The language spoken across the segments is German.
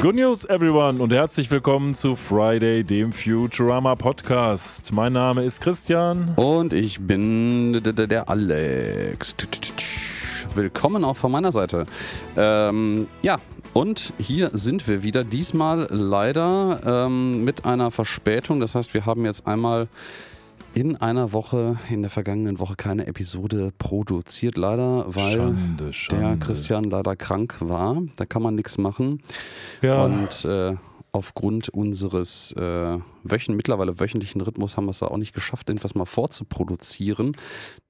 Good News, everyone, und herzlich willkommen zu Friday, dem Futurama Podcast. Mein Name ist Christian. Und ich bin der Alex. Willkommen auch von meiner Seite. Ähm, ja, und hier sind wir wieder. Diesmal leider ähm, mit einer Verspätung. Das heißt, wir haben jetzt einmal in einer Woche, in der vergangenen Woche keine Episode produziert, leider, weil Schande, Schande. der Christian leider krank war. Da kann man nichts machen. Ja. Und äh, aufgrund unseres äh, wöchen, mittlerweile wöchentlichen Rhythmus haben wir es da auch nicht geschafft, irgendwas mal vorzuproduzieren.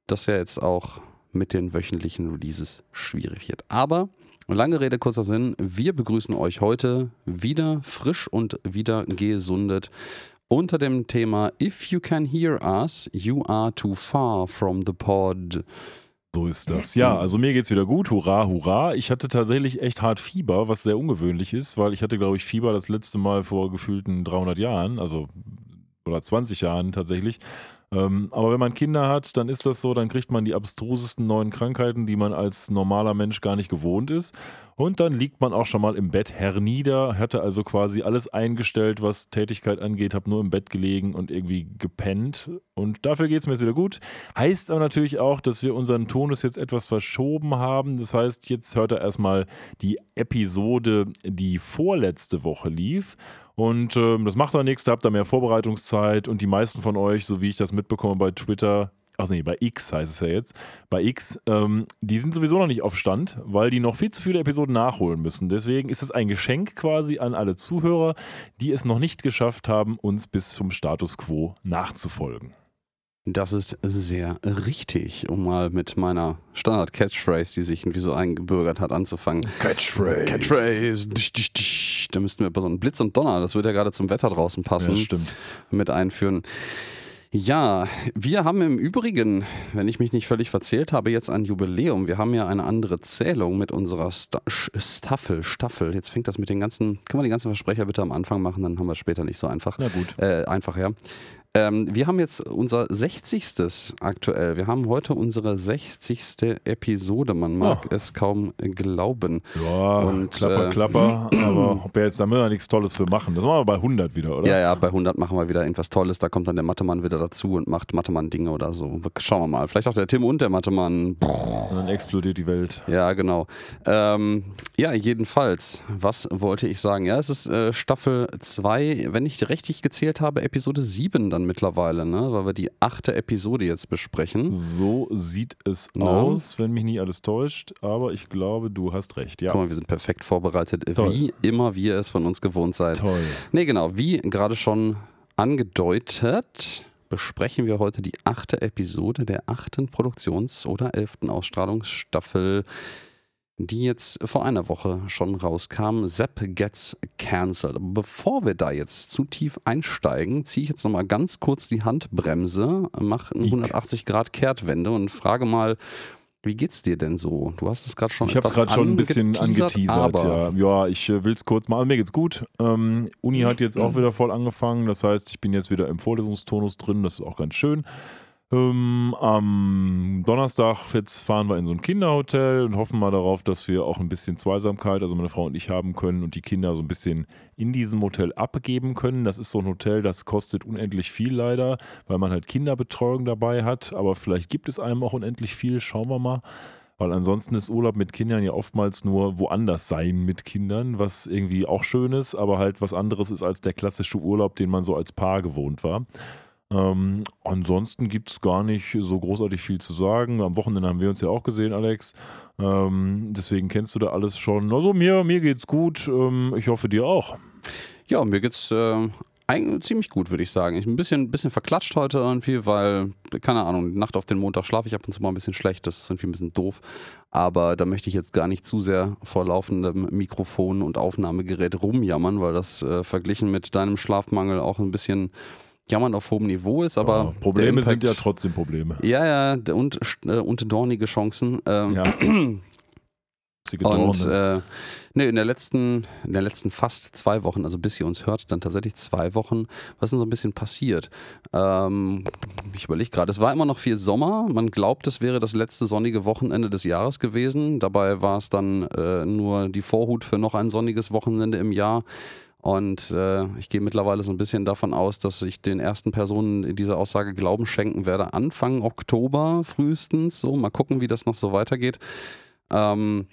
Das ja jetzt auch mit den wöchentlichen Releases schwierig wird. Aber lange Rede, kurzer Sinn, wir begrüßen euch heute wieder frisch und wieder gesundet unter dem Thema If you can hear us, you are too far from the pod. So ist das. Ja, also mir geht's wieder gut. Hurra, hurra. Ich hatte tatsächlich echt hart Fieber, was sehr ungewöhnlich ist, weil ich hatte, glaube ich, Fieber das letzte Mal vor gefühlten 300 Jahren, also oder 20 Jahren tatsächlich. Ähm, aber wenn man Kinder hat, dann ist das so, dann kriegt man die abstrusesten neuen Krankheiten, die man als normaler Mensch gar nicht gewohnt ist. Und dann liegt man auch schon mal im Bett hernieder, hatte also quasi alles eingestellt, was Tätigkeit angeht, habe nur im Bett gelegen und irgendwie gepennt. Und dafür geht es mir jetzt wieder gut. Heißt aber natürlich auch, dass wir unseren Tonus jetzt etwas verschoben haben. Das heißt, jetzt hört er erstmal die Episode, die vorletzte Woche lief. Und ähm, das macht auch nichts, da habt ihr mehr Vorbereitungszeit und die meisten von euch, so wie ich das mitbekomme bei Twitter, also nee, bei X heißt es ja jetzt, bei X, ähm, die sind sowieso noch nicht auf Stand, weil die noch viel zu viele Episoden nachholen müssen. Deswegen ist es ein Geschenk quasi an alle Zuhörer, die es noch nicht geschafft haben, uns bis zum Status quo nachzufolgen. Das ist sehr richtig, um mal mit meiner Standard-Catchphrase, die sich irgendwie so eingebürgert hat, anzufangen. Catchphrase. Catchphrase. Disch, disch, disch. Da müssten wir so einen Blitz und Donner, das würde ja gerade zum Wetter draußen passen, Ja, stimmt. mit einführen. Ja, wir haben im Übrigen, wenn ich mich nicht völlig verzählt habe, jetzt ein Jubiläum. Wir haben ja eine andere Zählung mit unserer Sta Staffel. Staffel. Jetzt fängt das mit den ganzen. Können wir die ganzen Versprecher bitte am Anfang machen, dann haben wir es später nicht so einfach. Na gut. Äh, einfach, ja. Ähm, wir haben jetzt unser 60. aktuell. Wir haben heute unsere 60. Episode. Man mag Oh. es kaum glauben. Ja, Und, klapper, äh, klapper. Aber ob wir jetzt da müssen wir nichts Tolles für machen. Das machen wir bei 100 wieder, oder? Ja, ja, bei 100 machen wir wieder irgendwas Tolles. Da kommt dann der Mathemann wieder dazu und macht Mathemann-Dinge oder so. Schauen wir mal. Vielleicht auch der Tim und der Mathemann. Dann explodiert die Welt. Ja, genau. Ähm, ja, jedenfalls, was wollte ich sagen? Ja, es ist äh, Staffel 2, wenn ich richtig gezählt habe, Episode 7 dann mittlerweile, ne? weil wir die achte Episode jetzt besprechen. So sieht es Ja. aus, wenn mich nicht alles täuscht. Aber ich glaube, du hast recht. Ja, Guck mal, wir sind perfekt vorbereitet, Toll. wie immer wir es von uns gewohnt seid. toll. Nee, genau, wie gerade schon angedeutet, besprechen wir heute die achte Episode der achten Produktions- oder elften Ausstrahlungsstaffel, die jetzt vor einer Woche schon rauskam. Sepp Gets Cancelled. Bevor wir da jetzt zu tief einsteigen, ziehe ich jetzt nochmal ganz kurz die Handbremse, mache eine Ick. 180-Grad-Kehrtwende und frage mal, wie geht's dir denn so? Du hast es gerade schon Ich habe es gerade schon ein bisschen angeteasert. aber ja. ja, ich äh, will es kurz mal. Mir geht's gut. Ähm, Uni hat jetzt auch wieder voll angefangen. Das heißt, ich bin jetzt wieder im Vorlesungstonus drin. Das ist auch ganz schön. Ähm, am Donnerstag jetzt fahren wir in so ein Kinderhotel und hoffen mal darauf, dass wir auch ein bisschen Zweisamkeit, also meine Frau und ich, haben können und die Kinder so ein bisschen in diesem Hotel abgeben können. Das ist so ein Hotel, das kostet unendlich viel leider, weil man halt Kinderbetreuung dabei hat. Aber vielleicht gibt es einem auch unendlich viel. Schauen wir mal. Weil ansonsten ist Urlaub mit Kindern ja oftmals nur woanders sein mit Kindern, was irgendwie auch schön ist, aber halt was anderes ist als der klassische Urlaub, den man so als Paar gewohnt war. Ähm, ansonsten gibt es gar nicht so großartig viel zu sagen. Am Wochenende haben wir uns ja auch gesehen, Alex. Ähm, deswegen kennst du da alles schon. Also mir, mir geht's gut. Ähm, ich hoffe dir auch. Ja, mir geht's äh, eigentlich ziemlich gut, würde ich sagen. Ich bin ein bisschen, bisschen verklatscht heute irgendwie, weil, keine Ahnung, Nacht auf den Montag schlafe ich ab und zu mal ein bisschen schlecht. Das ist irgendwie ein bisschen doof. Aber da möchte ich jetzt gar nicht zu sehr vor laufendem Mikrofon und Aufnahmegerät rumjammern, weil das äh, verglichen mit deinem Schlafmangel auch ein bisschen jammern auf hohem Niveau ist. Aber Ja, Probleme der sind ja Impact- trotzdem Probleme. Ja, ja, und, äh, und dornige Chancen. Ähm, Ja. Und äh, nee, in der letzten, in der letzten fast zwei Wochen, also bis ihr uns hört, dann tatsächlich zwei Wochen, was ist denn so ein bisschen passiert? Ähm, ich überlege gerade, es war immer noch viel Sommer. Man glaubt, es wäre das letzte sonnige Wochenende des Jahres gewesen. Dabei war es dann äh, nur die Vorhut für noch ein sonniges Wochenende im Jahr. Und äh, ich gehe mittlerweile so ein bisschen davon aus, dass ich den ersten Personen in dieser Aussage Glauben schenken werde. Anfang Oktober frühestens. So, mal gucken, wie das noch so weitergeht. Ähm,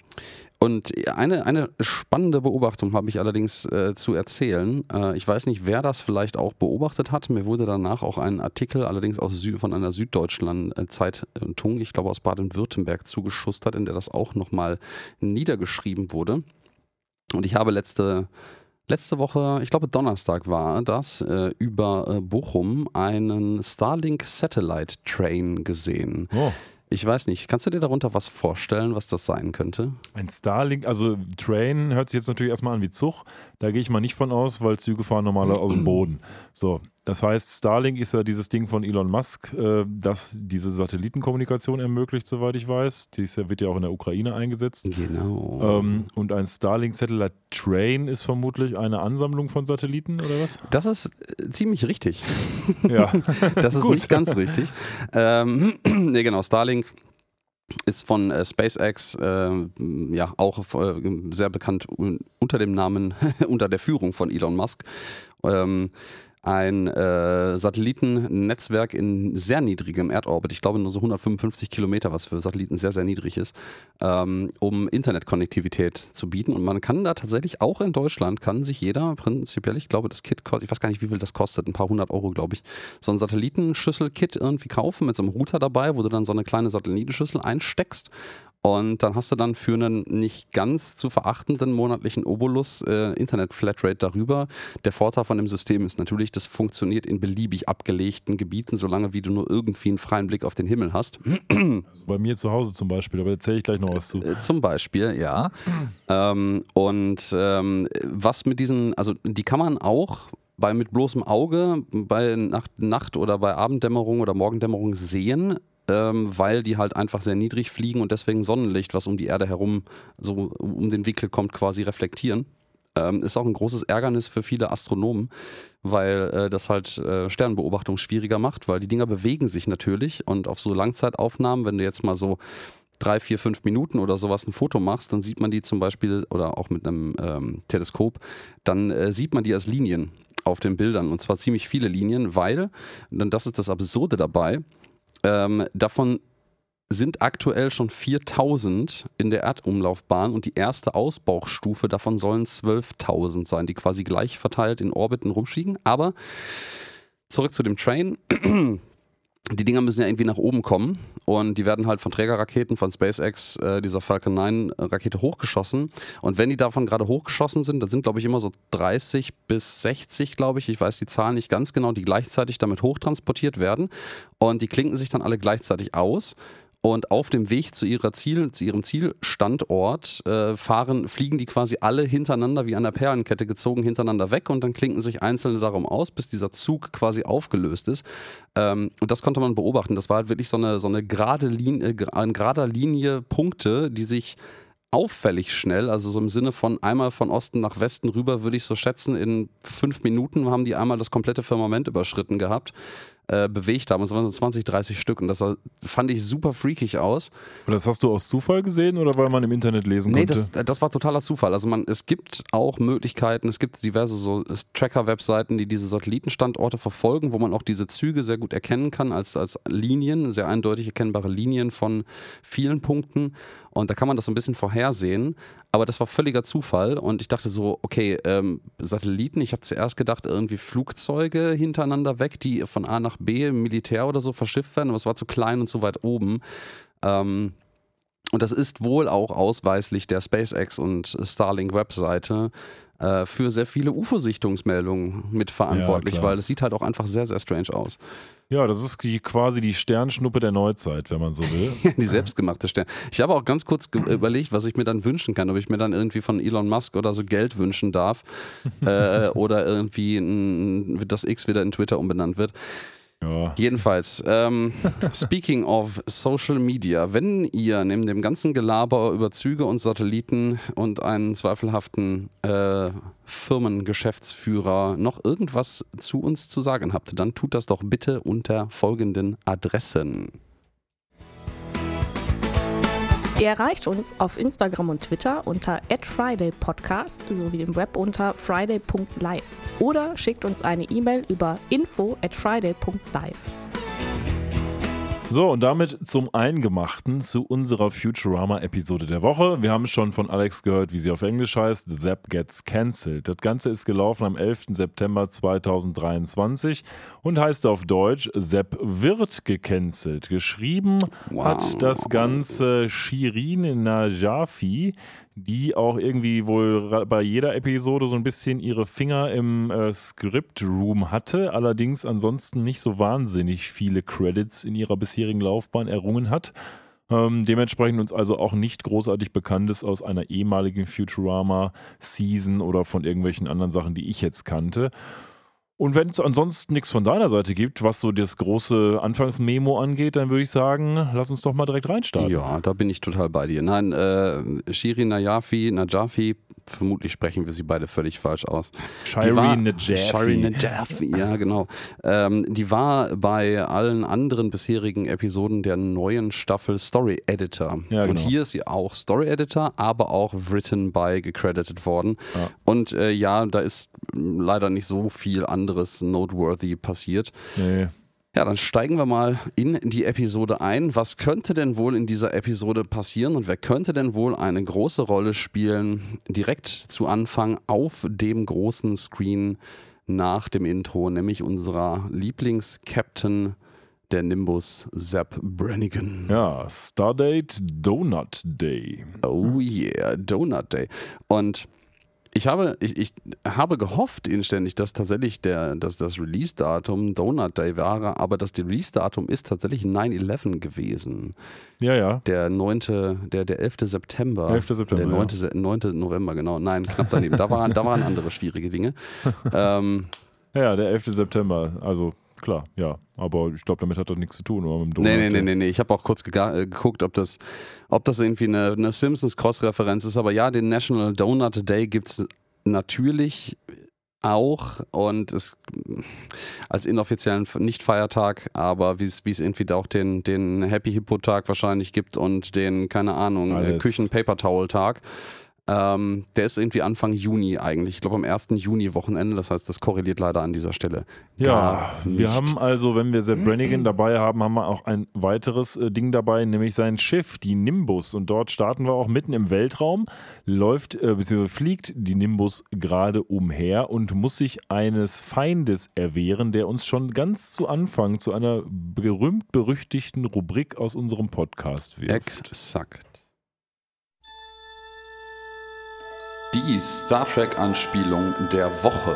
und eine, eine spannende Beobachtung habe ich allerdings äh, zu erzählen. Äh, ich weiß nicht, wer das vielleicht auch beobachtet hat. Mir wurde danach auch ein Artikel, allerdings aus Sü von einer Süddeutschland-Zeitung, ich glaube aus Baden-Württemberg, zugeschustert, in der das auch nochmal niedergeschrieben wurde. Und ich habe letzte, letzte Woche, ich glaube Donnerstag war das, äh, über äh, Bochum einen Starlink Satellite Train gesehen. Oh. Ich weiß nicht, kannst du dir darunter was vorstellen, was das sein könnte? Ein Starlink, also Train hört sich jetzt natürlich erstmal an wie Zug. Da gehe ich mal nicht von aus, weil Züge fahren normalerweise aus dem Boden. So, das heißt, Starlink ist ja dieses Ding von Elon Musk, äh, das diese Satellitenkommunikation ermöglicht, soweit ich weiß. Dies wird ja auch in der Ukraine eingesetzt. Genau. Ähm, und ein Starlink Satellite Train ist vermutlich eine Ansammlung von Satelliten oder was? Das ist äh, ziemlich richtig. Ja. Das ist Gut. nicht ganz richtig. Ähm, nee, genau, Starlink ist von äh, SpaceX äh, ja auch äh, sehr bekannt un unter dem Namen, unter der Führung von Elon Musk. Ähm, ein äh, Satellitennetzwerk in sehr niedrigem Erdorbit, ich glaube nur so 155 Kilometer, was für Satelliten sehr, sehr niedrig ist, ähm, um Internetkonnektivität zu bieten. Und man kann da tatsächlich auch in Deutschland, kann sich jeder prinzipiell, ich glaube, das Kit kostet, ich weiß gar nicht, wie viel das kostet, ein paar hundert Euro, glaube ich, so ein Satellitenschüssel-Kit irgendwie kaufen mit so einem Router dabei, wo du dann so eine kleine Satellitenschüssel einsteckst und dann hast du dann für einen nicht ganz zu verachtenden monatlichen Obolus äh, Internet-Flatrate darüber. Der Vorteil von dem System ist natürlich, das funktioniert in beliebig abgelegten Gebieten, solange wie du nur irgendwie einen freien Blick auf den Himmel hast. Also bei mir zu Hause zum Beispiel, aber erzähle ich gleich noch was zu. Äh, Zum Beispiel, ja. ähm, und ähm, was mit diesen, also die kann man auch bei mit bloßem Auge bei Nacht, Nacht oder bei Abenddämmerung oder Morgendämmerung sehen, ähm, weil die halt einfach sehr niedrig fliegen und deswegen Sonnenlicht, was um die Erde herum so um den Winkel kommt, quasi reflektieren. Ähm, ist auch ein großes Ärgernis für viele Astronomen, weil äh, das halt äh, Sternbeobachtung schwieriger macht, weil die Dinger bewegen sich natürlich und auf so Langzeitaufnahmen, wenn du jetzt mal so drei, vier, fünf Minuten oder sowas ein Foto machst, dann sieht man die zum Beispiel oder auch mit einem ähm, Teleskop, dann äh, sieht man die als Linien auf den Bildern und zwar ziemlich viele Linien, weil, und das ist das Absurde dabei, ähm, davon sind aktuell schon 4000 in der Erdumlaufbahn und die erste Ausbaustufe davon sollen 12.000 sein, die quasi gleich verteilt in Orbiten rumfliegen. Aber zurück zu dem Train. Die Dinger müssen ja irgendwie nach oben kommen und die werden halt von Trägerraketen von SpaceX, äh, dieser Falcon 9 Rakete hochgeschossen. Und wenn die davon gerade hochgeschossen sind, dann sind glaube ich immer so 30 bis 60, glaube ich, ich weiß die Zahlen nicht ganz genau, die gleichzeitig damit hochtransportiert werden. Und die klinken sich dann alle gleichzeitig aus. Und auf dem Weg zu, ihrer Ziel, zu ihrem Zielstandort äh, fahren, fliegen die quasi alle hintereinander wie an der Perlenkette gezogen hintereinander weg und dann klinken sich einzelne darum aus, bis dieser Zug quasi aufgelöst ist. Ähm, und das konnte man beobachten. Das war halt wirklich so eine, so eine gerade Linie, äh, ein gerader Linie Punkte, die sich auffällig schnell, also so im Sinne von einmal von Osten nach Westen rüber, würde ich so schätzen, in fünf Minuten haben die einmal das komplette Firmament überschritten gehabt, äh, bewegt haben. Es waren so 20, 30 Stück und das sah, fand ich super freakig aus. Und das hast du aus Zufall gesehen oder weil man im Internet lesen Nee, konnte? das, das war totaler Zufall. Also man, es gibt auch Möglichkeiten, es gibt diverse so Tracker-Webseiten, die diese Satellitenstandorte verfolgen, wo man auch diese Züge sehr gut erkennen kann als, als Linien, sehr eindeutig erkennbare Linien von vielen Punkten. Und da kann man das so ein bisschen vorhersehen. Aber das war völliger Zufall. Und ich dachte so, okay, ähm, Satelliten, ich habe zuerst gedacht, irgendwie Flugzeuge hintereinander weg, die von A nach B im Militär oder so verschifft werden. Aber es war zu klein und zu weit oben. Ähm, und das ist wohl auch ausweislich der SpaceX und Starlink-Webseite äh, für sehr viele UFO-Sichtungsmeldungen mitverantwortlich, Ja, weil es sieht halt auch einfach sehr, sehr strange aus. Ja, das ist die, quasi die Sternschnuppe der Neuzeit, wenn man so will. Die selbstgemachte Sterne. Ich habe auch ganz kurz überlegt, was ich mir dann wünschen kann. Ob ich mir dann irgendwie von Elon Musk oder so Geld wünschen darf äh, oder irgendwie das X wieder in Twitter umbenannt wird. Ja. Jedenfalls, ähm, speaking of Social Media, wenn ihr neben dem ganzen Gelaber über Züge und Satelliten und einen zweifelhaften äh, Firmengeschäftsführer noch irgendwas zu uns zu sagen habt, dann tut das doch bitte unter folgenden Adressen. Ihr erreicht uns auf Instagram und Twitter unter @fridaypodcast sowie im Web unter friday.live oder schickt uns eine E-Mail über info at friday.live. So, und damit zum Eingemachten zu unserer Futurama-Episode der Woche. Wir haben schon von Alex gehört, wie sie auf Englisch heißt, The Zap Gets Cancelled. Das Ganze ist gelaufen am 11. September 2023 und heißt auf Deutsch Sepp wird gecancelt. Geschrieben wow. hat das Ganze Shirin Najafi, die auch irgendwie wohl bei jeder Episode so ein bisschen ihre Finger im äh, Script Room hatte, allerdings ansonsten nicht so wahnsinnig viele Credits in ihrer bisherigen Laufbahn errungen hat. Ähm, dementsprechend uns also auch nicht großartig bekannt ist aus einer ehemaligen Futurama-Season oder von irgendwelchen anderen Sachen, die ich jetzt kannte. Und wenn es ansonsten nichts von deiner Seite gibt, was so das große Anfangsmemo angeht, dann würde ich sagen, lass uns doch mal direkt reinstarten. Ja, da bin ich total bei dir. Nein, äh, Shirin Najafi, Najafi, vermutlich sprechen wir sie beide völlig falsch aus. Shirin Najafi. Shirin Najafi, ja genau. Ähm, die war bei allen anderen bisherigen Episoden der neuen Staffel Story Editor. Ja, genau. Und hier ist sie auch Story Editor, aber auch written by gecredited worden. Ja. Und äh, ja, da ist leider nicht so viel an anderes noteworthy passiert. Nee. Ja, dann steigen wir mal in die Episode ein. Was könnte denn wohl in dieser Episode passieren und wer könnte denn wohl eine große Rolle spielen, direkt zu Anfang auf dem großen Screen nach dem Intro, nämlich unserer Lieblings-Captain der Nimbus, Zap Brannigan. Ja, Stardate Donut Day. Oh yeah, Donut Day. Und ich habe, ich, ich habe gehofft inständig, dass tatsächlich der, dass das Release-Datum Donut Day wäre, aber das Release-Datum ist tatsächlich 9-11 gewesen. Ja, ja. Der 9., der, der 11. September. 11. September. Der 9. Ja. 9. November, genau. Nein, knapp daneben. da, waren, da waren andere schwierige Dinge. ähm, ja, der 11. September. Also klar, ja. Aber ich glaube, damit hat das nichts zu tun. Oder mit dem nee, nee, nee, nee, nee. Ich habe auch kurz äh, geguckt, ob das, ob das irgendwie eine, eine Simpsons-Cross-Referenz ist. Aber ja, den National Donut Day gibt es natürlich auch und es als inoffiziellen Nicht-Feiertag, aber wie es irgendwie auch den, den Happy Hippo-Tag wahrscheinlich gibt und den, keine Ahnung, äh, Küchen-Paper-Towel-Tag. Ähm, der ist irgendwie Anfang Juni eigentlich. Ich glaube am 1. Juni-Wochenende. Das heißt, das korreliert leider an dieser Stelle. Ja, wir haben also, wenn wir Sepp Brannigan dabei haben, haben wir auch ein weiteres äh, Ding dabei, nämlich sein Schiff, die Nimbus. Und dort starten wir auch mitten im Weltraum. Läuft, äh, beziehungsweise fliegt die Nimbus gerade umher und muss sich eines Feindes erwehren, der uns schon ganz zu Anfang zu einer berühmt-berüchtigten Rubrik aus unserem Podcast wirft. Exakt. Die Star Trek-Anspielung der Woche.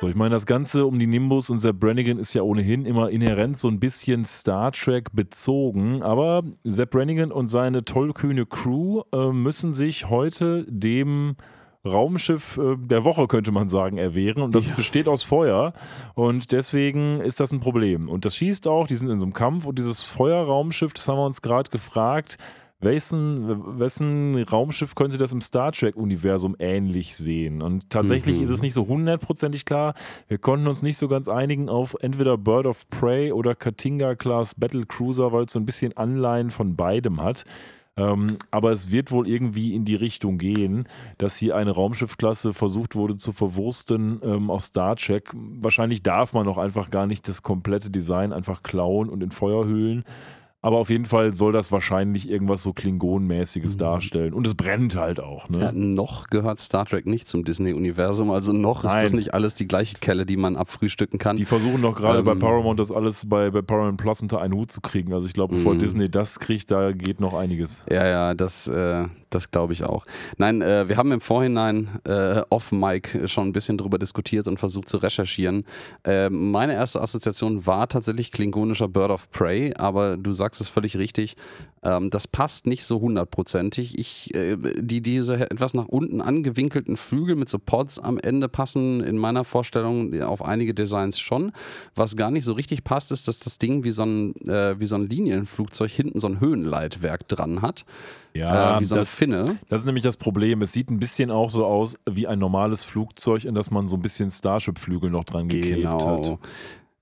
So, ich meine, das Ganze um die Nimbus und Sepp Brannigan ist ja ohnehin immer inhärent so ein bisschen Star Trek bezogen. Aber Sepp Brannigan und seine tollkühne Crew äh, müssen sich heute dem Raumschiff äh, der Woche, könnte man sagen, erwehren. Und das ja. besteht aus Feuer. Und deswegen ist das ein Problem. Und das schießt auch, die sind in so einem Kampf. Und dieses Feuerraumschiff, das haben wir uns gerade gefragt, wessen, wessen Raumschiff könnte das im Star Trek-Universum ähnlich sehen? Und tatsächlich mhm. ist es nicht so hundertprozentig klar. Wir konnten uns nicht so ganz einigen auf entweder Bird of Prey oder Katinga-Class Battle Cruiser, weil es so ein bisschen Anleihen von beidem hat. Ähm, aber es wird wohl irgendwie in die Richtung gehen, dass hier eine Raumschiffklasse versucht wurde zu verwursten ähm, aus Star Trek. Wahrscheinlich darf man auch einfach gar nicht das komplette Design einfach klauen und in Feuer hüllen. Aber auf jeden Fall soll das wahrscheinlich irgendwas so Klingonenmäßiges mhm. darstellen. Und es brennt halt auch. Ne? Ja, noch gehört Star Trek nicht zum Disney-Universum. Also noch Nein. ist das nicht alles die gleiche Kelle, die man abfrühstücken kann. Die versuchen doch gerade ähm, bei Paramount das alles bei, bei Paramount Plus unter einen Hut zu kriegen. Also ich glaube, bevor mhm. Disney das kriegt, da geht noch einiges. Ja, ja, das, äh, das glaube ich auch. Nein, äh, wir haben im Vorhinein äh, off-Mic schon ein bisschen drüber diskutiert und versucht zu recherchieren. Äh, meine erste Assoziation war tatsächlich klingonischer Bird of Prey, aber du sagst sagst es völlig richtig. Ähm, das passt nicht so hundertprozentig. Ich, äh, die, diese etwas nach unten angewinkelten Flügel mit so Pods am Ende passen in meiner Vorstellung auf einige Designs schon. Was gar nicht so richtig passt, ist, dass das Ding wie so ein, äh, wie so ein Linienflugzeug hinten so ein Höhenleitwerk dran hat. Ja, äh, wie so eine das, Finne. das ist nämlich das Problem. Es sieht ein bisschen auch so aus wie ein normales Flugzeug, in das man so ein bisschen Starship-Flügel noch dran geklebt Genau. hat.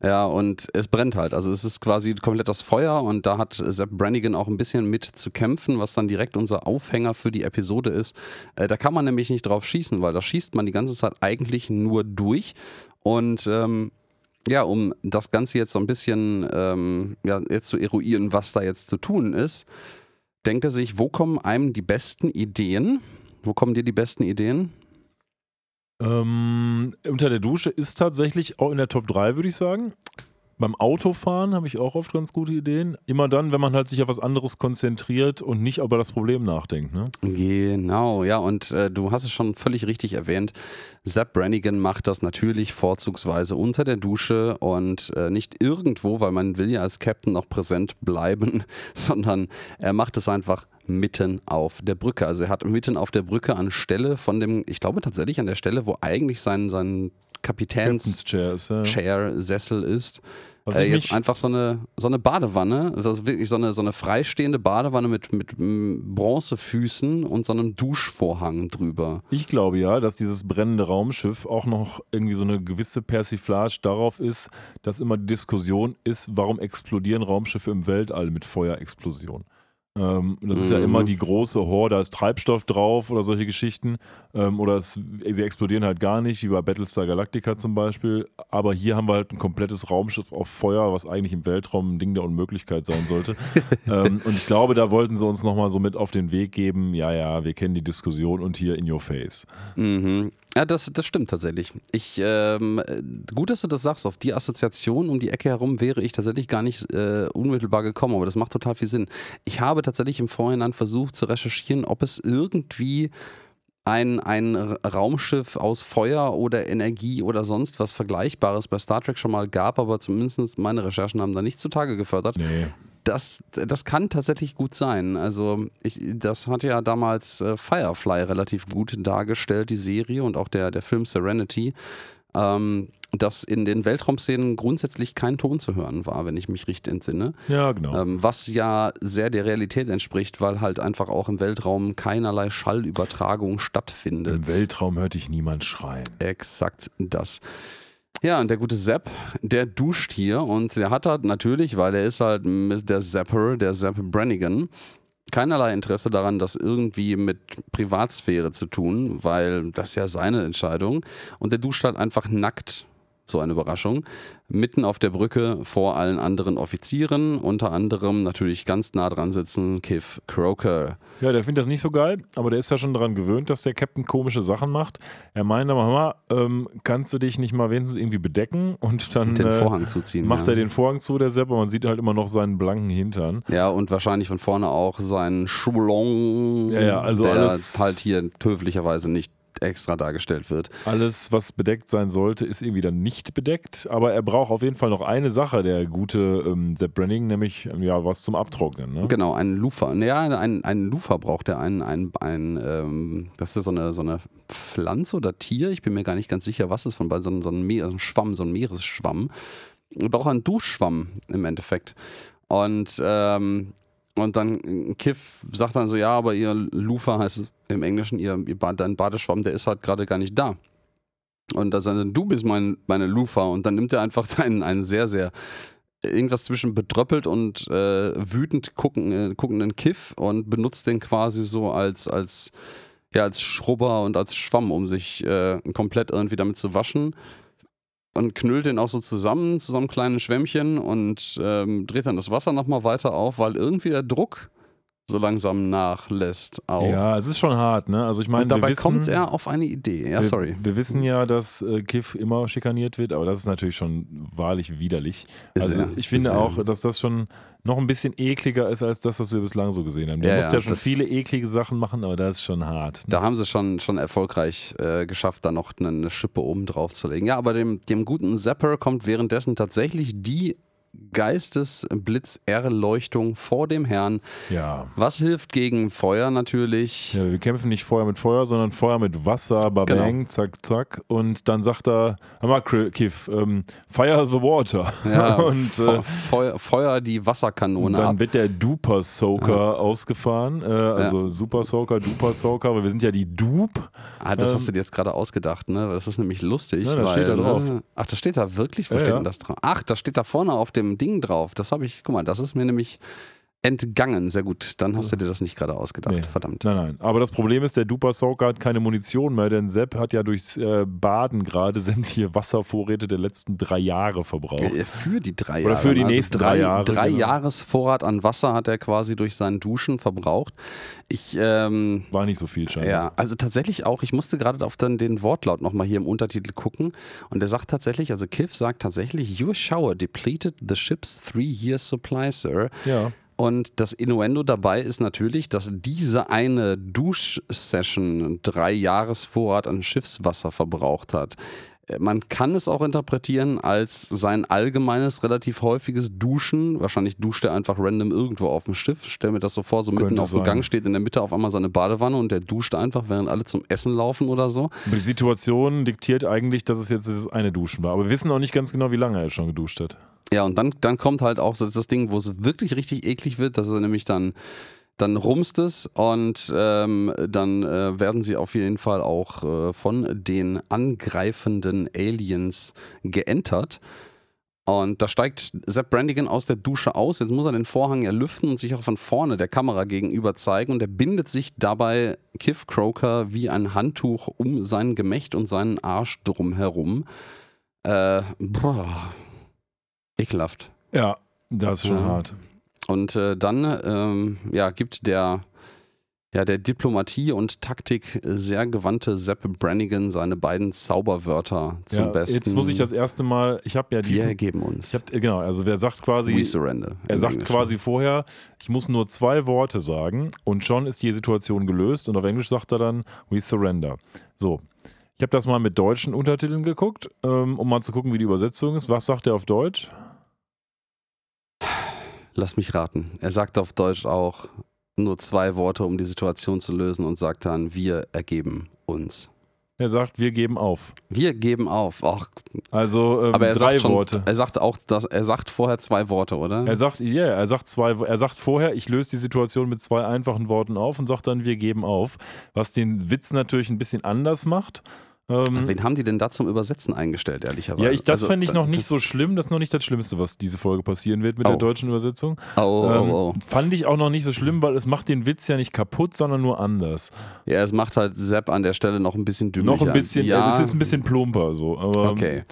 Ja, und es brennt halt. Also es ist quasi komplett das Feuer und da hat Sepp Brannigan auch ein bisschen mit zu kämpfen, was dann direkt unser Aufhänger für die Episode ist. Äh, da kann man nämlich nicht drauf schießen, weil da schießt man die ganze Zeit eigentlich nur durch. Und ähm, ja, um das Ganze jetzt so ein bisschen ähm, ja, jetzt zu eruieren, was da jetzt zu tun ist, denkt er sich, wo kommen einem die besten Ideen? Wo kommen dir die besten Ideen? Ähm, unter der Dusche ist tatsächlich auch in der Top 3, würde ich sagen. Beim Autofahren habe ich auch oft ganz gute Ideen. Immer dann, wenn man halt sich auf was anderes konzentriert und nicht über das Problem nachdenkt. Ne? Genau, ja, und äh, du hast es schon völlig richtig erwähnt. Sepp Brannigan macht das natürlich vorzugsweise unter der Dusche und äh, nicht irgendwo, weil man will ja als Captain noch präsent bleiben, sondern er macht es einfach mitten auf der Brücke. Also er hat mitten auf der Brücke anstelle von dem, ich glaube tatsächlich an der Stelle, wo eigentlich sein, sein Kapitäns Chair ist, ja. Chair-Sessel ist. Was Äh, jetzt einfach so eine, so eine Badewanne, das ist wirklich so eine, so eine freistehende Badewanne mit, mit Bronzefüßen und so einem Duschvorhang drüber. Ich glaube ja, dass dieses brennende Raumschiff auch noch irgendwie so eine gewisse Persiflage darauf ist, dass immer die Diskussion ist, warum explodieren Raumschiffe im Weltall mit Feuerexplosion. Ähm, das ist ja Mhm. immer die große Horde, da ist Treibstoff drauf oder solche Geschichten. Ähm, oder es, sie explodieren halt gar nicht, wie bei Battlestar Galactica zum Beispiel. Aber hier haben wir halt ein komplettes Raumschiff auf Feuer, was eigentlich im Weltraum ein Ding der Unmöglichkeit sein sollte. ähm, und ich glaube, da wollten sie uns nochmal so mit auf den Weg geben, ja, ja, wir kennen die Diskussion und hier in your face. Mhm. Ja, das, das stimmt tatsächlich. Ich, ähm, äh, gut, dass du das sagst. Auf die Assoziation um die Ecke herum wäre ich tatsächlich gar nicht äh, unmittelbar gekommen, aber das macht total viel Sinn. Ich habe tatsächlich im Vorhinein versucht zu recherchieren, ob es irgendwie ein, ein Raumschiff aus Feuer oder Energie oder sonst was Vergleichbares bei Star Trek schon mal gab, aber zumindest meine Recherchen haben da nicht zutage gefördert. Nee. Das, das kann tatsächlich gut sein. Also ich, das hat ja damals äh, Firefly relativ gut dargestellt, die Serie und auch der, der Film Serenity, ähm, dass in den Weltraumszenen grundsätzlich kein Ton zu hören war, wenn ich mich richtig entsinne. Ja, genau. Ähm, was ja sehr der Realität entspricht, weil halt einfach auch im Weltraum keinerlei Schallübertragung stattfindet. Im Weltraum hört dich niemand schreien. Exakt das. Ja, und der gute Sepp, der duscht hier und der hat halt natürlich, weil er ist halt der Zapper, der Sepp Brannigan, keinerlei Interesse daran, das irgendwie mit Privatsphäre zu tun, weil das ja seine Entscheidung. Und der duscht halt einfach nackt, so eine Überraschung, mitten auf der Brücke vor allen anderen Offizieren, unter anderem natürlich ganz nah dran sitzen Kiff Croker. Ja, der findet das nicht so geil, aber der ist ja schon daran gewöhnt, dass der Captain komische Sachen macht. Er meint aber, hör mal, ähm, kannst du dich nicht mal wenigstens irgendwie bedecken? Und dann Den äh, Vorhang zuziehen. macht ja. er den Vorhang zu, der Sepp, aber man sieht halt immer noch seinen blanken Hintern. Ja, und wahrscheinlich von vorne auch sein Schulon, Ja, ja, also der alles- halt hier höflicherweise nicht extra dargestellt wird. Alles, was bedeckt sein sollte, ist irgendwie dann nicht bedeckt. Aber er braucht auf jeden Fall noch eine Sache, der gute ähm, Sepp Brenning, nämlich ähm, ja, was zum Abtrocknen. Ne? Genau, ein Lufa. Ja, ein, ein Lufa braucht er. Ein, ein, ein, ähm, das ist so eine, so eine Pflanze oder Tier. Ich bin mir gar nicht ganz sicher, was es von so einem, so einem Meer, so ein Schwamm, so ein Meeresschwamm. Er braucht einen Duschschwamm im Endeffekt. Und, ähm, und dann Kiff sagt dann so, ja, aber ihr Lufa heißt es im Englischen, ihr, ihr dein Badeschwamm, der ist halt gerade gar nicht da. Und da sagt er, du bist mein, meine Lufa. Und dann nimmt er einfach einen, einen sehr, sehr irgendwas zwischen betröppelt und äh, wütend gucken, äh, guckenden Kiff und benutzt den quasi so als, als, ja, als Schrubber und als Schwamm, um sich äh, komplett irgendwie damit zu waschen. Und knüllt den auch so zusammen, zu so einem kleinen Schwämmchen und ähm, dreht dann das Wasser nochmal weiter auf, weil irgendwie der Druck so langsam nachlässt auch. Ja, es ist schon hart, ne? Also ich meine, und dabei wissen, kommt er auf eine Idee. Ja, wir, sorry. Wir wissen ja, dass äh, Kiff immer schikaniert wird, aber das ist natürlich schon wahrlich widerlich. Also Sehr, ich finde auch, dass das schon noch ein bisschen ekliger ist als das, was wir bislang so gesehen haben. Du Ja, musst ja, ja, schon viele eklige Sachen machen, aber das ist schon hart. ne? Da haben sie schon, schon erfolgreich äh, geschafft, da noch eine, eine Schippe oben drauf zu legen. Ja, aber dem, dem guten Zapper kommt währenddessen tatsächlich die Geistesblitzerleuchtung vor dem Herrn. Ja. Was hilft gegen Feuer natürlich? ja. Wir kämpfen nicht Feuer mit Feuer, sondern Feuer mit Wasser, babang, Genau. zack, zack. Und dann sagt er, hör mal, Kiff, ähm, fire the water. Ja, und äh, Feuer, Feuer die Wasserkanone dann ab. wird der Duper Soaker ausgefahren. Äh, also Super Soaker, Duper Soaker, weil wir sind ja die Dupe. Ah, das ähm, hast du dir jetzt gerade ausgedacht, ne? Das ist nämlich lustig. Ja, das weil, steht da drauf. Ne? Ach, das steht da wirklich? Wo Ja, steht ja. denn das drauf? Ach, das steht da vorne auf dem Ding drauf. Das habe ich, guck mal, das ist mir nämlich entgangen. Sehr gut. Dann hast du dir das nicht gerade ausgedacht. Nee. Verdammt. Nein, nein. Aber das Problem ist, der Duper Soaker hat keine Munition mehr, denn Sepp hat ja durchs äh, Baden gerade sämtliche Wasservorräte der letzten drei Jahre verbraucht. Äh, Für die drei Oder Jahre. für die also nächsten drei, drei Jahre, Drei genau. Jahresvorrat an Wasser hat er quasi durch sein Duschen verbraucht. Ich, ähm, War nicht so viel scheinbar. Ja, also tatsächlich auch, ich musste gerade auf dann den Wortlaut nochmal hier im Untertitel gucken und er sagt tatsächlich, also Kiff sagt tatsächlich, Your shower depleted the ship's three-year supply, sir. Ja. Und das Innuendo dabei ist natürlich, dass diese eine Duschsession drei Jahresvorrat an Schiffswasser verbraucht hat. Man kann es auch interpretieren als sein allgemeines, relativ häufiges Duschen. Wahrscheinlich duscht er einfach random irgendwo auf dem Schiff. Stell mir das so vor, so mitten Könnte auf dem. Gang steht in der Mitte auf einmal seine Badewanne und der duscht einfach, während alle zum Essen laufen oder so. Aber die Situation diktiert eigentlich, dass es jetzt dieses eine Duschen war. Aber wir wissen auch nicht ganz genau, wie lange er schon geduscht hat. Ja, und dann, dann kommt halt auch so das Ding, wo es wirklich richtig eklig wird, dass er nämlich dann, dann rumst es und ähm, dann äh, werden sie auf jeden Fall auch äh, von den angreifenden Aliens geentert. Und da steigt Sepp Brandigan aus der Dusche aus. Jetzt muss er den Vorhang ja lüften und sich auch von vorne der Kamera gegenüber zeigen. Und er bindet sich dabei Kiff Croker wie ein Handtuch um sein Gemächt und seinen Arsch drumherum. Äh, boah, ekelhaft. Ja, das ist schon Ja. hart. Und äh, dann ähm, ja, gibt der, ja, der Diplomatie und Taktik sehr gewandte Sepp Brannigan seine beiden Zauberwörter zum Ja, Besten. jetzt muss ich das erste Mal, ich habe ja Wir diesen, ergeben uns. ich hab, genau, also wer sagt quasi, We surrender. Er sagt Englischen. quasi vorher, ich muss nur zwei Worte sagen und schon ist die Situation gelöst und auf Englisch sagt er dann, we surrender. So, ich habe das mal mit deutschen Untertiteln geguckt, ähm, um mal zu gucken, wie die Übersetzung ist. Was sagt er auf Deutsch? Lass mich raten. Er sagt auf Deutsch auch nur zwei Worte, um die Situation zu lösen und sagt dann, wir ergeben uns. Er sagt, wir geben auf. Wir geben auf. Ach, Also ähm, aber er drei sagt schon, Worte. Er sagt auch, dass, er sagt vorher zwei Worte, oder? Er sagt, ja, er sagt zwei, er sagt vorher, ich löse die Situation mit zwei einfachen Worten auf und sagt dann, wir geben auf. Was den Witz natürlich ein bisschen anders macht. Ähm, Wen haben die denn da zum Übersetzen eingestellt, ehrlicherweise? ja, ich, das Also, fände ich noch nicht so schlimm. Das ist noch nicht das Schlimmste, was diese Folge passieren wird mit Oh. der deutschen Übersetzung. Oh, oh, Ähm, oh. Fand ich auch noch nicht so schlimm, weil es macht den Witz ja nicht kaputt, sondern nur anders. Ja, es macht halt Sepp an der Stelle noch ein bisschen dümmlicher. Noch ein bisschen, ja. es ist ein bisschen plumper so. Aber, Okay.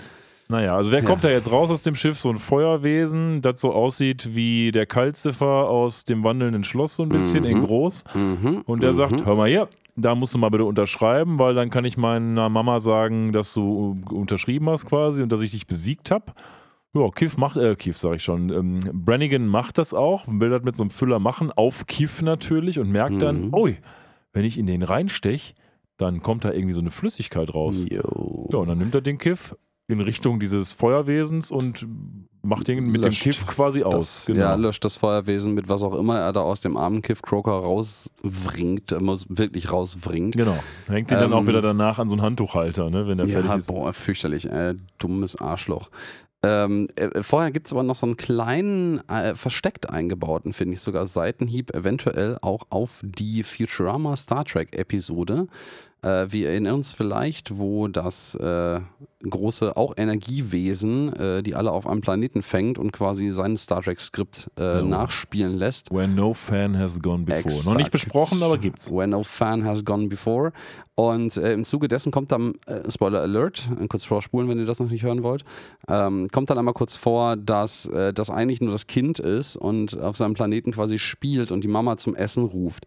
Naja, also wer Ja. kommt da jetzt raus aus dem Schiff? So ein Feuerwesen, das so aussieht wie der Kaltziffer aus dem wandelnden Schloss, so ein bisschen Mhm. in groß. Mhm. Und der mhm. sagt, hör mal hier, da musst du mal bitte unterschreiben, weil dann kann ich meiner Mama sagen, dass du äh, unterschrieben hast quasi und dass ich dich besiegt habe. Ja, Kiff macht, äh, Kiff sag ich schon, ähm, Brannigan macht das auch, will das mit so einem Füller machen, auf Kiff natürlich und merkt dann, Mhm. ui, wenn ich in den reinstech, dann kommt da irgendwie so eine Flüssigkeit raus. Jo. Ja, und dann nimmt er den Kiff in Richtung dieses Feuerwesens und macht den mit Löscht dem Kiff quasi aus. Das, Ja, löscht das Feuerwesen mit was auch immer er da aus dem armen Kiff Croker rauswringt, wirklich rauswringt. Genau. Hängt ihn dann Ähm, auch wieder danach an so einen Handtuchhalter, ne, wenn er fertig Ja, ist. boah, fürchterlich. Äh, dummes Arschloch. Ähm, äh, vorher gibt es aber noch so einen kleinen, äh, versteckt eingebauten, finde ich sogar, Seitenhieb, eventuell auch auf die Futurama Star Trek Episode. Äh, wir erinnern uns vielleicht, wo das äh, große, auch Energiewesen, äh, die alle auf einem Planeten fängt und quasi sein Star Trek-Skript äh, Ja. nachspielen lässt. Where no fan has gone before. Noch Exakt. nicht besprochen, aber gibt's. Where no fan has gone before. Und äh, im Zuge dessen kommt dann, äh, Spoiler Alert, kurz vorspulen, wenn ihr das noch nicht hören wollt, ähm, kommt dann einmal kurz vor, dass das eigentlich nur das Kind ist und auf seinem Planeten quasi spielt und die Mama zum Essen ruft.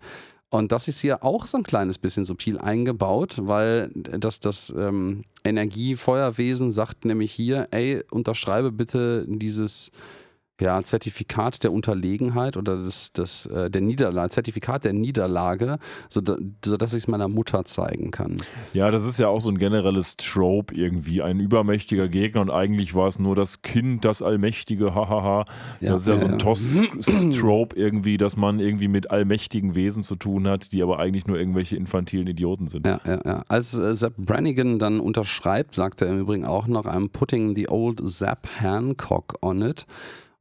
Und das ist hier auch so ein kleines bisschen subtil eingebaut, weil das, das ähm, Energiefeuerwesen sagt nämlich hier, ey, unterschreibe bitte dieses ja, Zertifikat der Unterlegenheit oder das, das, äh, der Niederlage, Zertifikat der Niederlage, sodass so ich es meiner Mutter zeigen kann. Ja, das ist ja auch so ein generelles Trope irgendwie. Ein übermächtiger Gegner und eigentlich war es nur das Kind, das Allmächtige, hahaha. Ja, das ist ja, ja so ein. Toss-Trope irgendwie, dass man irgendwie mit allmächtigen Wesen zu tun hat, die aber eigentlich nur irgendwelche infantilen Idioten sind. Ja, ja, ja. Als äh, Sepp Brannigan dann unterschreibt, sagt er im Übrigen auch noch, I'm putting the old Zapp Hancock on it.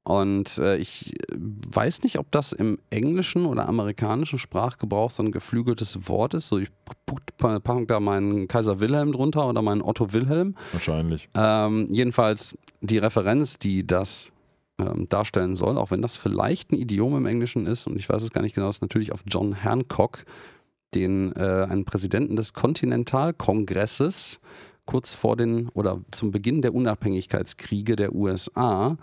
Und äh, ich weiß nicht, ob das im englischen oder amerikanischen Sprachgebrauch so ein geflügeltes Wort ist. So, ich packe da meinen Kaiser Wilhelm drunter oder meinen Otto Wilhelm. Wahrscheinlich. Ähm, jedenfalls die Referenz, die das ähm, darstellen soll, auch wenn das vielleicht ein Idiom im Englischen ist, und ich weiß es gar nicht genau, ist natürlich auf John Hancock, den äh, einen Präsidenten des Kontinentalkongresses kurz vor den oder zum Beginn der Unabhängigkeitskriege der USA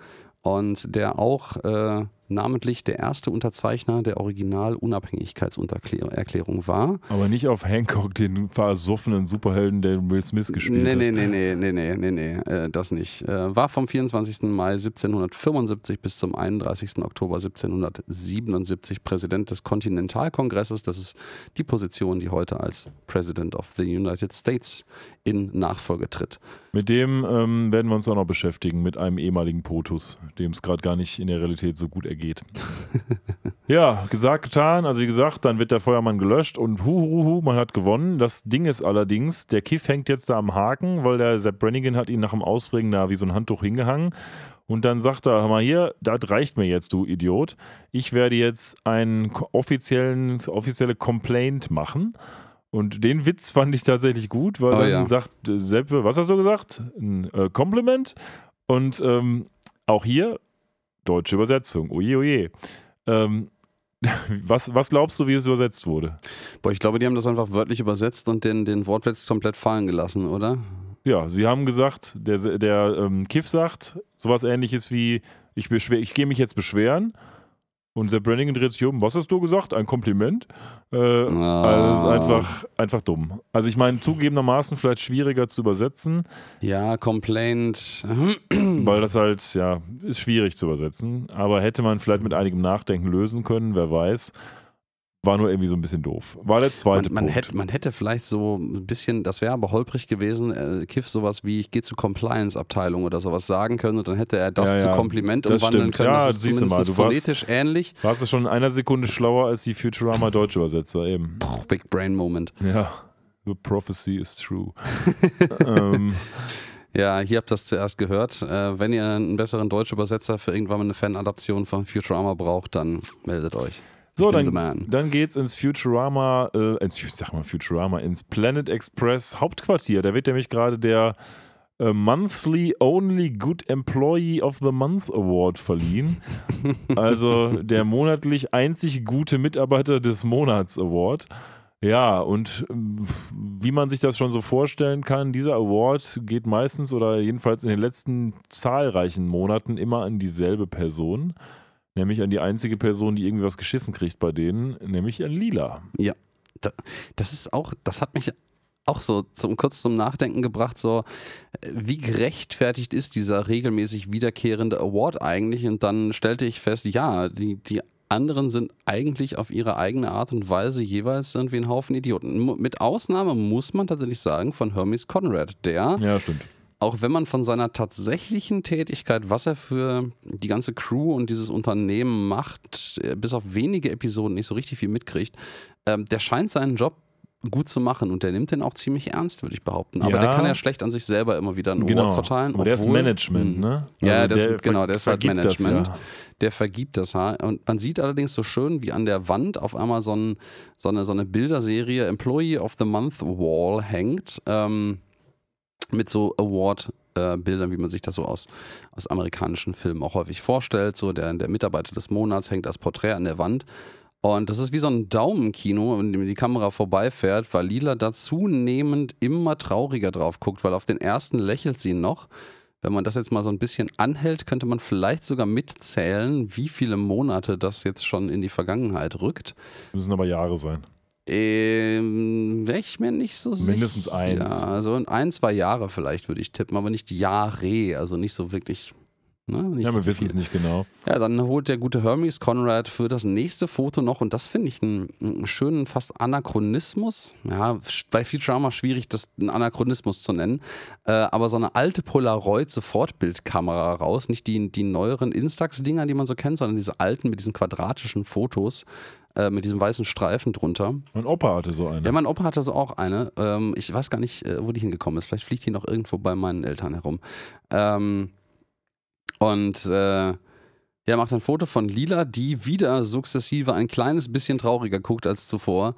und der auch äh, namentlich der erste Unterzeichner der Original-Unabhängigkeitserklärung war. Aber nicht auf Hancock, den versoffenen Superhelden, der Will Smith gespielt nee, hat. Nee, nee, nee, nee, nee, nee, nee, äh, das nicht. Äh, war vom 24. Mai 1775 bis zum 31. Oktober 1777 Präsident des Kontinentalkongresses. Das ist die Position, die heute als President of the United States in Nachfolge tritt. Mit dem ähm, werden wir uns auch noch beschäftigen, mit einem ehemaligen POTUS, dem es gerade gar nicht in der Realität so gut ergeht. ja, gesagt, getan. Also wie gesagt, dann wird der Feuermann gelöscht und huhuhu, man hat gewonnen. Das Ding ist allerdings, der Kiff hängt jetzt da am Haken, weil der Sepp Brannigan hat ihn nach dem Ausbringen da wie so ein Handtuch hingehangen. Und dann sagt er, hör mal hier, das reicht mir jetzt, du Idiot. Ich werde jetzt einen offiziellen, offizielle Complaint machen. Und den Witz fand ich tatsächlich gut, weil oh, dann ja. sagt Sepp, was hast du gesagt? Ein äh, Kompliment. Und ähm, auch hier deutsche Übersetzung. Oje, oje. Ähm, was, was glaubst du, wie es übersetzt wurde? Boah, ich glaube, die haben das einfach wörtlich übersetzt und den, den Wortwitz komplett fallen gelassen, oder? Ja, sie haben gesagt, der, der ähm, Kiff sagt sowas ähnliches wie, ich, ich gehe mich jetzt beschweren und Sepp Brannigan dreht sich um. Was hast du gesagt? Ein Kompliment? Äh, ah. Also ist einfach, einfach dumm. Also ich meine, zugegebenermaßen vielleicht schwieriger zu übersetzen. Ja, Complaint. Weil das halt, ja, ist schwierig zu übersetzen. Aber hätte man vielleicht mit einigem Nachdenken lösen können, wer weiß. War nur irgendwie so ein bisschen doof. War der zweite man, man Punkt. Hätte, man hätte vielleicht so ein bisschen, das wäre aber holprig gewesen, äh, Kiff sowas wie, ich gehe zur Compliance-Abteilung oder sowas sagen können und dann hätte er das ja, zu Kompliment umwandeln können. Ja, das ist zumindest mal, du phonetisch warst, ähnlich. Warst du schon in einer Sekunde schlauer als die Futurama deutsche Übersetzer eben. Puh, Big Brain Moment. Ja, the prophecy is true. ähm, ja, hier habt ihr das zuerst gehört. Äh, wenn ihr einen besseren deutschen Übersetzer für irgendwann mal eine Fan-Adaption von Futurama braucht, dann meldet euch. So, dann, dann geht's ins Futurama, äh, ins, sag mal Futurama, ins Planet Express Hauptquartier. Da wird nämlich gerade der äh, Monthly Only Good Employee of the Month Award verliehen. also der monatlich einzig gute Mitarbeiter des Monats Award. Ja, und ähm, wie man sich das schon so vorstellen kann, dieser Award geht meistens oder jedenfalls in den letzten zahlreichen Monaten immer an dieselbe Person. Nämlich an die einzige Person, die irgendwie was geschissen kriegt bei denen, nämlich an Lila. Ja. Das ist auch, das hat mich auch so zum, kurz zum Nachdenken gebracht, so wie gerechtfertigt ist dieser regelmäßig wiederkehrende Award eigentlich? Und dann stellte ich fest, ja, die, die anderen sind eigentlich auf ihre eigene Art und Weise jeweils irgendwie ein Haufen Idioten. Mit Ausnahme muss man tatsächlich sagen von Hermes Conrad, der ja, stimmt auch wenn man von seiner tatsächlichen Tätigkeit, was er für die ganze Crew und dieses Unternehmen macht, äh, bis auf wenige Episoden nicht so richtig viel mitkriegt, ähm, der scheint seinen Job gut zu machen und der nimmt den auch ziemlich ernst, würde ich behaupten. Aber ja. der kann ja schlecht an sich selber immer wieder einen genau. Award verteilen. Aber der ist Management, ne? Also ja, der, ist, genau, der ist halt Management. Ja. Der vergibt das. Und man sieht allerdings so schön, wie an der Wand auf einmal so, ein, so, eine, so eine Bilderserie Employee of the Month Wall hängt. Ähm, mit so Award-Bildern, wie man sich das so aus, aus amerikanischen Filmen auch häufig vorstellt. So der, der Mitarbeiter des Monats hängt das Porträt an der Wand. Und das ist wie so ein Daumenkino, in dem die Kamera vorbeifährt, weil Lila da zunehmend immer trauriger drauf guckt, weil auf den ersten lächelt sie noch. Wenn man das jetzt mal so ein bisschen anhält, könnte man vielleicht sogar mitzählen, wie viele Monate das jetzt schon in die Vergangenheit rückt. Müssen aber Jahre sein. Ähm, Wäre ich mir nicht so sicher. Mindestens eins. Ja, also ein, zwei Jahre vielleicht würde ich tippen, aber nicht Jahre, also nicht so wirklich Ne? Ja, wir wissen es nicht genau. Ja, dann holt der gute Hermes Conrad für das nächste Foto noch, und das finde ich einen, einen schönen fast Anachronismus. Ja, bei Futurama schwierig, das einen Anachronismus zu nennen. Äh, aber so eine alte Polaroid-Sofortbildkamera raus. Nicht die, die neueren Instax-Dinger, die man so kennt, sondern diese alten mit diesen quadratischen Fotos, äh, mit diesem weißen Streifen drunter. Mein Opa hatte so eine. Ja, mein Opa hatte so auch eine. Ähm, ich weiß gar nicht, äh, wo die hingekommen ist. Vielleicht fliegt die noch irgendwo bei meinen Eltern herum. Ähm, und äh, ja, macht ein Foto von Lila, die wieder sukzessive ein kleines bisschen trauriger guckt als zuvor.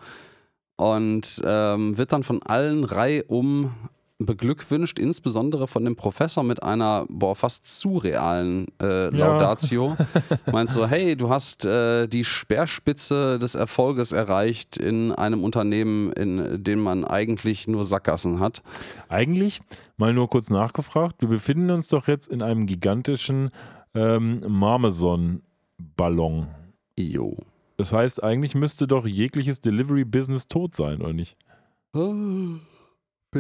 Und ähm, wird dann von allen reihum beglückwünscht, insbesondere von dem Professor mit einer, boah, fast zu realen äh, Ja. Laudatio. Meint so, hey, du hast äh, die Speerspitze des Erfolges erreicht in einem Unternehmen, in dem man eigentlich nur Sackgassen hat. Eigentlich, mal nur kurz nachgefragt, wir befinden uns doch jetzt in einem gigantischen ähm, Marmeson-Ballon. Jo. Das heißt, eigentlich müsste doch jegliches Delivery-Business tot sein, oder nicht?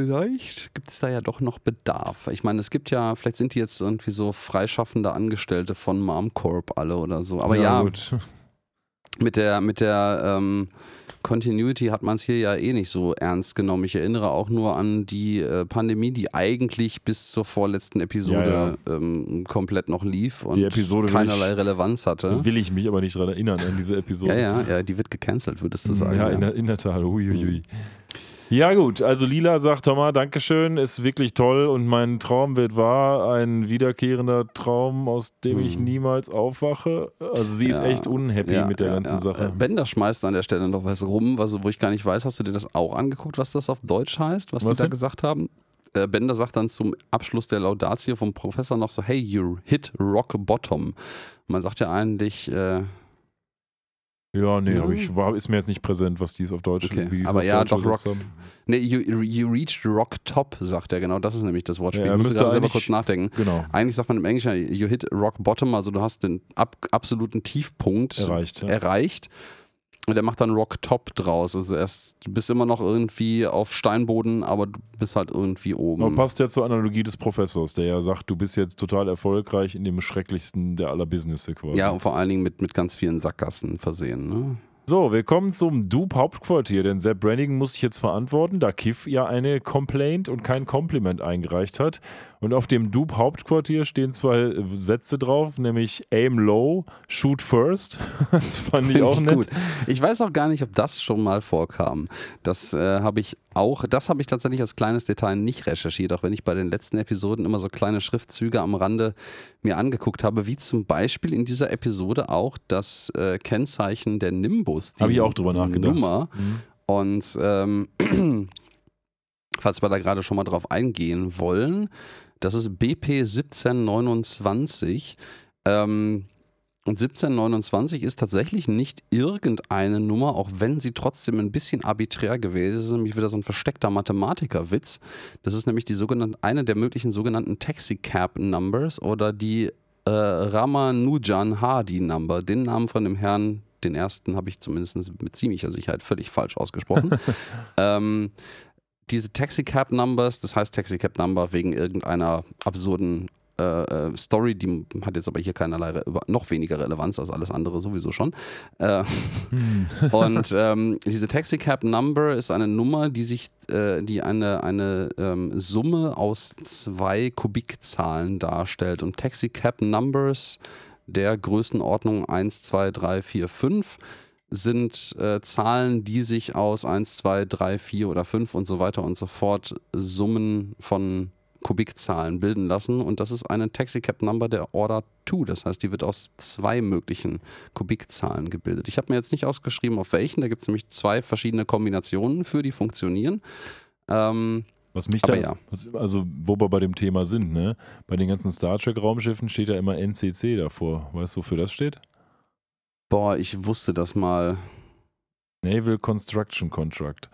Vielleicht gibt es da ja doch noch Bedarf. Ich meine, es gibt ja, vielleicht sind die jetzt irgendwie so freischaffende Angestellte von Marmcorp alle oder so. Aber ja, gut. mit der, mit der ähm, Continuity hat man es hier ja eh nicht so ernst genommen. Ich erinnere auch nur an die äh, Pandemie, die eigentlich bis zur vorletzten Episode Ähm, komplett noch lief und keinerlei ich- Relevanz hatte. Will ich mich aber nicht daran erinnern, an diese Episode. Ja, ja, ja, die wird gecancelt, würdest du sagen. Ja, in der, in der Tat. Uiuiui. Ja, gut. Also, Lila sagt: Thomas, Dankeschön, ist wirklich toll und mein Traum wird wahr. Ein wiederkehrender Traum, aus dem ich Mhm. niemals aufwache. Also, sie ist Ja, echt unhappy Ja, mit der ja, ganzen. Sache. Äh, Bender schmeißt an der Stelle noch was rum, was, wo ich gar nicht weiß. Hast du dir das auch angeguckt, was das auf Deutsch heißt, was, Was die da gesagt haben? Äh, Bender sagt dann zum Abschluss der Laudatio vom Professor noch so: Hey, you hit rock bottom. Man sagt ja eigentlich, äh, Ja, nee, hab ich, war, ist mir jetzt nicht präsent, was die es auf Deutsch Okay, wie aber ja, Deutsch doch, haben. nee, you, you reached rock top, sagt er genau. Das ist nämlich das Wortspiel. Ja, ich müsste gerade selber kurz nachdenken. Genau, Eigentlich sagt man im Englischen, you hit rock bottom, also du hast den ab, absoluten Tiefpunkt erreicht. Ja. erreicht. Und er macht dann Rock Top draus. Also erst, du bist immer noch irgendwie auf Steinboden, aber du bist halt irgendwie oben. Aber passt ja zur Analogie des Professors, der ja sagt, du bist jetzt total erfolgreich in dem schrecklichsten der aller Businesse quasi. ja, und vor allen Dingen mit, mit ganz vielen Sackgassen versehen. Ne? So, wir kommen zum Dupe-Hauptquartier, denn Sepp Brannigan muss sich jetzt verantworten, da Kiff ja eine Complaint und kein Kompliment eingereicht hat. Und auf dem Dupe-Hauptquartier stehen zwei Sätze drauf, nämlich Aim Low, Shoot First. das fand ich auch ich nett. gut. Ich weiß auch gar nicht, ob das schon mal vorkam. Das äh, habe ich auch, das habe ich tatsächlich als kleines Detail nicht recherchiert, auch wenn ich bei den letzten Episoden immer so kleine Schriftzüge am Rande mir angeguckt habe, wie zum Beispiel in dieser Episode auch das äh, Kennzeichen der Nimbus. Habe ich auch drüber nachgedacht. Nummer. Mhm. Und ähm, falls wir da gerade schon mal drauf eingehen wollen, das ist BP 1729. Ähm, und 1729 ist tatsächlich nicht irgendeine Nummer, auch wenn sie trotzdem ein bisschen arbiträr gewesen ist, nämlich wieder so ein versteckter Mathematikerwitz. Das ist nämlich die sogenannte, eine der möglichen sogenannten Taxicab-Numbers oder die äh, Ramanujan Hardy Number. Den Namen von dem Herrn, den ersten habe ich zumindest mit ziemlicher Sicherheit völlig falsch ausgesprochen. ähm, diese Taxicab Numbers, das heißt Taxicab Number wegen irgendeiner absurden äh, äh, Story, die hat jetzt aber hier keinerlei, Re noch weniger Relevanz als alles andere sowieso schon. Äh, und ähm, diese Taxicab Number ist eine Nummer, die sich, äh, die eine, eine ähm, Summe aus zwei Kubikzahlen darstellt. Und Taxicab Numbers der Größenordnung 1, 2, 3, 4, 5 sind äh, Zahlen, die sich aus 1, 2, 3, 4 oder 5 und so weiter und so fort Summen von Kubikzahlen bilden lassen. Und das ist eine Taxicab Number der Order 2. Das heißt, die wird aus zwei möglichen Kubikzahlen gebildet. Ich habe mir jetzt nicht ausgeschrieben, auf welchen. Da gibt es nämlich zwei verschiedene Kombinationen für, die funktionieren. Ähm, Was mich da, ja. was, also wo wir bei dem Thema sind, ne? Bei den ganzen Star Trek Raumschiffen steht ja immer NCC davor. Weißt du, wofür das steht? Boah, ich wusste das mal. Naval Construction Contract.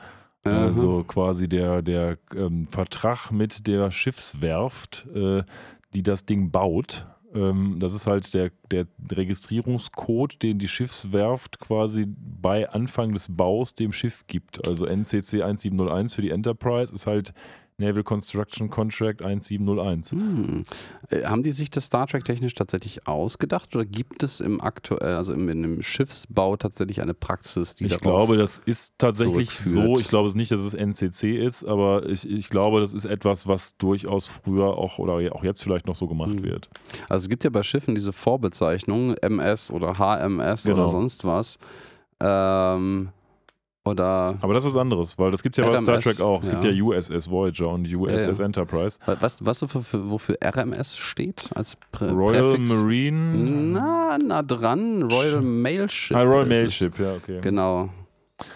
Äh, Also quasi der, der ähm, Vertrag mit der Schiffswerft, äh, die das Ding baut. Ähm, das ist halt der, der Registrierungscode, den die Schiffswerft quasi bei Anfang des Baus dem Schiff gibt. Also NCC 1701 für die Enterprise ist halt Naval Construction Contract 1701. Hm. Äh, haben die sich das Star Trek technisch tatsächlich ausgedacht oder gibt es im aktuell, also im, dem Schiffsbau tatsächlich eine Praxis, die Ich glaube, das ist tatsächlich so. Ich glaube es nicht, dass es NCC ist, aber ich, ich glaube, das ist etwas, was durchaus früher auch oder auch jetzt vielleicht noch so gemacht Mhm. wird. Also es gibt ja bei Schiffen diese Vorbezeichnungen, MS oder HMS Genau. oder sonst was. Ähm, oder Aber das ist was anderes, weil das gibt es ja bei Star RMS, Trek auch. Es gibt ja. ja USS Voyager und USS Ja, ja. Enterprise. was, was du für, für, wofür RMS steht als Prä Royal Präfix? Marine. Na, nah dran. Royal Mail Ship. Ah, Royal Mail. Ship, ja, okay. Genau.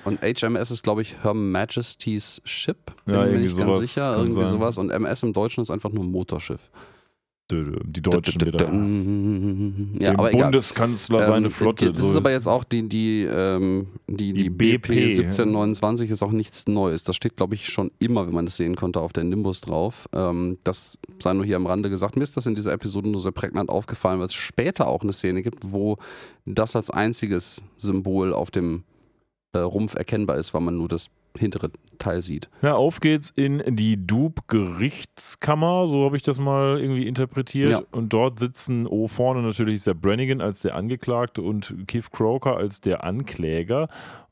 Und HMS ist, glaube ich, Her Majesty's Ship. Bin Ja, mir nicht ganz sicher. Irgendwie sein. sowas. Und MS im Deutschen ist einfach nur Motorschiff. Die Deutschen wieder. Ja, Dem aber egal. Bundeskanzler seine Ähm, Flotte. Das ist aber jetzt auch die, die, ähm, die, die, Die BP, BP, 1729 ist auch nichts Neues. Das steht, glaube ich, schon immer, wenn man das sehen konnte, auf der Nimbus drauf. Ähm, das sei nur hier am Rande gesagt. Mir ist das in dieser Episode nur sehr prägnant aufgefallen, weil es später auch eine Szene gibt, wo das als einziges Symbol auf dem äh, Rumpf erkennbar ist, weil man nur das hintere Teil sieht. Ja, auf geht's in die Dupe-Gerichtskammer, so habe ich das mal irgendwie interpretiert. Ja. Und dort sitzen, oh, vorne natürlich ist der Brannigan als der Angeklagte und Keith Croker als der Ankläger.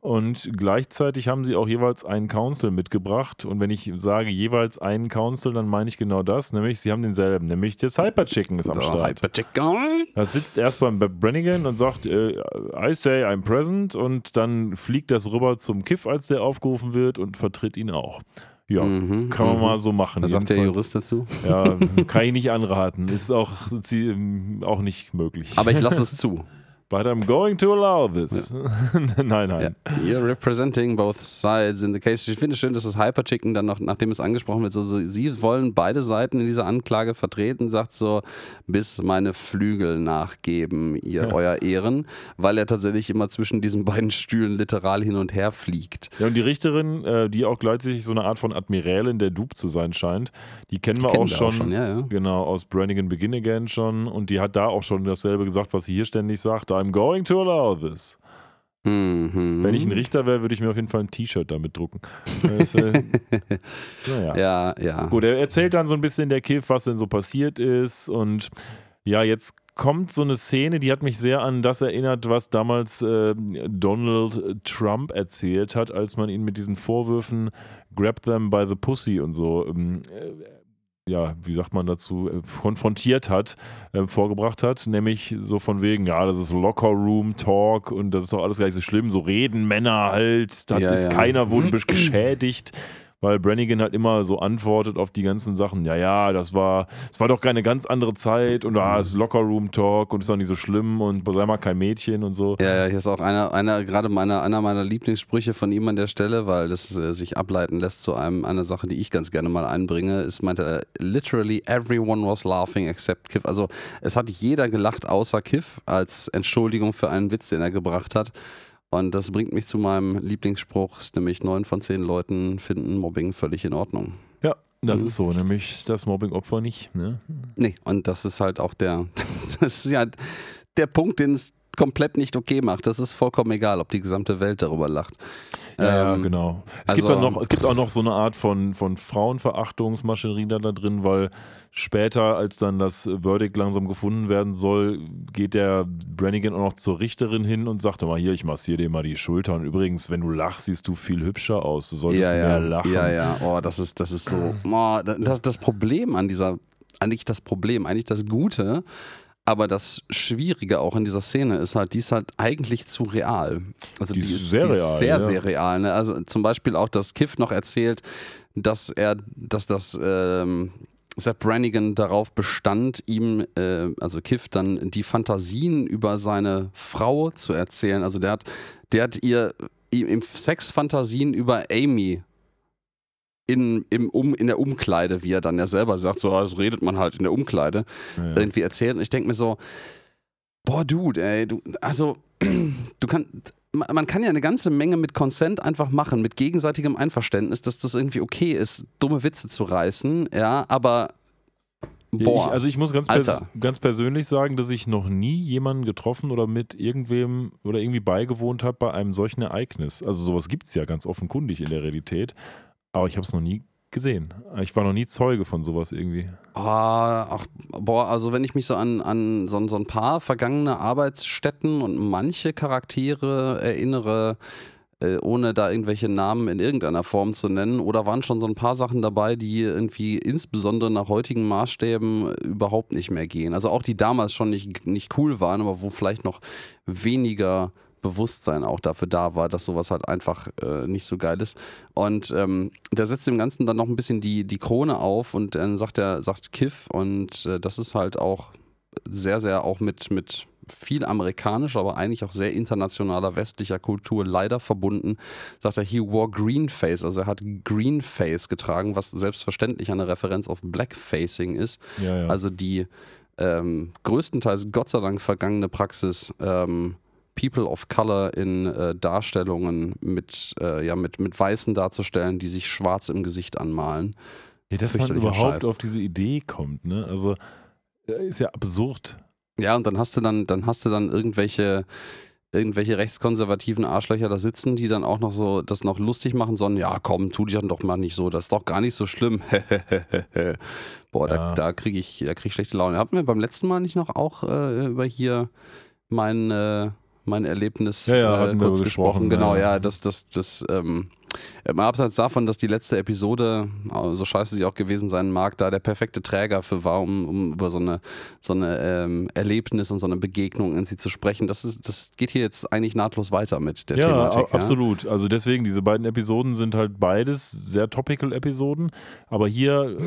Und gleichzeitig haben sie auch jeweils einen Counsel mitgebracht. Und wenn ich sage jeweils einen Counsel, dann meine ich genau das, nämlich sie haben denselben, nämlich der Cyber Chicken ist am Start. Hypercheck. Das sitzt erst beim Brannigan und sagt, äh, I say I'm present und dann fliegt das rüber zum Kiff, als der aufgerufen wird und vertritt ihn auch. Ja, Mhm, kann man mhm. mal so machen. Was sagt der Jurist dazu? Ja, kann ich nicht anraten. Ist auch, zie- auch nicht möglich. Aber ich lasse es zu. But I'm going to allow this. nein, nein. You're representing both sides in the case. Ich finde es schön, dass das Hyperchicken dann noch, nachdem es angesprochen wird, so, so, sie wollen beide Seiten in dieser Anklage vertreten, sagt so, bis meine Flügel nachgeben, ihr Ja. euer Ehren, weil er tatsächlich immer zwischen diesen beiden Stühlen literal hin und her fliegt. Ja, und die Richterin, äh, die auch gleichzeitig so eine Art von Admiralin der Dupe zu sein scheint, die kennen wir Kennen auch schon. auch schon, ja, ja. Genau, aus Brannigan Begin Again schon. Und die hat da auch schon dasselbe gesagt, was sie hier ständig sagt. I'm going to allow this. Mhm. Wenn ich ein Richter wäre, würde ich mir auf jeden Fall ein T-Shirt damit drucken. Das, äh, naja. Ja, ja. Gut, er erzählt dann so ein bisschen der Kiff, was denn so passiert ist. Und ja, jetzt kommt so eine Szene, die hat mich sehr an das erinnert, was damals äh, Donald Trump erzählt hat, als man ihn mit diesen Vorwürfen Grab them by the pussy und so, ähm, äh, ja, wie sagt man dazu, äh, konfrontiert hat, äh, vorgebracht hat. Nämlich so von wegen, ja, das ist Locker Room Talk und das ist doch alles gar nicht so schlimm. So reden Männer halt, da Ja, ist ja. keiner wurde geschädigt weil Brannigan halt immer so antwortet auf die ganzen Sachen. Ja, ja, das war, das war doch keine ganz andere Zeit und da ist Locker-Room Talk und ist doch nicht so schlimm und sei mal kein Mädchen und so. Ja, ja, hier ist auch einer, einer gerade meiner, einer meiner Lieblingssprüche von ihm an der Stelle, weil das äh, sich ableiten lässt zu einem, einer Sache, die ich ganz gerne mal einbringe. Es meinte er, literally everyone was laughing except Kiff. Also es hat jeder gelacht außer Kiff als Entschuldigung für einen Witz, den er gebracht hat. Und das bringt mich zu meinem Lieblingsspruch, nämlich neun von zehn Leuten finden Mobbing völlig in Ordnung. Ja, das Mhm. ist so, nämlich das Mobbing-Opfer nicht. Ne? Nee, und das ist halt auch der, das ist ja der Punkt, den es komplett nicht okay macht. Das ist vollkommen egal, ob die gesamte Welt darüber lacht. Ja, Ähm, ja, genau. Es, also- gibt dann noch, es gibt auch noch so eine Art von, von Frauenverachtungsmaschinerie da, da drin, weil später, als dann das Verdict langsam gefunden werden soll, geht der Brannigan auch noch zur Richterin hin und sagt mal, hier, ich massiere dir mal die Schulter. Und übrigens, wenn du lachst, siehst du viel hübscher aus. Du solltest ja, ja, mehr lachen. Ja, ja, oh, das ist, das ist so. Oh, das, das Problem an dieser, eigentlich das Problem, eigentlich das Gute, aber das Schwierige auch in dieser Szene ist halt, die ist halt eigentlich zu real. Also Die die, ist ist sehr die ist real, sehr, ja. sehr real. Ne? Also zum Beispiel auch, dass Kiff noch erzählt, dass er, dass das ähm, Sepp Brannigan darauf bestand, ihm, äh, also Kiff, dann die Fantasien über seine Frau zu erzählen. Also der hat, der hat ihr ihm im Sexfantasien über Amy in, im um, in der Umkleide, wie er dann ja selber sagt, so, das redet man halt in der Umkleide, Ja, ja. irgendwie erzählt. Und ich denke mir so, boah, Dude, ey, du, also, du kannst, man kann ja eine ganze Menge mit Consent einfach machen, mit gegenseitigem Einverständnis, dass das irgendwie okay ist, dumme Witze zu reißen, ja, aber boah. Ich, also ich muss ganz, pers ganz persönlich sagen, dass ich noch nie jemanden getroffen oder mit irgendwem oder irgendwie beigewohnt habe bei einem solchen Ereignis. Also sowas gibt es ja ganz offenkundig in der Realität, aber ich habe es noch nie gesehen. Ich war noch nie Zeuge von sowas irgendwie. Ah, ach, boah, also wenn ich mich so an, an so, so ein paar vergangene Arbeitsstätten und manche Charaktere erinnere, äh, ohne da irgendwelche Namen in irgendeiner Form zu nennen, oder waren schon so ein paar Sachen dabei, die irgendwie insbesondere nach heutigen Maßstäben überhaupt nicht mehr gehen. Also auch die damals schon nicht, nicht cool waren, aber wo vielleicht noch weniger Bewusstsein auch dafür da war, dass sowas halt einfach äh, nicht so geil ist. Und ähm, der setzt dem Ganzen dann noch ein bisschen die, die Krone auf und dann sagt er, sagt Kiff und äh, das ist halt auch sehr, sehr auch mit, mit viel amerikanischer, aber eigentlich auch sehr internationaler westlicher Kultur leider verbunden, sagt er, he wore green face, also er hat green face getragen, was selbstverständlich eine Referenz auf Blackfacing ist. Ja, ja. Also die ähm, größtenteils Gott sei Dank vergangene Praxis, ähm, People of Color in äh, Darstellungen mit, äh, ja, mit, mit Weißen darzustellen, die sich schwarz im Gesicht anmalen. Ja, dass man überhaupt Scheiß. auf diese Idee kommt, ne? Also äh, ist ja absurd. Ja, und dann hast du dann, dann hast du dann irgendwelche, irgendwelche rechtskonservativen Arschlöcher da sitzen, die dann auch noch so das noch lustig machen, sondern ja, komm, tu dich doch mal nicht so, das ist doch gar nicht so schlimm. Boah, da, Ja. da kriege ich, da krieg ich schlechte Laune. Hatten wir beim letzten Mal nicht noch auch äh, über hier mein, äh, mein Erlebnis Ja, ja, äh, kurz gesprochen. Genau, ja. ja, das, das, das, ähm, mal abseits davon, dass die letzte Episode, äh, so scheiße sie auch gewesen sein mag, da der perfekte Träger für war, um, um über so eine, so eine ähm, Erlebnis und so eine Begegnung in sie zu sprechen. Das, ist, das geht hier jetzt eigentlich nahtlos weiter mit der ja, Thematik. a- absolut. Also deswegen, diese beiden Episoden sind halt beides sehr Topical-Episoden, aber hier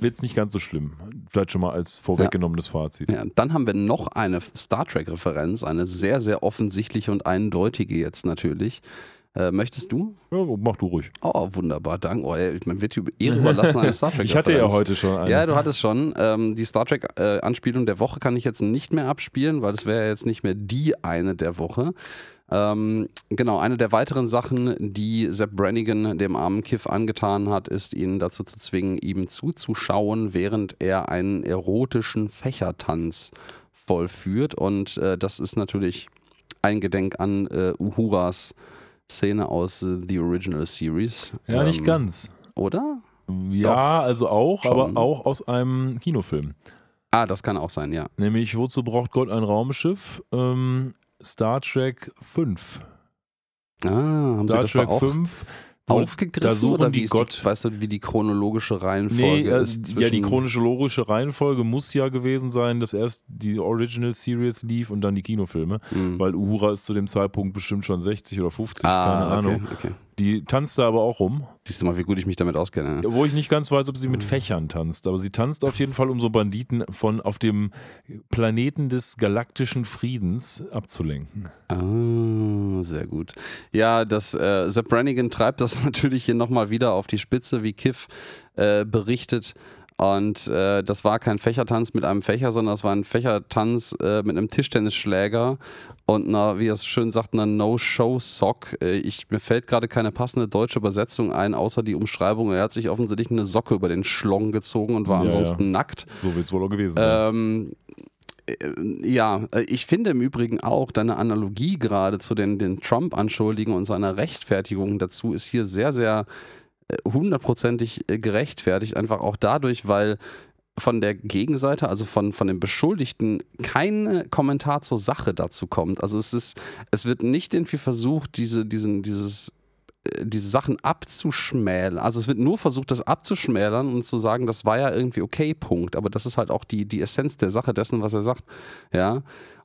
wird es nicht ganz so schlimm. Vielleicht schon mal als vorweggenommenes Fazit. Ja, dann haben wir noch eine Star Trek-Referenz, eine sehr, sehr offensichtliche und eindeutige jetzt natürlich. Äh, möchtest du? Ja, mach du ruhig. Oh, wunderbar, danke. Oh, ey, man wird Ehre überlassen, eine Star Trek-Referenz. Ich hatte ja heute schon eine. Ja, du hattest schon. Ähm, die Star Trek-Anspielung der Woche kann ich jetzt nicht mehr abspielen, weil das wäre jetzt nicht mehr die eine der Woche. Ähm, genau, eine der weiteren Sachen, die Sepp Brannigan dem armen Kiff angetan hat, ist ihn dazu zu zwingen, ihm zuzuschauen, während er einen erotischen Fächertanz vollführt. Und äh, das ist natürlich ein Gedenk an äh, Uhuras Szene aus äh, The Original Series. Ja, nicht Ähm, ganz. Oder? Ja, also auch, Schon. aber auch aus einem Kinofilm. Ah, das kann auch sein, ja. Nämlich, wozu braucht Gott ein Raumschiff? Ähm, Star Trek 5. Ah, haben Star sie das Trek da auch 5. aufgegriffen oder wie Gott- Die, weißt du, wie die chronologische Nee, Reihenfolge äh, ist? ja, die chronologische Reihenfolge muss ja gewesen sein, dass erst die Original Series lief und dann die Kinofilme. Hm. Weil Uhura ist zu dem Zeitpunkt bestimmt schon 60 oder 50, Ah, keine okay, Ahnung. okay. Die tanzt da aber auch rum. Siehst du mal, wie gut ich mich damit auskenne. Wo ich nicht ganz weiß, ob sie mit Fächern tanzt, aber sie tanzt auf jeden Fall, um so Banditen von auf dem Planeten des galaktischen Friedens abzulenken. Ah, sehr gut. Ja, das äh, Sepp Brannigan treibt das natürlich hier nochmal wieder auf die Spitze, wie Kiff äh, berichtet. Und äh, das war kein Fächertanz mit einem Fächer, sondern das war ein Fächertanz äh, mit einem Tischtennisschläger und einer, wie er es schön sagt, einer No-Show-Sock. Äh, ich, mir fällt gerade keine passende deutsche Übersetzung ein, außer die Umschreibung. Er hat sich offensichtlich eine Socke über den Schlong gezogen und war Ja, ansonsten nackt. So wird es wohl auch gewesen sein. Ähm, äh, ja, äh, ich finde im Übrigen auch deine Analogie gerade zu den, den Trump-Anschuldigungen und seiner Rechtfertigung dazu ist hier sehr, sehr hundertprozentig äh, gerechtfertigt. Einfach auch dadurch, weil von der Gegenseite, also von, von den Beschuldigten, kein Kommentar zur Sache dazu kommt. Also es ist, es wird nicht irgendwie versucht, diese, diesen, dieses äh, diese Sachen abzuschmälern. Also es wird nur versucht, das abzuschmälern und zu sagen, das war ja irgendwie okay, Punkt. Aber das ist halt auch die, die Essenz der Sache dessen, was er sagt. Ja.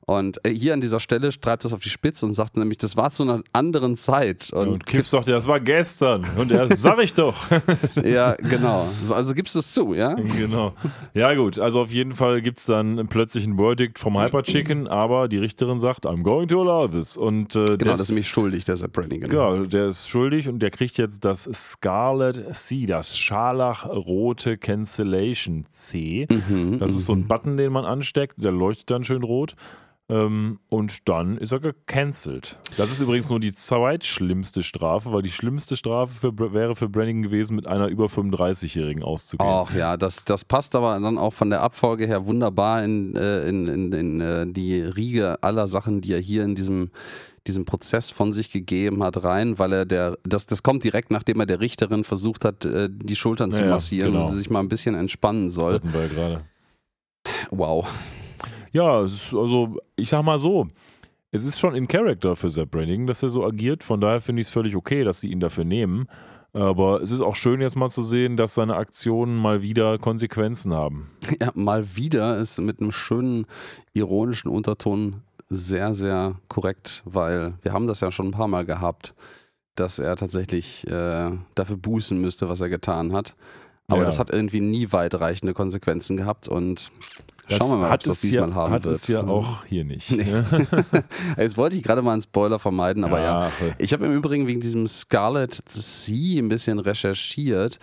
Und äh, hier an dieser Stelle treibt das auf die Spitze und sagt nämlich, das war zu einer anderen Zeit. Und, und sagt, ja, das war gestern. Und er, sag ich doch. ja, genau. So, Also gibst du es zu, ja? genau. Ja, gut. Also auf jeden Fall gibt es dann plötzlich ein Verdict vom Hyper Chicken, aber die Richterin sagt, I'm going to allow this. Und, äh, Genau, das, das ist nämlich schuldig, der Sepp Brannigan. Ja, der ist schuldig und der kriegt jetzt das Scarlet C, das scharlachrote Cancellation C. Mhm, Das ist so ein Button, den man ansteckt, der leuchtet dann schön rot. Ähm, und dann ist er gecancelt. Das ist übrigens nur die zweitschlimmste Strafe, weil die schlimmste Strafe für, wäre für Brannigan gewesen, mit einer über 35-Jährigen auszugehen. Ach ja, das, das passt aber dann auch von der Abfolge her wunderbar in, äh, in, in, in äh, die Riege aller Sachen, die er hier in diesem, diesen Prozess von sich gegeben hat, rein, weil er der, das, das kommt direkt, nachdem er der Richterin versucht hat, äh, die Schultern zu Ja, ja, massieren genau. und sie sich mal ein bisschen entspannen soll. Hatten wir ja gerade. Wow. Ja, ist also, ich sag mal so, es ist schon in Character für Sepp Brannigan, dass er so agiert. Von daher finde ich es völlig okay, dass sie ihn dafür nehmen. Aber es ist auch schön, jetzt mal zu sehen, dass seine Aktionen mal wieder Konsequenzen haben. Ja, mal wieder ist mit einem schönen ironischen Unterton sehr, sehr korrekt, weil wir haben das ja schon ein paar Mal gehabt, dass er tatsächlich äh, dafür bußen müsste, was er getan hat. Aber Ja. das hat irgendwie nie weitreichende Konsequenzen gehabt und Das schauen wir mal, ob es das es diesmal ja, haben hat wird. es ja auch hier nicht. Nee. Jetzt wollte ich gerade mal einen Spoiler vermeiden, aber ja. Ach, Ich habe im Übrigen wegen diesem Scarlet Sea ein bisschen recherchiert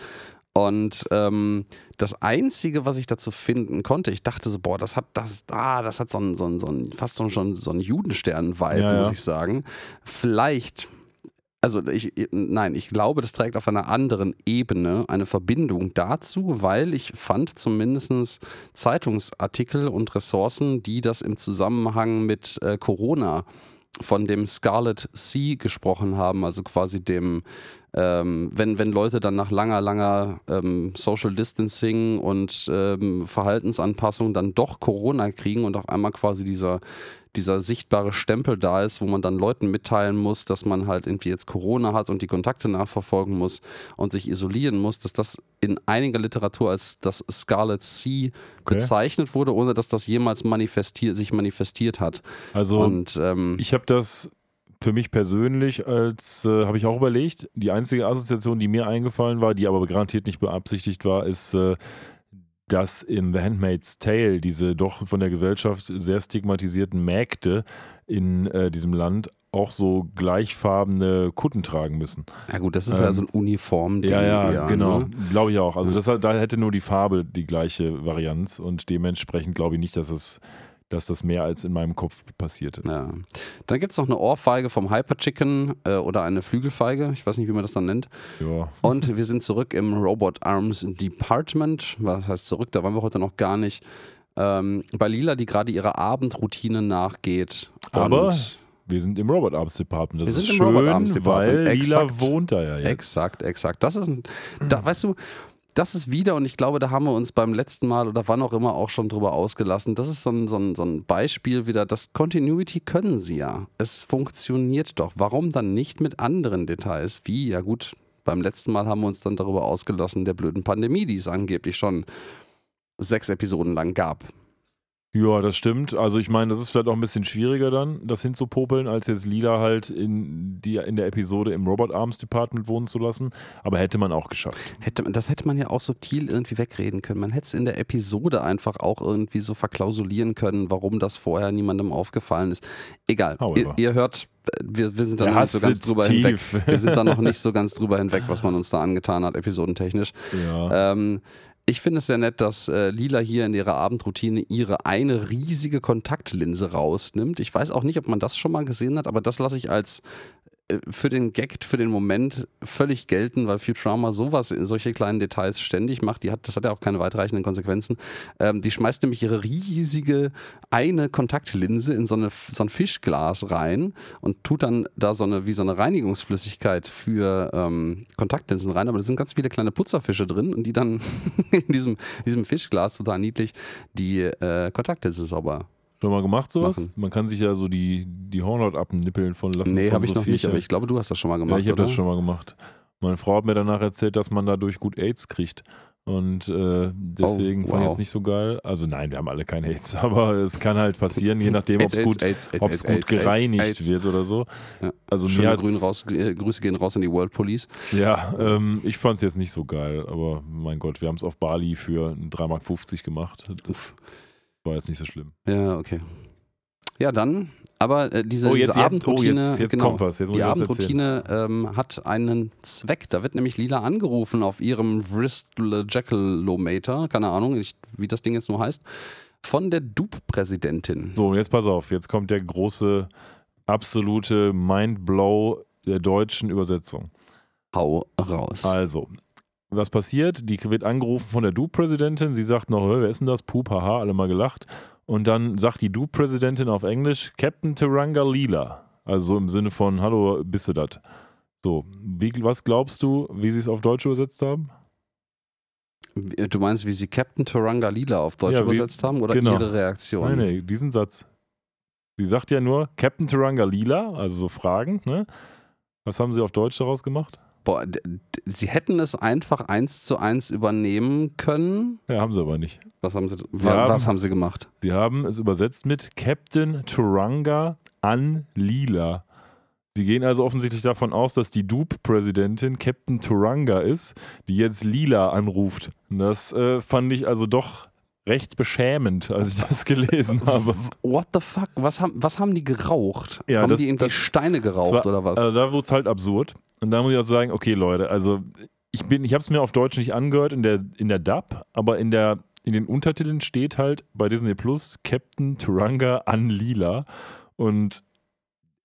und ähm, das Einzige, was ich dazu finden konnte, ich dachte so, boah, das hat das, ah, das hat so ein, so ein, so ein fast so, schon so einen Judenstern-Vibe, Ja, muss ja. ich sagen. Vielleicht, also ich, nein, ich glaube, das trägt auf einer anderen Ebene eine Verbindung dazu, weil ich fand zumindest Zeitungsartikel und Ressourcen, die das im Zusammenhang mit äh, Corona von dem Scarlet Sea gesprochen haben, also quasi dem, ähm, wenn, wenn Leute dann nach langer, langer ähm, Social Distancing und ähm, Verhaltensanpassung dann doch Corona kriegen und auf einmal quasi dieser, dieser sichtbare Stempel da ist, wo man dann Leuten mitteilen muss, dass man halt irgendwie jetzt Corona hat und die Kontakte nachverfolgen muss und sich isolieren muss, dass das in einiger Literatur als das Scarlet Sea Okay. bezeichnet wurde, ohne dass das jemals manifestiert, sich manifestiert hat. Also und ähm, ich habe das für mich persönlich als, äh, habe ich auch überlegt, die einzige Assoziation, die mir eingefallen war, die aber garantiert nicht beabsichtigt war, ist, äh, dass in The Handmaid's Tale diese doch von der Gesellschaft sehr stigmatisierten Mägde in äh, diesem Land auch so gleichfarbene Kutten tragen müssen. Ja gut, das ist ja Ähm, so ein Uniform. Ja, ja, eher, genau. Ne? Glaube ich auch. Also das, da hätte nur die Farbe die gleiche Varianz und dementsprechend glaube ich nicht, dass es dass das mehr als in meinem Kopf passierte. Ja. Dann gibt es noch eine Ohrfeige vom Hyper Chicken äh, oder eine Flügelfeige. Ich weiß nicht, wie man das dann nennt. Ja. Und wir sind zurück im Robot Arms Department. Was heißt zurück? Da waren wir heute noch gar nicht. Ähm, bei Lila, die gerade ihrer Abendroutine nachgeht. Aber wir sind im Robot Arms Department. Das Wir ist sind im schön, Robot Arms Department. weil Lila Exakt. wohnt da ja jetzt. Exakt, exakt. Das ist, ein, da, weißt du, das ist wieder, und ich glaube, da haben wir uns beim letzten Mal oder wann auch immer auch schon drüber ausgelassen. Das ist so ein, so ein, so ein Beispiel wieder, das Continuity können sie ja. Es funktioniert doch. Warum dann nicht mit anderen Details? Wie, ja gut, beim letzten Mal haben wir uns dann darüber ausgelassen, der blöden Pandemie, die es angeblich schon sechs Episoden lang gab. Ja, das stimmt. Also ich meine, das ist vielleicht auch ein bisschen schwieriger dann, das hinzupopeln, als jetzt Lila halt in, die, in der Episode im Robot Arms Department wohnen zu lassen. Aber hätte man auch geschafft. Hätte, man- das hätte man ja auch subtil irgendwie wegreden können. Man hätte es in der Episode einfach auch irgendwie so verklausulieren können, warum das vorher niemandem aufgefallen ist. Egal. Ihr, ihr hört, wir, wir sind da noch nicht so ganz drüber tief. hinweg. Wir sind da noch nicht so ganz drüber hinweg, was man uns da angetan hat, episodentechnisch. Ja. Ähm, ich finde es sehr nett, dass äh, Lila hier in ihrer Abendroutine ihre eine riesige Kontaktlinse rausnimmt. Ich weiß auch nicht, ob man das schon mal gesehen hat, aber das lasse ich als für den Gag, für den Moment völlig gelten, weil Futurama sowas in solche kleinen Details ständig macht. Die hat, das hat ja auch keine weitreichenden Konsequenzen. Ähm, die schmeißt nämlich ihre riesige eine Kontaktlinse in so, eine, so ein Fischglas rein und tut dann da so eine, wie so eine Reinigungsflüssigkeit für ähm, Kontaktlinsen rein. Aber da sind ganz viele kleine Putzerfische drin und die dann in diesem, diesem Fischglas total niedlich die äh, Kontaktlinse sauber. Schon mal gemacht sowas? machen. Man kann sich ja so die, die Hornhaut abnippeln von lassen. nee, habe ich noch nicht, aber ich glaube, du hast das schon mal gemacht. ja, ich habe das schon mal gemacht. Meine Frau hat mir danach erzählt, dass man dadurch gut AIDS kriegt. Und äh, deswegen Oh, fand ich wow. es nicht so geil. Also nein, wir haben alle kein AIDS, aber es kann halt passieren, je nachdem, ob es gut, AIDS, AIDS, gut gereinigt AIDS. wird oder so. Ja. Also Schöne Grün raus, äh, Grüße gehen raus an die World Police. Ja, ähm, ich fand es jetzt nicht so geil, aber mein Gott, wir haben es auf Bali für 3,50 Mark gemacht. Uff. War jetzt nicht so schlimm. Ja, okay. Ja, dann, aber äh, diese, Oh, jetzt- diese jetzt- Abendroutine, oh, jetzt- jetzt genau, kommt was, die Abendroutine ähm, hat einen Zweck. Da wird nämlich Lila angerufen auf ihrem Bristol Jackalometer, keine Ahnung, ich, wie das Ding jetzt nur heißt, von der Dupe-Präsidentin. So, und jetzt pass auf, jetzt kommt der große, absolute Mindblow der deutschen Übersetzung. Hau raus. Also, was passiert? Die wird angerufen von der Du-Präsidentin. Sie sagt noch, "Hä, wer ist denn das? Pup, haha, alle mal gelacht. Und dann sagt die Du-Präsidentin auf Englisch, Captain Taranga Lila. Also so im Sinne von, hallo, bist du das? So, wie, was glaubst du, wie sie es auf Deutsch übersetzt haben? Du meinst, wie sie Captain Turanga Lila auf Deutsch Ja, wie- übersetzt haben oder genau. ihre Reaktion? Nein, nee, diesen Satz. Sie sagt ja nur Captain Turanga Lila, also so Fragen, ne? Was haben sie auf Deutsch daraus gemacht? Boah, sie hätten es einfach eins zu eins übernehmen können. Ja, haben sie aber nicht. Was haben sie, wa, haben- was haben sie gemacht? Sie haben es übersetzt mit Captain Turanga an Lila. Sie gehen also offensichtlich davon aus, dass die Dupe-Präsidentin Captain Turanga ist, die jetzt Lila anruft. Und das äh, fand ich also doch recht beschämend, als ich das gelesen habe. What the fuck? Was haben, was haben die geraucht? Ja, haben das- die irgendwie das- Steine geraucht Zwar- oder was? Also da wurde es halt absurd. Und da muss ich auch sagen, okay, Leute, also ich bin, ich habe es mir auf Deutsch nicht angehört in der, in der Dub, aber in der in den Untertiteln steht halt bei Disney Plus Captain Turanga an Lila. Und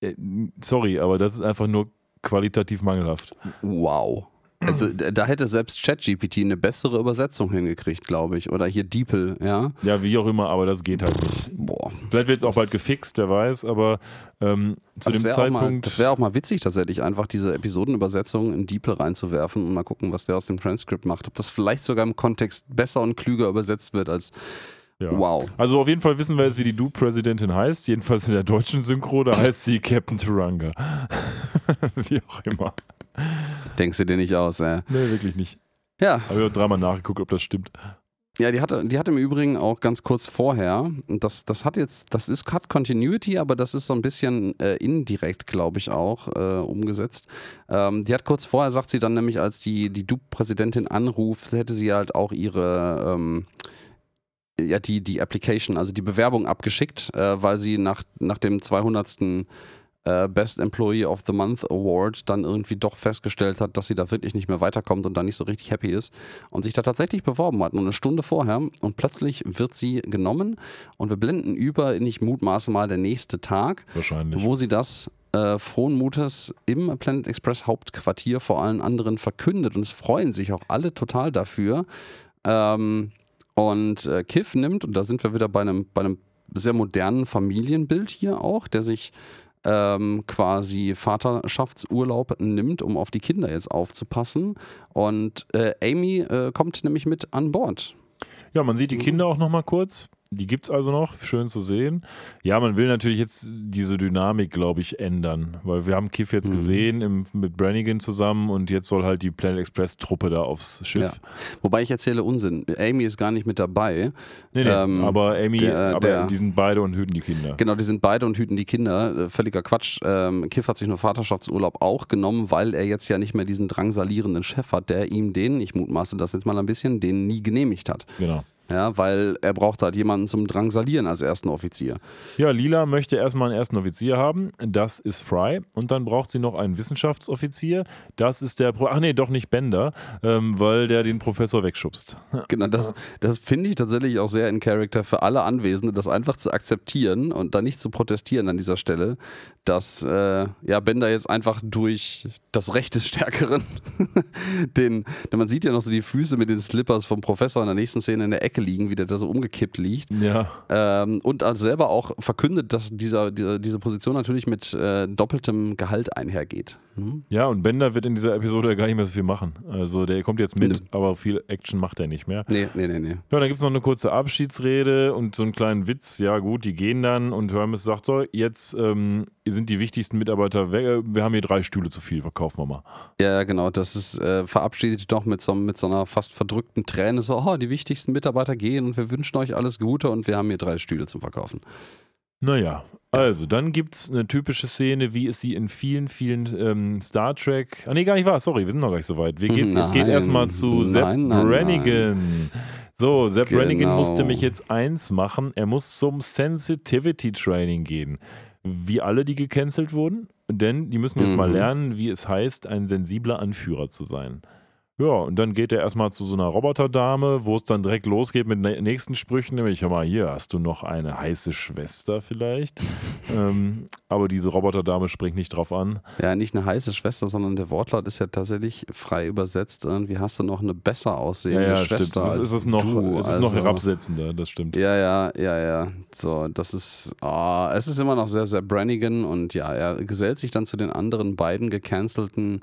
äh, sorry, aber das ist einfach nur qualitativ mangelhaft. wow. Also d- da hätte selbst ChatGPT eine bessere Übersetzung hingekriegt, glaube ich. Oder hier DeepL, ja. Ja, wie auch immer, aber das geht halt nicht. Boah. Vielleicht wird es auch bald gefixt, wer weiß, aber ähm, zu das dem wäre auch, mal- Zeitpunkt. das wär auch mal witzig, tatsächlich einfach diese Episodenübersetzung in DeepL reinzuwerfen und mal gucken, was der aus dem Transkript macht. Ob das vielleicht sogar im Kontext besser und klüger übersetzt wird als ja. wow. Also auf jeden Fall wissen wir jetzt, wie die Du-Präsidentin heißt. Jedenfalls in der deutschen Synchro, da heißt sie Captain Turanga. wie auch immer. Denkst du dir nicht aus, ey. Nee, wirklich nicht. Ja, Habe ich auch dreimal nachgeguckt, ob das stimmt. Ja, die hatte, die hatte im Übrigen auch ganz kurz vorher, und das, das hat jetzt, das ist Cut Continuity, aber das ist so ein bisschen äh, indirekt, glaube ich, auch äh, umgesetzt. Ähm, die hat kurz vorher, sagt sie dann nämlich, als die, die Dupe-Präsidentin anruft, hätte sie halt auch ihre, ähm, ja, die, die Application, also die Bewerbung abgeschickt, äh, weil sie nach, nach dem 200. äh, Best Employee of the Month Award dann irgendwie doch festgestellt hat, dass sie da wirklich nicht mehr weiterkommt und da nicht so richtig happy ist und sich da tatsächlich beworben hat, nur eine Stunde vorher und plötzlich wird sie genommen und wir blenden über in, ich mutmaße mal, der nächste Tag, wo sie das äh, frohen Mutes im Planet Express Hauptquartier vor allen anderen verkündet und es freuen sich auch alle total dafür. Ähm, und äh, Kiff nimmt, und da sind wir wieder bei einem, bei einem sehr modernen Familienbild hier auch, der sich ähm, quasi Vaterschaftsurlaub nimmt, um auf die Kinder jetzt aufzupassen. Und äh, Amy äh, kommt nämlich mit an Bord. Ja, man sieht die Kinder auch noch mal kurz. Die gibt es also noch, schön zu sehen. Ja, man will natürlich jetzt diese Dynamik, glaube ich, ändern, weil wir haben Kiff jetzt Mhm. gesehen im, mit Brannigan zusammen und jetzt soll halt die Planet Express Truppe da aufs Schiff. Ja. Wobei ich erzähle Unsinn. Amy ist gar nicht mit dabei. Nee, nee, Ähm, aber Amy, der- aber der- die sind beide und hüten die Kinder. Genau, die sind beide und hüten die Kinder. Äh, Völliger Quatsch. Ähm, Kiff hat sich nur Vaterschaftsurlaub auch genommen, weil er jetzt ja nicht mehr diesen drangsalierenden Chef hat, der ihm den, ich mutmaße das jetzt mal ein bisschen, den nie genehmigt hat. Genau. Ja, weil er braucht halt jemanden zum Drangsalieren als ersten Offizier. Ja, Lila möchte erstmal einen ersten Offizier haben. Das ist Fry. Und dann braucht sie noch einen Wissenschaftsoffizier. Das ist der. Pro Ach nee, doch nicht Bender, ähm, weil der den Professor wegschubst. Genau, das, das finde ich tatsächlich auch sehr in Character für alle Anwesenden, das einfach zu akzeptieren und da nicht zu protestieren an dieser Stelle, dass äh, ja Bender jetzt einfach durch das Recht des Stärkeren den, denn man sieht ja noch so die Füße mit den Slippers vom Professor in der nächsten Szene in der Ecke liegen, wie der da so umgekippt liegt. Ja. Ähm, und also selber auch verkündet, dass dieser, dieser, diese Position natürlich mit äh, doppeltem Gehalt einhergeht. Hm? Ja, und Bender wird in dieser Episode gar nicht mehr so viel machen. Also der kommt jetzt mit, Nö. aber viel Action macht er nicht mehr. Nee, nee, nee, nee. Ja, dann gibt es noch eine kurze Abschiedsrede und so einen kleinen Witz. Ja, gut, die gehen dann und Hermes sagt so: Jetzt ähm, sind die wichtigsten Mitarbeiter weg. Wir haben hier drei Stühle zu viel, verkaufen wir mal. Ja, genau, das ist äh, verabschiedet doch mit so, mit so einer fast verdrückten Träne, so, oh, die wichtigsten Mitarbeiter gehen und wir wünschen euch alles Gute und wir haben hier drei Stühle zum Verkaufen. Naja, also dann gibt es eine typische Szene, wie es sie in vielen, vielen ähm, Star Trek. Ah, nee, gar nicht wahr, sorry, wir sind noch gar nicht so weit. Wir geht's, es geht erstmal zu Sepp Brannigan. So, Sepp Genau. Brannigan musste mich jetzt eins machen. Er muss zum Sensitivity Training gehen. Wie alle, die gecancelt wurden. Denn die müssen jetzt mal Mhm. lernen, wie es heißt, ein sensibler Anführer zu sein. Ja, und dann geht er erstmal zu so einer Roboterdame, wo es dann direkt losgeht mit den nächsten Sprüchen, nämlich, hör mal, hier hast du noch eine heiße Schwester vielleicht. ähm, aber diese Roboterdame springt nicht drauf an. Ja, nicht eine heiße Schwester, sondern der Wortlaut ist ja tatsächlich frei übersetzt. Irgendwie hast du noch eine besser aussehende Ja, ja, Schwester. stimmt. Es ist, als es ist noch, du. es ist noch Also- herabsetzender, das stimmt. Ja, ja, ja, ja. So, das ist, ah, es ist immer noch sehr, sehr Brannigan und ja, er gesellt sich dann zu den anderen beiden gecancelten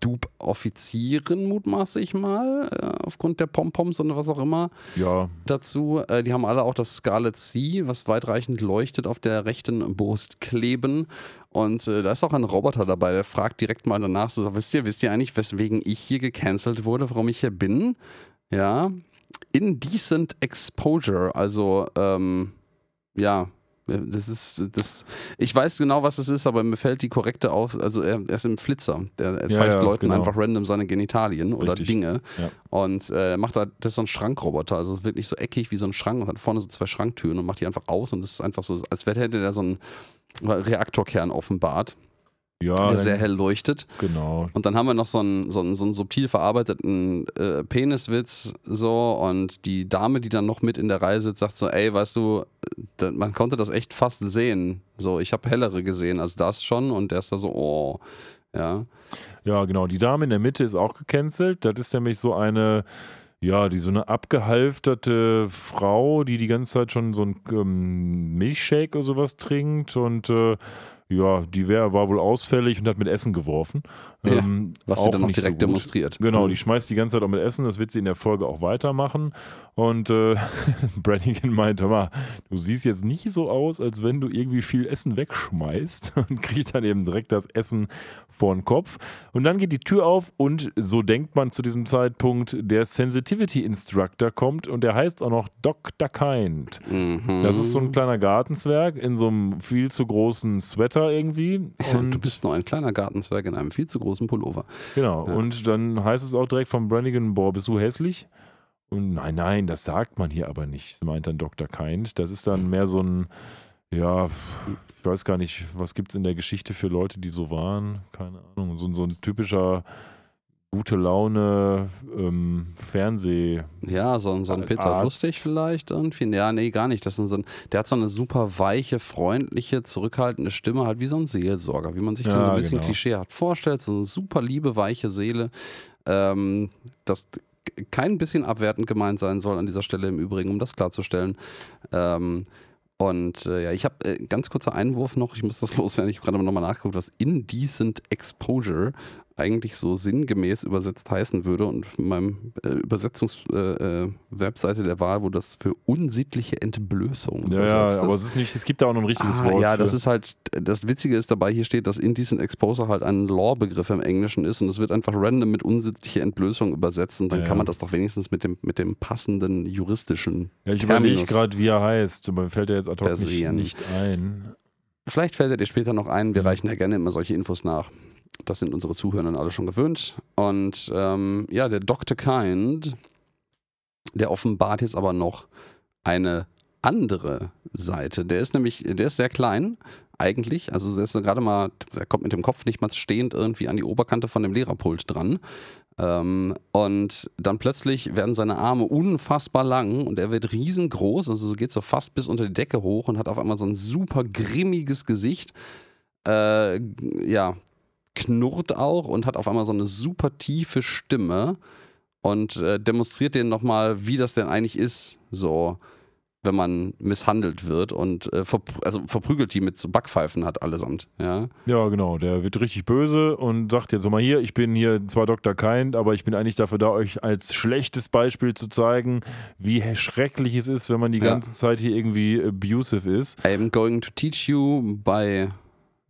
Dupe-Offizieren, mutmaße ich mal, äh, aufgrund der Pompoms und was auch immer Ja, dazu. Äh, die haben alle auch das Scarlet Sea, was weitreichend leuchtet, auf der rechten Brust kleben. Und äh, da ist auch ein Roboter dabei, der fragt direkt mal danach, so, wisst ihr, wisst ihr eigentlich, weswegen ich hier gecancelt wurde, warum ich hier bin? Ja, Indecent Exposure, also ähm, ja, das ist das. Ich weiß genau, was es ist, aber mir fällt die korrekte auf. Also er, er ist im Flitzer. Der, er Ja, zeigt ja, Leuten genau. einfach random seine Genitalien oder Richtig. Dinge. Ja. Und äh, er macht da, das ist so ein Schrankroboter, also es ist wirklich so eckig wie so ein Schrank und hat vorne so zwei Schranktüren und macht die einfach aus und es ist einfach so, als hätte der so einen Reaktorkern offenbart, ja, der sehr hell leuchtet. genau. Und dann haben wir noch so einen, so einen, so einen subtil verarbeiteten äh, Peniswitz so und die Dame, die dann noch mit in der Reihe sitzt, sagt so, ey, weißt du, da, man konnte das echt fast sehen. So, ich habe hellere gesehen als das schon und der ist da so, oh, ja. Ja, genau. Die Dame in der Mitte ist auch gecancelt. Das ist nämlich so eine, ja, die so eine abgehalfterte Frau, die die ganze Zeit schon so ein ähm, Milchshake oder sowas trinkt und äh, ja, die wär, war wohl ausfällig und hat mit Essen geworfen. Ja, Ähm, Was sie dann so direkt gut. demonstriert. Genau, Mhm. die schmeißt die ganze Zeit auch mit Essen, das wird sie in der Folge auch weitermachen. Und äh, Brannigan meint, hör mal, du siehst jetzt nicht so aus, als wenn du irgendwie viel Essen wegschmeißt und kriegt dann eben direkt das Essen vor den Kopf. Und dann geht die Tür auf und so denkt man zu diesem Zeitpunkt, der Sensitivity Instructor kommt und der heißt auch noch Dr. Kind. Mhm. Das ist so ein kleiner Gartenzwerg in so einem viel zu großen Sweater irgendwie. Und Du bist nur ein kleiner Gartenzwerg in einem viel zu großen Pullover. Genau, Ja. und dann heißt es auch direkt von Brannigan, boah, bist du hässlich? Und nein, nein, das sagt man hier aber nicht, meint dann Dr. Kind. Das ist dann mehr so ein, ja, ich weiß gar nicht, was gibt es in der Geschichte für Leute, die so waren? Keine Ahnung, so, so ein typischer gute Laune ähm, Fernseh. Ja, so, ein- so ein Peter Arzt. Lustig vielleicht irgendwie. Ja, nee, gar nicht. Das ist so ein, der hat so eine super weiche, freundliche, zurückhaltende Stimme, halt wie so ein Seelsorger, wie man sich dann so Ja, ein bisschen genau. klischeehaft vorstellt. So eine super liebe, weiche Seele. Ähm, das kein bisschen abwertend gemeint sein soll an dieser Stelle im Übrigen, um das klarzustellen. Ähm, und äh, ja, ich habe äh, ganz kurzer Einwurf noch, ich muss das loswerden, ich habe gerade nochmal nachgeguckt, was Indecent Exposure eigentlich so sinngemäß übersetzt heißen würde und in meinem äh, Übersetzungs-Webseite äh, Webseite der Wahl, wo das für unsittliche Entblößung Ja, übersetzt ja, aber es ist nicht, es gibt da auch noch ein richtiges Ah, Wort. ja, für. das ist halt, das Witzige ist dabei, hier steht, dass Indecent Exposure halt ein Law-Begriff im Englischen ist und es wird einfach random mit unsittliche Entblößung übersetzt und dann Ja, kann man das doch wenigstens mit dem, mit dem passenden juristischen ja, ich überlege Terminus gerade, wie er heißt, aber mir fällt er jetzt ad hoc nicht, nicht ein. Vielleicht fällt er dir später noch ein. Wir Mhm. reichen ja gerne immer solche Infos nach. Das sind unsere Zuhörer alle schon gewöhnt. Und ähm, ja, der Dr. Kind, der offenbart jetzt aber noch eine andere Seite. Der ist nämlich, der ist sehr klein eigentlich. Also der ist so gerade mal, der kommt mit dem Kopf nicht mal stehend irgendwie an die Oberkante von dem Lehrerpult dran. Ähm, und dann plötzlich werden seine Arme unfassbar lang und er wird riesengroß, also so geht so fast bis unter die Decke hoch und hat auf einmal so ein super grimmiges Gesicht. Äh, ja, knurrt auch und hat auf einmal so eine super tiefe Stimme und äh, demonstriert denen nochmal, wie das denn eigentlich ist, so wenn man misshandelt wird und äh, verpr also verprügelt die mit so Backpfeifen hat allesamt, ja. Ja, genau. Der wird richtig böse und sagt jetzt so mal hier, ich bin hier zwar Dr. Kind, aber ich bin eigentlich dafür da, euch als schlechtes Beispiel zu zeigen, wie schrecklich es ist, wenn man die Ja. ganze Zeit hier irgendwie abusive ist. I am going to teach you by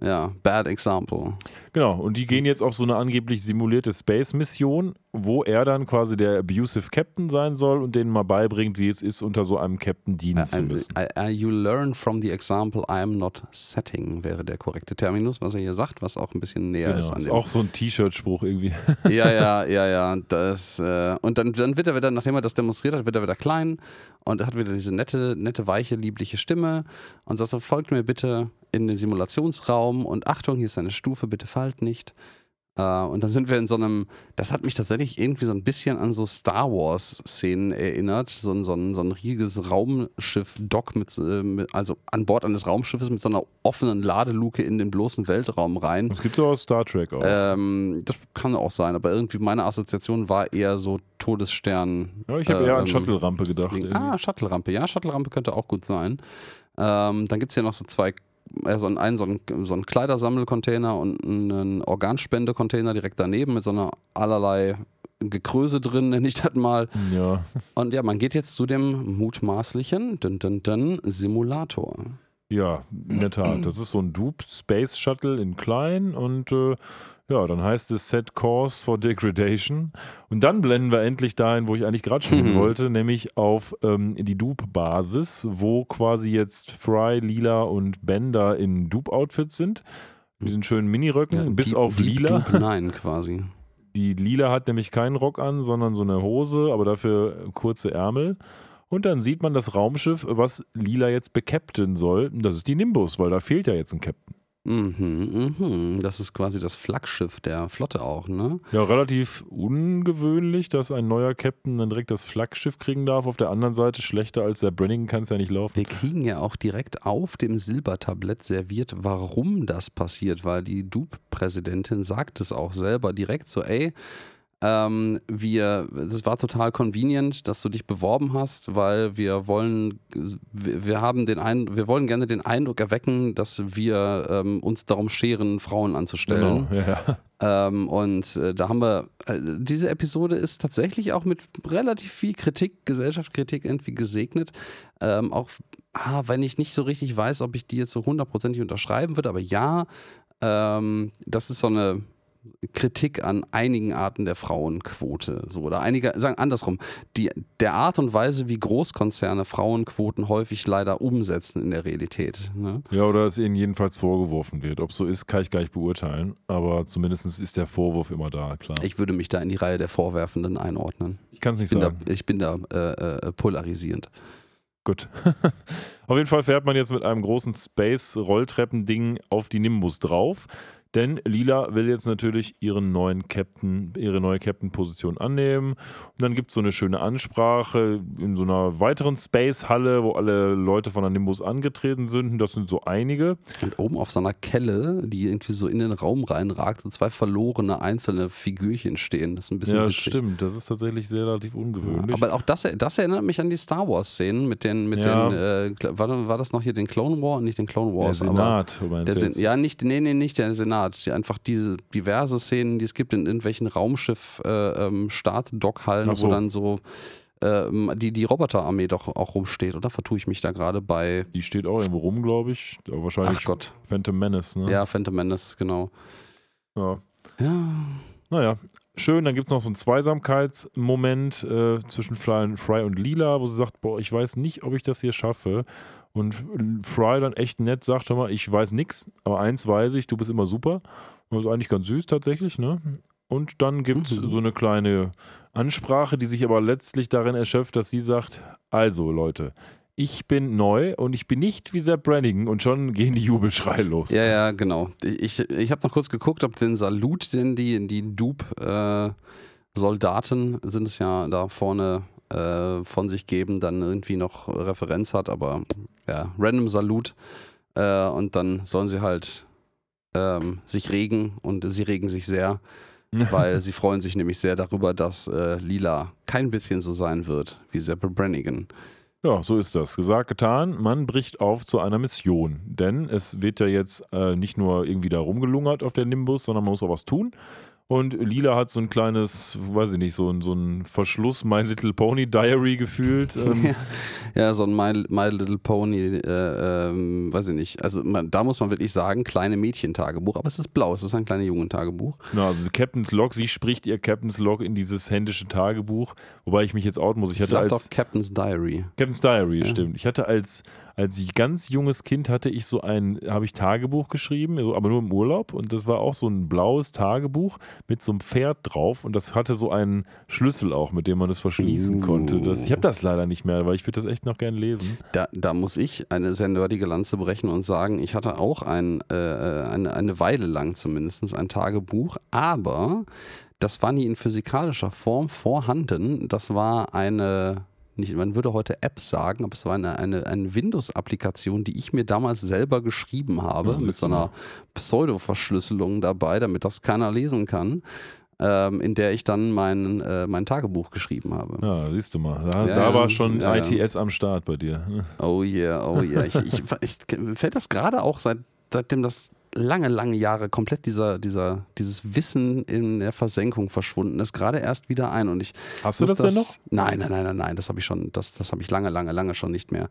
ja, bad example. Genau. Und die gehen jetzt auf so eine angeblich simulierte Space-Mission, wo er dann quasi der abusive Captain sein soll und denen mal beibringt, wie es ist, unter so einem Captain dienen zu I, müssen. I, I, you learn from the example I am not setting, wäre der korrekte Terminus, was er hier sagt, was auch ein bisschen näher ist Genau. an Ist dem. auch so ein T-Shirt-Spruch irgendwie. ja, ja, ja, ja. Das, äh, und dann, dann wird er wieder, nachdem er das demonstriert hat, wird er wieder klein und hat wieder diese nette, nette, weiche, liebliche Stimme und sagt so, folgt mir bitte in den Simulationsraum und Achtung, hier ist eine Stufe, bitte fallt nicht. Äh, und dann sind wir in so einem, das hat mich tatsächlich irgendwie so ein bisschen an so Star Wars-Szenen erinnert. So ein, so ein, so ein riesiges Raumschiff-Dock, mit, äh, mit, also an Bord eines Raumschiffes mit so einer offenen Ladeluke in den bloßen Weltraum rein. Das gibt es auch aus Star Trek auch. Ähm, das kann auch sein, aber irgendwie meine Assoziation war eher so Todesstern. ja, ich habe eher an ähm, Shuttle-Rampe gedacht. Irgendwie. Ah, Shuttle-Rampe. Ja, Shuttle-Rampe könnte auch gut sein. Ähm, dann gibt es ja noch so zwei, äh, so einen, einen, so einen, so einen Kleidersammelcontainer und einen Organspendecontainer direkt daneben mit so einer allerlei Gekröse drin, nenne ich das mal. Ja. Und ja, man geht jetzt zu dem mutmaßlichen dun, dun, dun, Simulator. Ja, in der Tat. Das ist so ein Dupe Space Shuttle in klein und äh, ja, dann heißt es Set Course for Degradation. Und dann blenden wir endlich dahin, wo ich eigentlich gerade stehen Mhm. wollte, nämlich auf ähm, die Dupe-Basis, wo quasi jetzt Fry, Lila und Bender in Dupe-Outfits sind. Diesen schönen Miniröcken, Ja, bis Deep- auf Deep Lila. Dupe Nein, quasi. Die Lila hat nämlich keinen Rock an, sondern so eine Hose, aber dafür kurze Ärmel. Und dann sieht man das Raumschiff, was Lila jetzt bekapten soll. Das ist die Nimbus, weil da fehlt ja jetzt ein Captain. Mhm, mhm. Das ist quasi das Flaggschiff der Flotte auch, ne? Ja, relativ ungewöhnlich, dass ein neuer Captain dann direkt das Flaggschiff kriegen darf. Auf der anderen Seite schlechter als der Brannigan kann es ja nicht laufen. Wir kriegen ja auch direkt auf dem Silbertablett serviert, warum das passiert, weil die Dupe-Präsidentin sagt es auch selber direkt so, ey, ähm, wir, es war total convenient, dass du dich beworben hast, weil wir wollen, wir, wir haben den ein, wir wollen gerne den Eindruck erwecken, dass wir ähm, uns darum scheren, Frauen anzustellen. Genau, ja, ja. Ähm, und äh, da haben wir, äh, diese Episode ist tatsächlich auch mit relativ viel Kritik, Gesellschaftskritik irgendwie gesegnet. Ähm, auch ah, wenn ich nicht so richtig weiß, ob ich die jetzt so hundertprozentig unterschreiben würde, aber ja, ähm, das ist so eine Kritik an einigen Arten der Frauenquote. So, oder einige, sagen andersrum, die, der Art und Weise, wie Großkonzerne Frauenquoten häufig leider umsetzen in der Realität. Ne? ja, oder es ihnen jedenfalls vorgeworfen wird. Ob so ist, kann ich gar nicht beurteilen. Aber zumindest ist der Vorwurf immer da, klar. Ich würde mich da in die Reihe der Vorwerfenden einordnen. Ich kann es nicht bin da, sagen. ich bin da äh, äh, polarisierend. Gut. auf jeden Fall fährt man jetzt mit einem großen Space-Rolltreppending auf die Nimbus drauf. Denn Lila will jetzt natürlich ihren neuen Captain, ihre neue Captain-Position annehmen. Und dann gibt es so eine schöne Ansprache in so einer weiteren Space-Halle, wo alle Leute von der Nimbus angetreten sind. Und das sind so einige. Und oben auf so einer Kelle, die irgendwie so in den Raum reinragt, so zwei verlorene einzelne Figürchen stehen. Das ist ein bisschen Ja, witzig. stimmt. Das ist tatsächlich sehr relativ ungewöhnlich. Aber auch das, das erinnert mich an die Star Wars-Szenen mit den, mit Ja. den, äh, war, war das noch hier den Clone War? Nicht den Clone der Wars, aber. Senat, meinst Der Sen jetzt. ja, nicht, nee, nee, nicht der Senat. Die, einfach diese diverse Szenen, die es gibt in irgendwelchen Raumschiff äh, ähm, so. wo dann so ähm, die, die Roboterarmee doch auch rumsteht, oder vertue ich mich da gerade bei Die steht auch irgendwo rum, glaube ich. Aber wahrscheinlich Ach Gott. Phantom Menace, ne? Ja, Phantom Menace, genau. ja. Ja. Naja, schön. Dann gibt es noch so einen Zweisamkeitsmoment äh, zwischen Fry, Fry und Lila, wo sie sagt, boah, ich weiß nicht, ob ich das hier schaffe. Und Fry dann echt nett sagt, mal, ich weiß nix, aber eins weiß ich, du bist immer super. Das ist eigentlich ganz süß tatsächlich, ne? Und dann gibt es Mhm. so eine kleine Ansprache, die sich aber letztlich darin erschöpft, dass sie sagt, also Leute, ich bin neu und ich bin nicht wie Sepp Brannigan und schon gehen die Jubelschreie los. Ja, ja, genau. Ich, ich habe noch kurz geguckt, ob den Salut, den die, die Dupe-Soldaten sind es ja da vorne äh, von sich geben, dann irgendwie noch Referenz hat, aber ja, random Salut. Äh, und dann sollen sie halt ähm, sich regen und sie regen sich sehr, weil sie freuen sich nämlich sehr darüber, dass äh, Lila kein bisschen so sein wird wie Sepp Brannigan. Ja, so ist das. Gesagt, getan. Man bricht auf zu einer Mission. Denn es wird ja jetzt äh, nicht nur irgendwie da rumgelungert auf der Nimbus, sondern man muss auch was tun. Und Lila hat so ein kleines, weiß ich nicht, so ein, so ein Verschluss My Little Pony Diary gefühlt. Ähm, Ja, so ein My, My Little Pony, äh, ähm, weiß ich nicht. Also man, da muss man wirklich sagen, kleine Mädchentagebuch, aber es ist blau, es ist ein kleines Jungentagebuch. na, also Captain's Log, sie spricht ihr Captain's Log in dieses händische Tagebuch, wobei ich mich jetzt outen muss. Ich hatte Sag als doch Captain's Diary. Captain's Diary, Ja. stimmt. Ich hatte als, als ich ganz junges Kind hatte ich so ein, habe ich Tagebuch geschrieben, aber nur im Urlaub. Und das war auch so ein blaues Tagebuch mit so einem Pferd drauf. Und das hatte so einen Schlüssel auch, mit dem man es verschließen Uh. konnte. Das, ich habe das leider nicht mehr, weil ich würde das echt noch gerne lesen. Da, da muss ich eine sehr nerdige Lanze brechen und sagen, ich hatte auch ein, äh, eine, eine Weile lang zumindest ein Tagebuch, aber das war nie in physikalischer Form vorhanden. Das war eine, nicht, man würde heute App sagen, aber es war eine, eine, eine Windows-Applikation, die ich mir damals selber geschrieben habe, Ja, mit so einer Pseudo-Verschlüsselung dabei, damit das keiner lesen kann. Ähm, in der ich dann mein, äh, mein Tagebuch geschrieben habe. Ja, siehst du mal. Da, Ja, da war schon Ja. ITS am Start bei dir. Oh yeah, oh yeah. Ich, ich, ich, fällt das gerade auch seit, seitdem das lange, lange Jahre komplett dieser, dieser, dieses Wissen in der Versenkung verschwunden ist, gerade erst wieder ein. Und ich Hast du muss das, denn noch? Nein, nein, nein, nein, nein, das habe ich schon, das, das habe ich lange, lange, lange schon nicht mehr.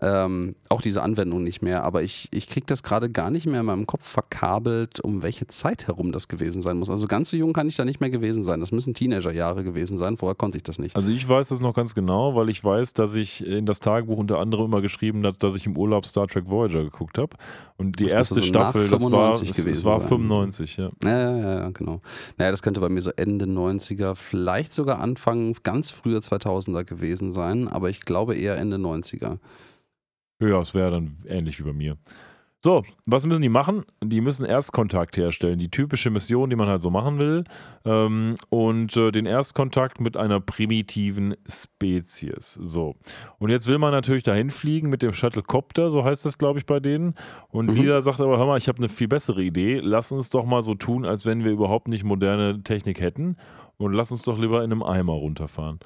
Ähm, auch diese Anwendung nicht mehr, aber ich, ich kriege das gerade gar nicht mehr in meinem Kopf verkabelt, um welche Zeit herum das gewesen sein muss. Also ganz so jung kann ich da nicht mehr gewesen sein. Das müssen Teenagerjahre gewesen sein, vorher konnte ich das nicht. Also ich weiß das noch ganz genau, weil ich weiß, dass ich in das Tagebuch unter anderem immer geschrieben habe, dass ich im Urlaub Star Trek Voyager geguckt habe. Und die Das erste so Staffel, das war, 95 es, gewesen es war sein. 95, ja. Ja, ja, ja, ja, genau. Naja, das könnte bei mir so Ende 90er, vielleicht sogar Anfang ganz früher 2000er gewesen sein, aber ich glaube eher Ende 90er. Ja, es wäre dann ähnlich wie bei mir. So, was müssen die machen? Die müssen Erstkontakt herstellen. Die typische Mission, die man halt so machen will. Ähm, und äh, den Erstkontakt mit einer primitiven Spezies. So. Und jetzt will man natürlich dahin fliegen mit dem Shuttlecopter, so heißt das, glaube ich, bei denen. Und Mhm. Lila sagt aber, hör mal, ich habe eine viel bessere Idee. Lass uns doch mal so tun, als wenn wir überhaupt nicht moderne Technik hätten. Und lass uns doch lieber in einem Eimer runterfahren.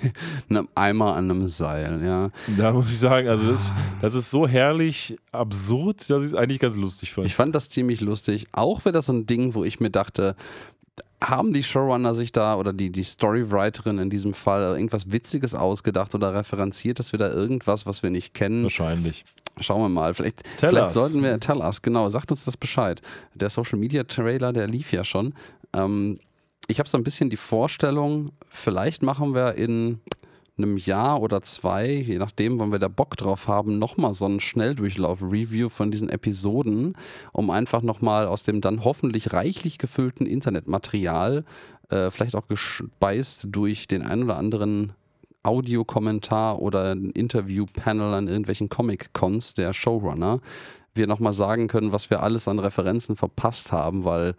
In einem Eimer an einem Seil, ja. Da muss ich sagen, also das, das ist so herrlich absurd, dass ich es eigentlich ganz lustig fand. Ich fand das ziemlich lustig. Auch wäre das so ein Ding, wo ich mir dachte, haben die Showrunner sich da oder die, die Storywriterin in diesem Fall irgendwas Witziges ausgedacht oder referenziert, dass wir da irgendwas, was wir nicht kennen? Wahrscheinlich. Schauen wir mal. Vielleicht, Tell vielleicht us. sollten wir, tell us, genau, sagt uns das Bescheid. Der Social Media Trailer, der lief ja schon. Ähm, ich habe so ein bisschen die Vorstellung, vielleicht machen wir in einem Jahr oder zwei, je nachdem, wann wir da Bock drauf haben, nochmal so einen Schnelldurchlauf-Review von diesen Episoden, um einfach nochmal aus dem dann hoffentlich reichlich gefüllten Internetmaterial, äh, vielleicht auch gespeist durch den ein oder anderen Audiokommentar oder ein Interview-Panel an irgendwelchen Comic-Cons der Showrunner, wir nochmal sagen können, was wir alles an Referenzen verpasst haben, weil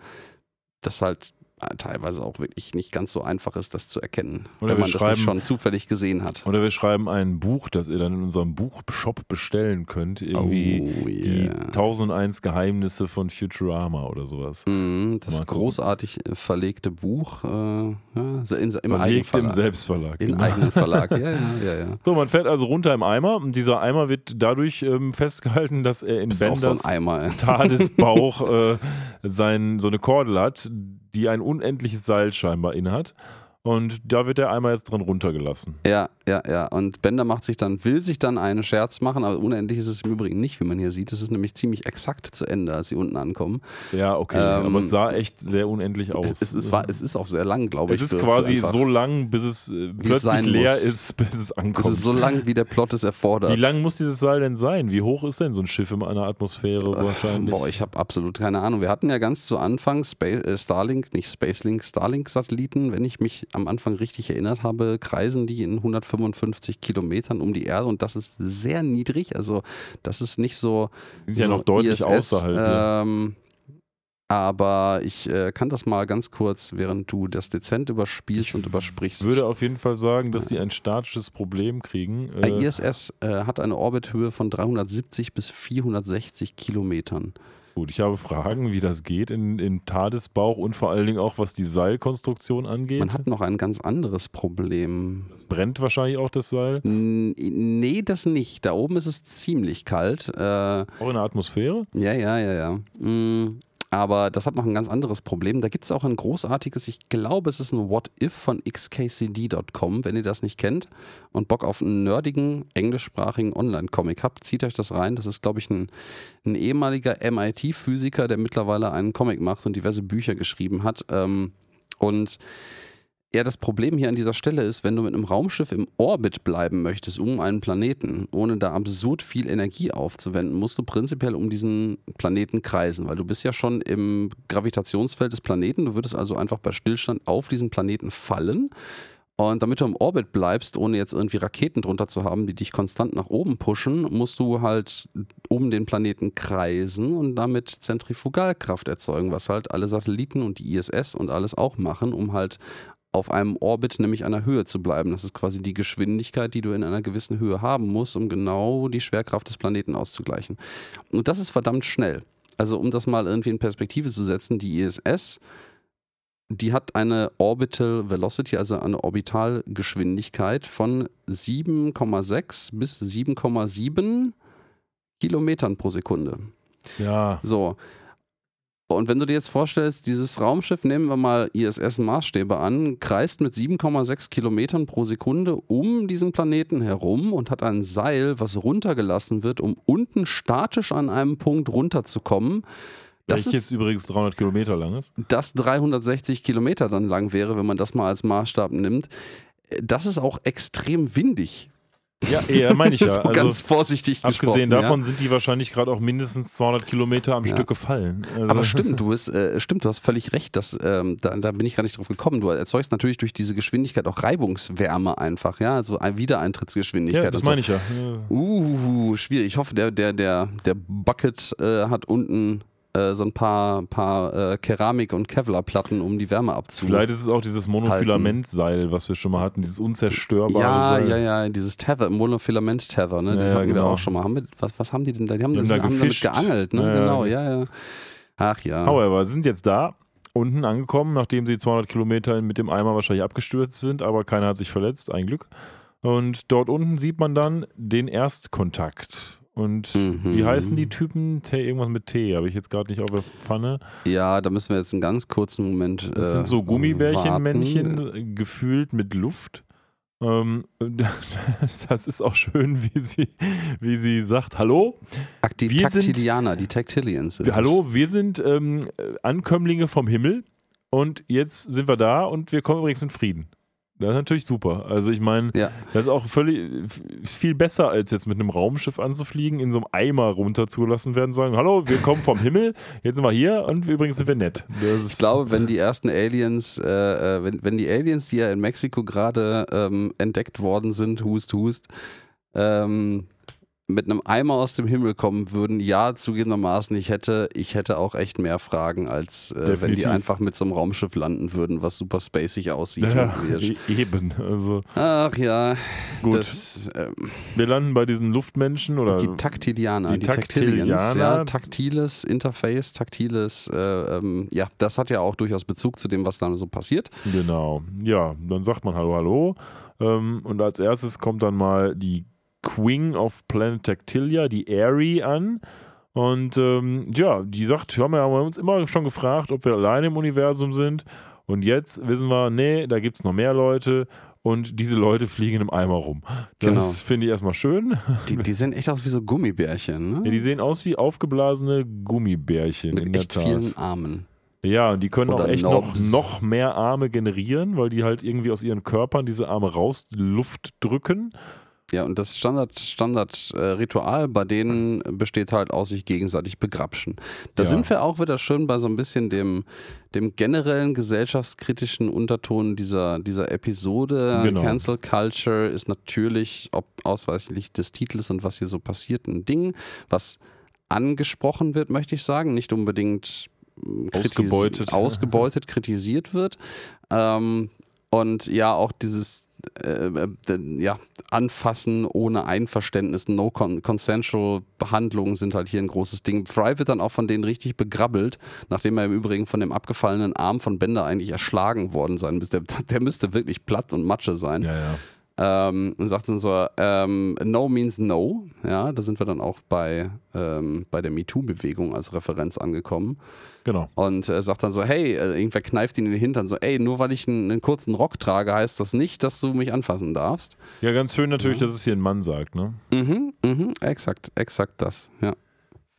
das halt teilweise auch wirklich nicht ganz so einfach ist, das zu erkennen, Oder wenn man das nicht schon zufällig gesehen hat. Oder wir schreiben ein Buch, das ihr dann in unserem Buchshop bestellen könnt. Irgendwie Oh, die yeah. 1001 Geheimnisse von Futurama oder sowas. Mhm, das Mal großartig äh, verlegte Buch äh, ja, in, im eigenen Verlegt im Verlag. Selbstverlag. Im genau. eigenen Verlag, ja, ja, ja. ja. So, man fährt also runter im Eimer und dieser Eimer wird dadurch ähm, festgehalten, dass er in so Benders Eimer. ey. Tadesbauch äh, sein, so eine Kordel hat, die ein unendliches Seil scheinbar innehat. Und da wird der Eimer jetzt dran runtergelassen. Ja, ja, ja. Und Bender macht sich dann, will sich dann einen Scherz machen, aber unendlich ist es im Übrigen nicht, wie man hier sieht. Es ist nämlich ziemlich exakt zu Ende, als sie unten ankommen. Ja, okay. Ähm, aber es sah echt sehr unendlich aus. Es, es, war, es ist auch sehr lang, glaube ich. Es ist quasi so lang, bis es äh, es plötzlich leer muss. ist, bis es Es ankommt. ist so lang, wie der Plot es erfordert. Wie lang muss dieses Seil denn sein? Wie hoch ist denn so ein Schiff in einer Atmosphäre wahrscheinlich? Boah, ich habe absolut keine Ahnung. Wir hatten ja ganz zu Anfang Spa äh, Starlink, nicht Spacelink, Starlink-Satelliten, wenn ich mich am Anfang richtig erinnert habe, kreisen die in 155 Kilometern um die Erde und das ist sehr niedrig. Also das ist nicht so, Sind ja so noch deutlich ISS, außerhalb. Ähm, aber ich äh, kann das mal ganz kurz, während du das dezent überspielst und übersprichst. Ich würde auf jeden Fall sagen, dass sie ein statisches Problem kriegen. Äh, ISS äh, hat eine Orbithöhe von 370 bis 460 Kilometern. Gut, ich habe Fragen, wie das geht in, in Tadesbauch und vor allen Dingen auch, was die Seilkonstruktion angeht. Man hat noch ein ganz anderes Problem. Es brennt wahrscheinlich auch das Seil. N- Nee, das nicht. Da oben ist es ziemlich kalt. Äh, Auch in der Atmosphäre. ja, ja, ja, ja. Mm, aber das hat noch ein ganz anderes Problem. Da gibt es auch ein großartiges, ich glaube, es ist ein What If von xkcd.com, wenn ihr das nicht kennt und Bock auf einen nerdigen, englischsprachigen Online-Comic habt, zieht euch das rein. Das ist, glaube ich, ein, ein ehemaliger MIT-Physiker, der mittlerweile einen Comic macht und diverse Bücher geschrieben hat. Ähm, und Ja, das Problem hier an dieser Stelle ist, wenn du mit einem Raumschiff im Orbit bleiben möchtest, um einen Planeten, ohne da absurd viel Energie aufzuwenden, musst du prinzipiell um diesen Planeten kreisen, weil du bist ja schon im Gravitationsfeld des Planeten. Du würdest also einfach bei Stillstand auf diesen Planeten fallen. Und damit du im Orbit bleibst, ohne jetzt irgendwie Raketen drunter zu haben, die dich konstant nach oben pushen, musst du halt um den Planeten kreisen und damit Zentrifugalkraft erzeugen, was halt alle Satelliten und die ISS und alles auch machen, um halt auf einem Orbit, nämlich einer Höhe zu bleiben. Das ist quasi die Geschwindigkeit, die du in einer gewissen Höhe haben musst, um genau die Schwerkraft des Planeten auszugleichen. Und das ist verdammt schnell. Also um das mal irgendwie in Perspektive zu setzen, die ISS, die hat eine Orbital Velocity, also eine Orbitalgeschwindigkeit von 7,6 bis 7,7 Kilometern pro Sekunde. Ja. So, und wenn du dir jetzt vorstellst, dieses Raumschiff, nehmen wir mal ISS-Maßstäbe an, kreist mit 7,6 Kilometern pro Sekunde um diesen Planeten herum und hat ein Seil, was runtergelassen wird, um unten statisch an einem Punkt runterzukommen. Das ist jetzt übrigens 300 Kilometer lang ist. Das 360 Kilometer dann lang wäre, wenn man das mal als Maßstab nimmt. Das ist auch extrem windig. Ja, eher meine ich ja. so also, ganz vorsichtig Abgesehen davon ja. sind die wahrscheinlich gerade auch mindestens 200 Kilometer am ja. Stück gefallen. Also Aber stimmt, du bist, äh, stimmt, du hast völlig recht. Dass, ähm, da, da, bin ich gar nicht drauf gekommen. Du erzeugst natürlich durch diese Geschwindigkeit auch Reibungswärme einfach, ja, also Wiedereintrittsgeschwindigkeit. Ja, das meine ich ja. ja. Uh, schwierig. Ich hoffe, der, der, der, der Bucket äh, hat unten äh, so ein paar, paar äh, Keramik- und Kevlarplatten, um die Wärme abzuhalten. Vielleicht ist es auch dieses Monofilamentseil, was wir schon mal hatten, dieses unzerstörbare ja, Seil. Ja, ja, dieses Tether, Monofilament-Tether, ne? Den ja, hatten genau. wir auch schon mal. Haben wir, was, was haben die denn da? Die haben, das, da haben damit geangelt, ne? Ja, genau, ja, ja. Ach ja. However, sind jetzt da unten angekommen, nachdem sie 200 Kilometer mit dem Eimer wahrscheinlich abgestürzt sind, aber keiner hat sich verletzt, ein Glück. Und dort unten sieht man dann den Erstkontakt. Und mhm. wie heißen die Typen? T, irgendwas mit T, habe ich jetzt gerade nicht auf der Pfanne. Ja, da müssen wir jetzt einen ganz kurzen Moment. Das äh, sind so Gummibärchenmännchen, gefühlt mit Luft. Ähm, das ist auch schön, wie sie, wie sie sagt: Hallo. Die wir Taktilianer, sind, die Tactilians. Sind hallo, wir sind ähm, Ankömmlinge vom Himmel und jetzt sind wir da und wir kommen übrigens in Frieden. Das ist natürlich super. Also ich meine, ja. das ist auch völlig viel besser, als jetzt mit einem Raumschiff anzufliegen, in so einem Eimer runterzulassen werden, sagen, hallo, wir kommen vom Himmel, jetzt sind wir hier und übrigens sind wir nett. ich glaube, wenn die ersten Aliens, äh, äh, wenn, wenn die Aliens, die ja in Mexiko gerade ähm, entdeckt worden sind, hust, hust, ähm, mit einem Eimer aus dem Himmel kommen würden, ja, zugegebenermaßen, ich hätte, ich hätte auch echt mehr Fragen, als äh, wenn die einfach mit so einem Raumschiff landen würden, was super spacig aussieht. Ja, eben. Also, Ach ja. Gut. Das, ähm, Wir landen bei diesen Luftmenschen oder. Die Taktilianer, die, die Taktilians, ja, taktiles Interface, taktiles, äh, ähm, ja, das hat ja auch durchaus Bezug zu dem, was da so passiert. Genau. Ja, dann sagt man Hallo, Hallo. Ähm, und als erstes kommt dann mal die Queen of Planet Tactilia, die Airy, an. Und ähm, ja, die sagt, wir haben ja uns immer schon gefragt, ob wir alleine im Universum sind. Und jetzt wissen wir, nee, da gibt es noch mehr Leute und diese Leute fliegen im Eimer rum. Das genau. finde ich erstmal schön. Die, die, sehen echt aus wie so Gummibärchen, ne? Ja, die sehen aus wie aufgeblasene Gummibärchen. Mit in echt der Tat. vielen Armen. Ja, und die können Oder auch echt noch, noch mehr Arme generieren, weil die halt irgendwie aus ihren Körpern diese Arme raus Luft drücken. Ja, und das Standard, Standard äh, Ritual bei denen besteht halt aus sich gegenseitig begrapschen. Da ja. sind wir auch wieder schön bei so ein bisschen dem, dem generellen gesellschaftskritischen Unterton dieser, dieser Episode. Genau. Cancel Culture ist natürlich, ob ausweislich des Titels und was hier so passiert, ein Ding, was angesprochen wird, möchte ich sagen. Nicht unbedingt ausgebeutet, ausgebeutet kritisiert wird. Ähm, und ja, auch dieses äh, äh, ja, Anfassen ohne Einverständnis, no consensual Behandlungen sind halt hier ein großes Ding. Fry wird dann auch von denen richtig begrabbelt, nachdem er im Übrigen von dem abgefallenen Arm von Bender eigentlich erschlagen worden sein müsste. Der, der müsste wirklich platt und Matsche sein. Ja, ja. Ähm, und sagt dann so, ähm, no means no. Ja, da sind wir dann auch bei, ähm, bei der MeToo-Bewegung als Referenz angekommen. Genau. Und er sagt dann so, hey, äh, irgendwer kneift ihn in den Hintern, so, ey, nur weil ich einen, einen, kurzen Rock trage, heißt das nicht, dass du mich anfassen darfst. Ja, ganz schön natürlich, ja. dass es hier ein Mann sagt, ne? Mhm, mhm, exakt, exakt das, ja.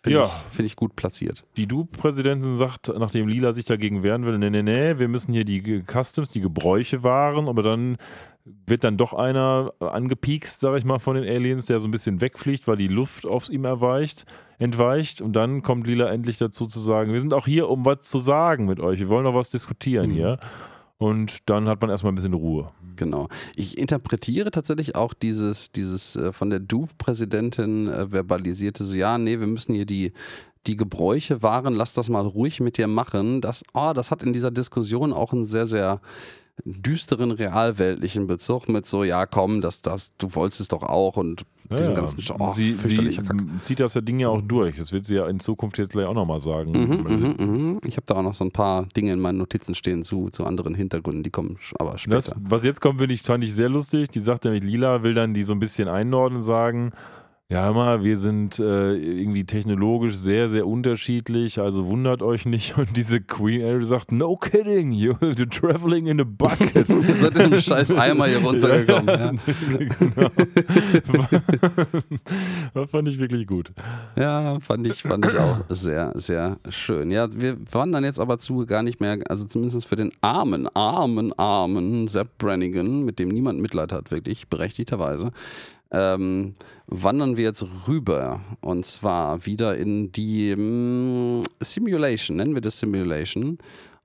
Finde Ja. ich, find ich gut platziert. Die Du-Präsidentin sagt, nachdem Lila sich dagegen wehren will, nee, nee, nee, wir müssen hier die Customs, die Gebräuche wahren, aber dann wird dann doch einer angepiekst, sag ich mal, von den Aliens, der so ein bisschen wegfliegt, weil die Luft auf ihm erweicht, entweicht und dann kommt Lila endlich dazu zu sagen, wir sind auch hier, um was zu sagen mit euch, wir wollen noch was diskutieren Mhm. hier und dann hat man erstmal ein bisschen Ruhe. Genau. Ich interpretiere tatsächlich auch dieses, dieses äh, von der Du-Präsidentin äh, verbalisierte, so ja, nee, wir müssen hier die, die Gebräuche wahren, lass das mal ruhig mit dir machen. Das, oh, das hat in dieser Diskussion auch einen sehr, sehr düsteren realweltlichen Bezug mit so, ja komm, das, das, du wolltest es doch auch und diesen ganzen Sch- oh, sie, sie zieht das Ding ja auch durch, das wird sie ja in Zukunft jetzt gleich auch nochmal sagen. Mhm, mhm, mhm. Ich habe da auch noch so ein paar Dinge in meinen Notizen stehen zu, zu anderen Hintergründen, die kommen aber später. Das, was jetzt kommt, finde ich, fand ich sehr lustig. Die sagt nämlich, Lila will dann die so ein bisschen einordnen sagen, ja, mal, wir sind äh, irgendwie technologisch sehr, sehr unterschiedlich, also wundert euch nicht. Und diese Queen Ariel sagt, no kidding, you're traveling in a bucket. Ihr seid in einem scheiß Eimer hier runtergekommen. Ja. genau. das fand ich wirklich gut. Ja, fand ich, fand ich auch sehr, sehr schön. Ja, wir wandern jetzt aber zu gar nicht mehr, also zumindest für den armen, armen, armen Sepp Brannigan, mit dem niemand Mitleid hat, wirklich, berechtigterweise, ähm, wandern wir jetzt rüber und zwar wieder in die mm, Simulation, nennen wir das Simulation.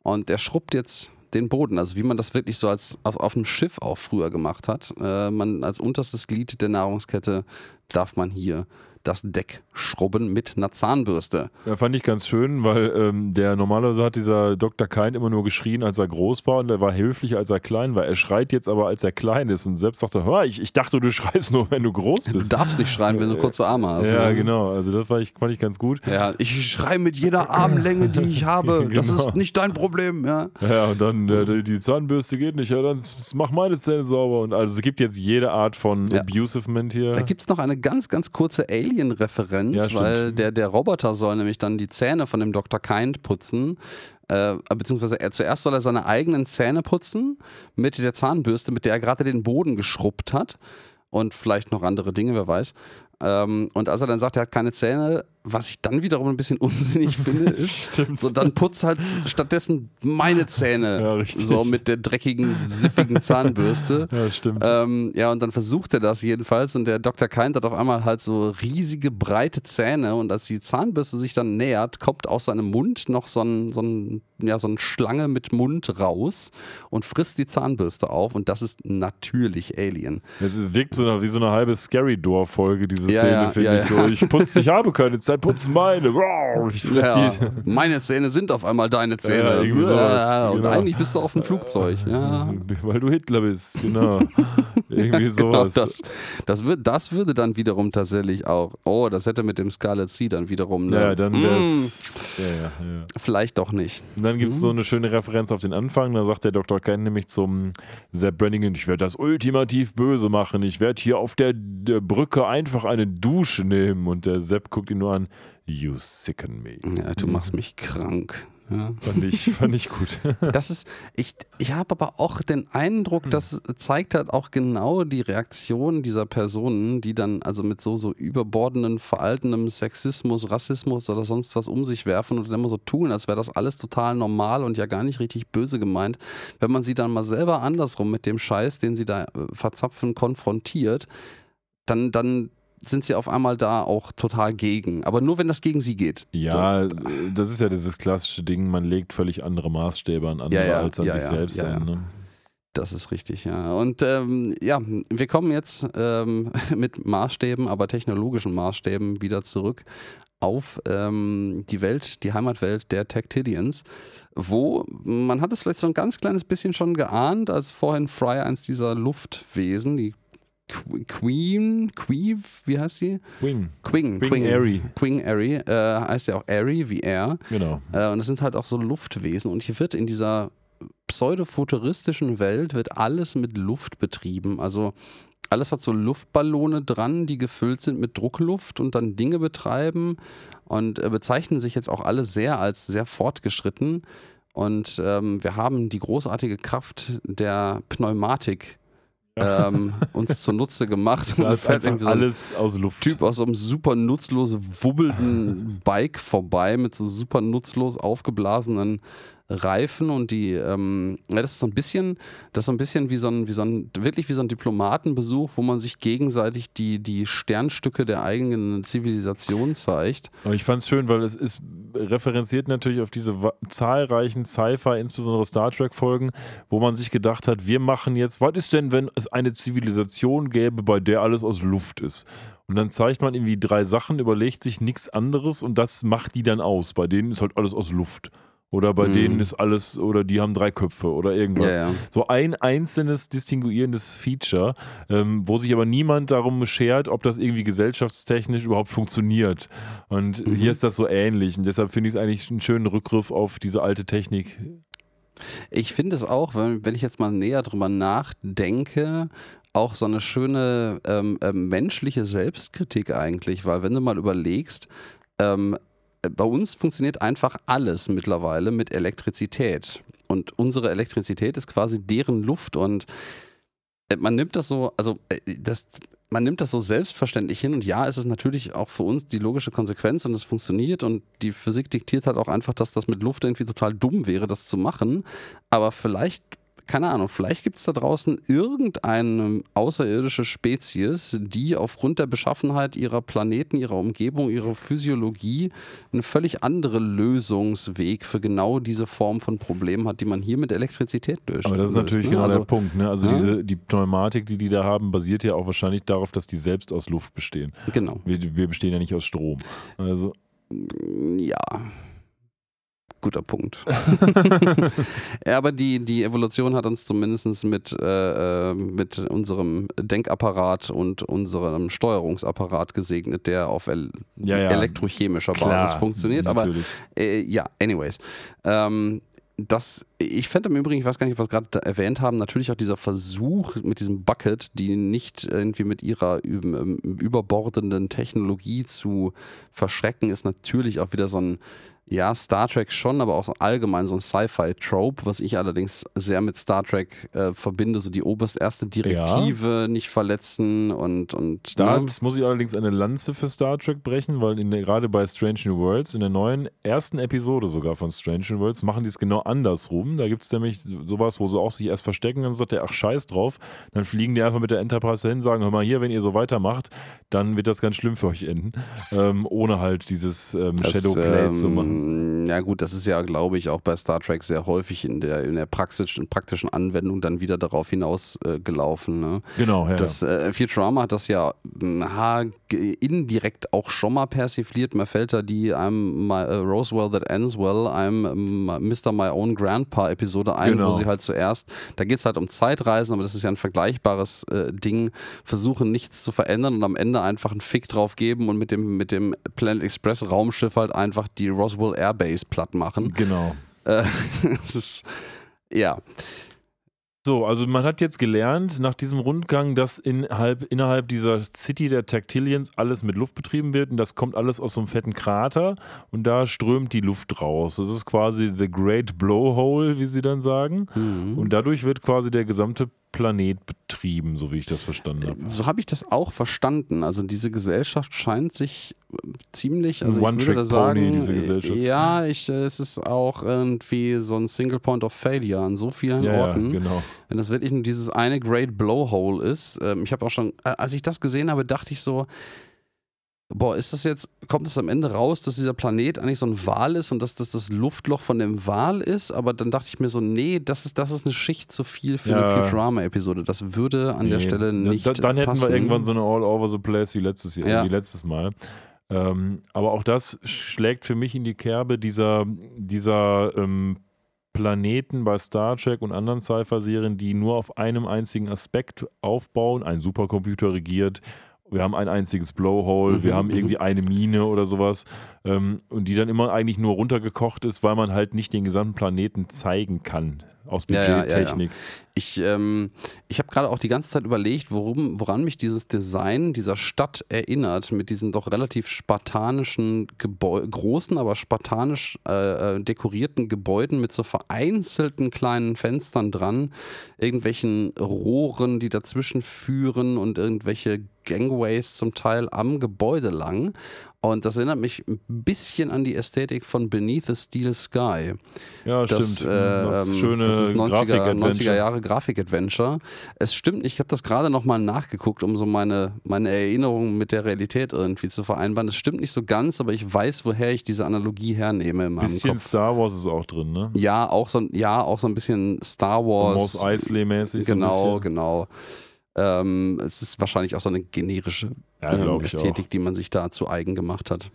Und der schrubbt jetzt den Boden, also wie man das wirklich so als auf, auf einem Schiff auch früher gemacht hat. Äh, man als unterstes Glied der Nahrungskette darf man hier das Deck schrubben mit einer Zahnbürste. Ja, fand ich ganz schön, weil ähm, der normalerweise hat dieser Dr. Kind immer nur geschrien, als er groß war und er war höflich, als er klein war. Er schreit jetzt aber, als er klein ist und selbst sagt er, hör, ich, ich dachte, du schreist nur, wenn du groß Du bist. darfst nicht schreien, wenn du kurze Arme hast. ja, ne? genau. Also das war ich, fand ich ganz gut. Ja, ich schreie mit jeder Armlänge, die ich habe. Das Genau. ist nicht dein Problem. Ja. Ja, und dann äh, die, Zahnbürste geht nicht, ja, dann mach meine Zähne sauber. Und also es gibt jetzt jede Art von Ja. Abusivement hier. Da gibt es noch eine ganz, ganz kurze Alien-Referenz, Ja, weil der, der Roboter soll nämlich dann die Zähne von dem Dr. Kind putzen. Äh, beziehungsweise er, zuerst soll er seine eigenen Zähne putzen mit der Zahnbürste, mit der er gerade den Boden geschrubbt hat. Und vielleicht noch andere Dinge, wer weiß. Ähm, und als er dann sagt, er hat keine Zähne, was ich dann wiederum ein bisschen unsinnig finde, ist, Stimmt. so dann putz halt stattdessen meine Zähne. Ja. So mit der dreckigen, siffigen Zahnbürste. ja, stimmt. Ähm, ja, und dann versucht er das jedenfalls und der Dr. Kind hat auf einmal halt so riesige, breite Zähne und als die Zahnbürste sich dann nähert, kommt aus seinem Mund noch so ein, so ein, ja, so eine Schlange mit Mund raus und frisst die Zahnbürste auf und das ist natürlich Alien. Es wirkt so eine, wie so eine halbe Scary Door-Folge, diese Ja, Szene, ja, finde ja, ich so. Ich putze, ich habe keine Zeit, putze meine. Ich fress Ja, die. meine Zähne sind auf einmal deine Zähne. Ja, sowas, Ja, und genau. eigentlich bist du auf dem Flugzeug. Ja. Weil du Hitler bist, genau. Irgendwie Genau, sowas. das, das, wird, das würde dann wiederum tatsächlich auch, oh, das hätte mit dem Scarlet Sea dann wiederum, ne, ja, dann wäre mm, es. Ja. vielleicht doch nicht. Und dann gibt es Mhm. so eine schöne Referenz auf den Anfang. Da sagt der Dr. Kent nämlich zum Sepp Brannigan: Ich werde das ultimativ böse machen. Ich werde hier auf der, der Brücke einfach eine Dusche nehmen. Und der Sepp guckt ihn nur an: You sicken me. Ja, du machst mich krank. Ja. Fand ich, fand ich gut. Das ist, ich, ich habe aber auch den Eindruck, das zeigt halt auch genau die Reaktion dieser Personen, die dann also mit so, so überbordenden, veraltenem Sexismus, Rassismus oder sonst was um sich werfen und dann immer so tun, als wäre das alles total normal und ja gar nicht richtig böse gemeint. Wenn man sie dann mal selber andersrum mit dem Scheiß, den sie da äh, verzapfen, konfrontiert, dann, dann sind sie auf einmal da auch total gegen. Aber nur wenn das gegen sie geht. Ja, äh, das ist ja dieses klassische Ding: Man legt völlig andere Maßstäbe an andere Ja, ja, als an ja, sich selbst ein. Ne? Das ist richtig, ja. Und ähm, ja, wir kommen jetzt ähm, mit Maßstäben, aber technologischen Maßstäben wieder zurück auf ähm, die Welt, die Heimatwelt der Tactilians, wo man hat es vielleicht so ein ganz kleines bisschen schon geahnt, als vorhin Fry eins dieser Luftwesen, die Qu- Queen, Queeve, wie heißt sie? Wing. Queen, Queen Airy. Queen Airy, äh, heißt ja auch Airy wie Air. Genau. Äh, und es sind halt auch so Luftwesen. Und hier wird in dieser pseudofuturistischen Welt wird alles mit Luft betrieben. Also alles hat so Luftballone dran, die gefüllt sind mit Druckluft und dann Dinge betreiben und äh, bezeichnen sich jetzt auch alle sehr als sehr fortgeschritten. Und ähm, wir haben die großartige Kraft der Pneumatik ähm, uns zunutze gemacht. Da ist einfach so alles aus Luft. Typ aus so einem super nutzlos wubbelnden Bike vorbei mit so super nutzlos aufgeblasenen Reifen und die, ähm, das ist so ein bisschen, das ist so ein bisschen wie so ein, wie so ein, wirklich wie so ein Diplomatenbesuch, wo man sich gegenseitig die, die Sternstücke der eigenen Zivilisation zeigt. Aber ich fand es schön, weil es ist referenziert natürlich auf diese zahlreichen Sci-Fi, insbesondere Star Trek-Folgen, wo man sich gedacht hat, wir machen jetzt, was ist denn, wenn es eine Zivilisation gäbe, bei der alles aus Luft ist? Und dann zeigt man irgendwie drei Sachen, überlegt sich nichts anderes und das macht die dann aus. Bei denen ist halt alles aus Luft. Oder bei mm. denen ist alles, oder die haben drei Köpfe oder irgendwas. Ja, ja. So ein einzelnes distinguierendes Feature, ähm, wo sich aber niemand darum schert, ob das irgendwie gesellschaftstechnisch überhaupt funktioniert. Und mhm. hier ist das so ähnlich. Und deshalb finde ich es eigentlich einen schönen Rückgriff auf diese alte Technik. Ich finde es auch, wenn, wenn ich jetzt mal näher drüber nachdenke, auch so eine schöne ähm, äh, menschliche Selbstkritik eigentlich, weil wenn du mal überlegst, ähm, bei uns funktioniert einfach alles mittlerweile mit Elektrizität. Und unsere Elektrizität ist quasi deren Luft und äh, man nimmt das so, also äh, das, man nimmt das so selbstverständlich hin und ja, es ist natürlich auch für uns die logische Konsequenz und es funktioniert und die Physik diktiert halt auch einfach, dass das mit Luft irgendwie total dumm wäre, das zu machen. Aber vielleicht keine Ahnung, vielleicht gibt es da draußen irgendeine außerirdische Spezies, die aufgrund der Beschaffenheit ihrer Planeten, ihrer Umgebung, ihrer Physiologie einen völlig anderen Lösungsweg für genau diese Form von Problemen hat, die man hier mit Elektrizität durch. Aber das ist natürlich ne? genau also, der Punkt. Ne? Also ja? diese, die Pneumatik, die die da haben, basiert ja auch wahrscheinlich darauf, dass die selbst aus Luft bestehen. Genau. Wir, wir bestehen ja nicht aus Strom. Also ja guter Punkt. ja, aber die, die Evolution hat uns zumindest mit, äh, äh, mit unserem Denkapparat und unserem Steuerungsapparat gesegnet, der auf el ja, ja. elektrochemischer Klar, Basis funktioniert. Natürlich. Aber äh, ja, anyways. Ähm, das, ich fände im Übrigen, ich weiß gar nicht, was wir gerade erwähnt haben, natürlich auch dieser Versuch mit diesem Bucket, die nicht irgendwie mit ihrer ähm, überbordenden Technologie zu verschrecken, ist natürlich auch wieder so ein ja, Star Trek schon, aber auch allgemein so ein Sci-Fi-Trope, was ich allerdings sehr mit Star Trek äh, verbinde, so die oberste erste Direktive ja. nicht verletzen und. und da ne? muss ich allerdings eine Lanze für Star Trek brechen, weil in gerade bei Strange New Worlds, in der neuen ersten Episode sogar von Strange New Worlds, machen die es genau andersrum. Da gibt es nämlich sowas, wo sie auch sich erst verstecken, dann sagt der, ach scheiß drauf, dann fliegen die einfach mit der Enterprise hin, sagen, hör mal hier, wenn ihr so weitermacht, dann wird das ganz schlimm für euch enden. Ähm, ohne halt dieses ähm, Shadowplay ähm, zu machen. Ja gut, das ist ja, glaube ich, auch bei Star Trek sehr häufig in der, in der praktischen, praktischen Anwendung dann wieder darauf hinausgelaufen. Äh, ne? Genau, ja. Das, äh, Futurama hat das ja ha, indirekt auch schon mal persifliert. Mir fällt da die I'm my, uh, Roswell That Ends Well, I'm Mr. My Own Grandpa Episode ein, genau. wo sie halt zuerst, da geht es halt um Zeitreisen, aber das ist ja ein vergleichbares äh, Ding, versuchen nichts zu verändern und am Ende einfach einen Fick drauf geben und mit dem, mit dem Planet Express Raumschiff halt einfach die Roswell Naval Airbase platt machen. Genau. Äh, ist, ja. So, also man hat jetzt gelernt nach diesem Rundgang, dass innerhalb, innerhalb dieser City der Tactilians alles mit Luft betrieben wird und das kommt alles aus so einem fetten Krater und da strömt die Luft raus. Das ist quasi the Great Blowhole, wie sie dann sagen. Mhm. Und dadurch wird quasi der gesamte Planet betrieben, so wie ich das verstanden habe. So habe ich das auch verstanden. Also diese Gesellschaft scheint sich äh, ziemlich, also One ich würde sagen, diese Gesellschaft. ja, ich, äh, es ist auch irgendwie so ein Single Point of Failure an so vielen ja, Orten. Ja, genau. Wenn das wirklich nur dieses eine Great Blowhole ist. Ähm, ich habe auch schon, äh, als ich das gesehen habe, dachte ich so, boah, ist das jetzt, kommt es am Ende raus, dass dieser Planet eigentlich so ein Wal ist und dass das das Luftloch von dem Wal ist? Aber dann dachte ich mir so, nee, das ist, das ist eine Schicht zu viel für ja. eine Futurama-Episode. Das würde an nee. der Stelle nicht. Da, dann hätten wir irgendwann so eine All Over the Place wie letztes Jahr, ja. wie letztes Mal. Ähm, aber auch das schlägt für mich in die Kerbe dieser, dieser ähm, Planeten bei Star Trek und anderen Sci-Fi-Serien, die nur auf einem einzigen Aspekt aufbauen. Ein Supercomputer regiert wir haben ein einziges Blowhole, mhm, wir haben mhm. irgendwie eine Mine oder sowas ähm, und die dann immer eigentlich nur runtergekocht ist, weil man halt nicht den gesamten Planeten zeigen kann. Aus Ja, ja, ja. Budgettechnik. Ich, ähm, ich habe gerade auch die ganze Zeit überlegt, worum, woran mich dieses Design dieser Stadt erinnert, mit diesen doch relativ spartanischen, Gebäu großen, aber spartanisch äh, äh, dekorierten Gebäuden mit so vereinzelten kleinen Fenstern dran, irgendwelchen Rohren, die dazwischen führen und irgendwelche Gangways zum Teil am Gebäude lang. Und das erinnert mich ein bisschen an die Ästhetik von Beneath the Steel Sky. Ja, Das, stimmt. äh, das ähm, schöne das ist 90er, 90er Grafik-Adventure. Jahre Grafik-Adventure. Es stimmt, ich habe das gerade nochmal nachgeguckt, um so meine, meine Erinnerungen mit der Realität irgendwie zu vereinbaren. Es stimmt nicht so ganz, aber ich weiß, woher ich diese Analogie hernehme in meinem Bisschen Kopf. Star Wars ist auch drin, ne? Ja, auch so, ein- ja, auch so ein bisschen Star Wars. Mos Eisley-mäßig. so ein Genau, bisschen. genau. Ähm, es ist wahrscheinlich auch so eine generische Ja, ähm, Ästhetik, die man sich da zu eigen gemacht hat.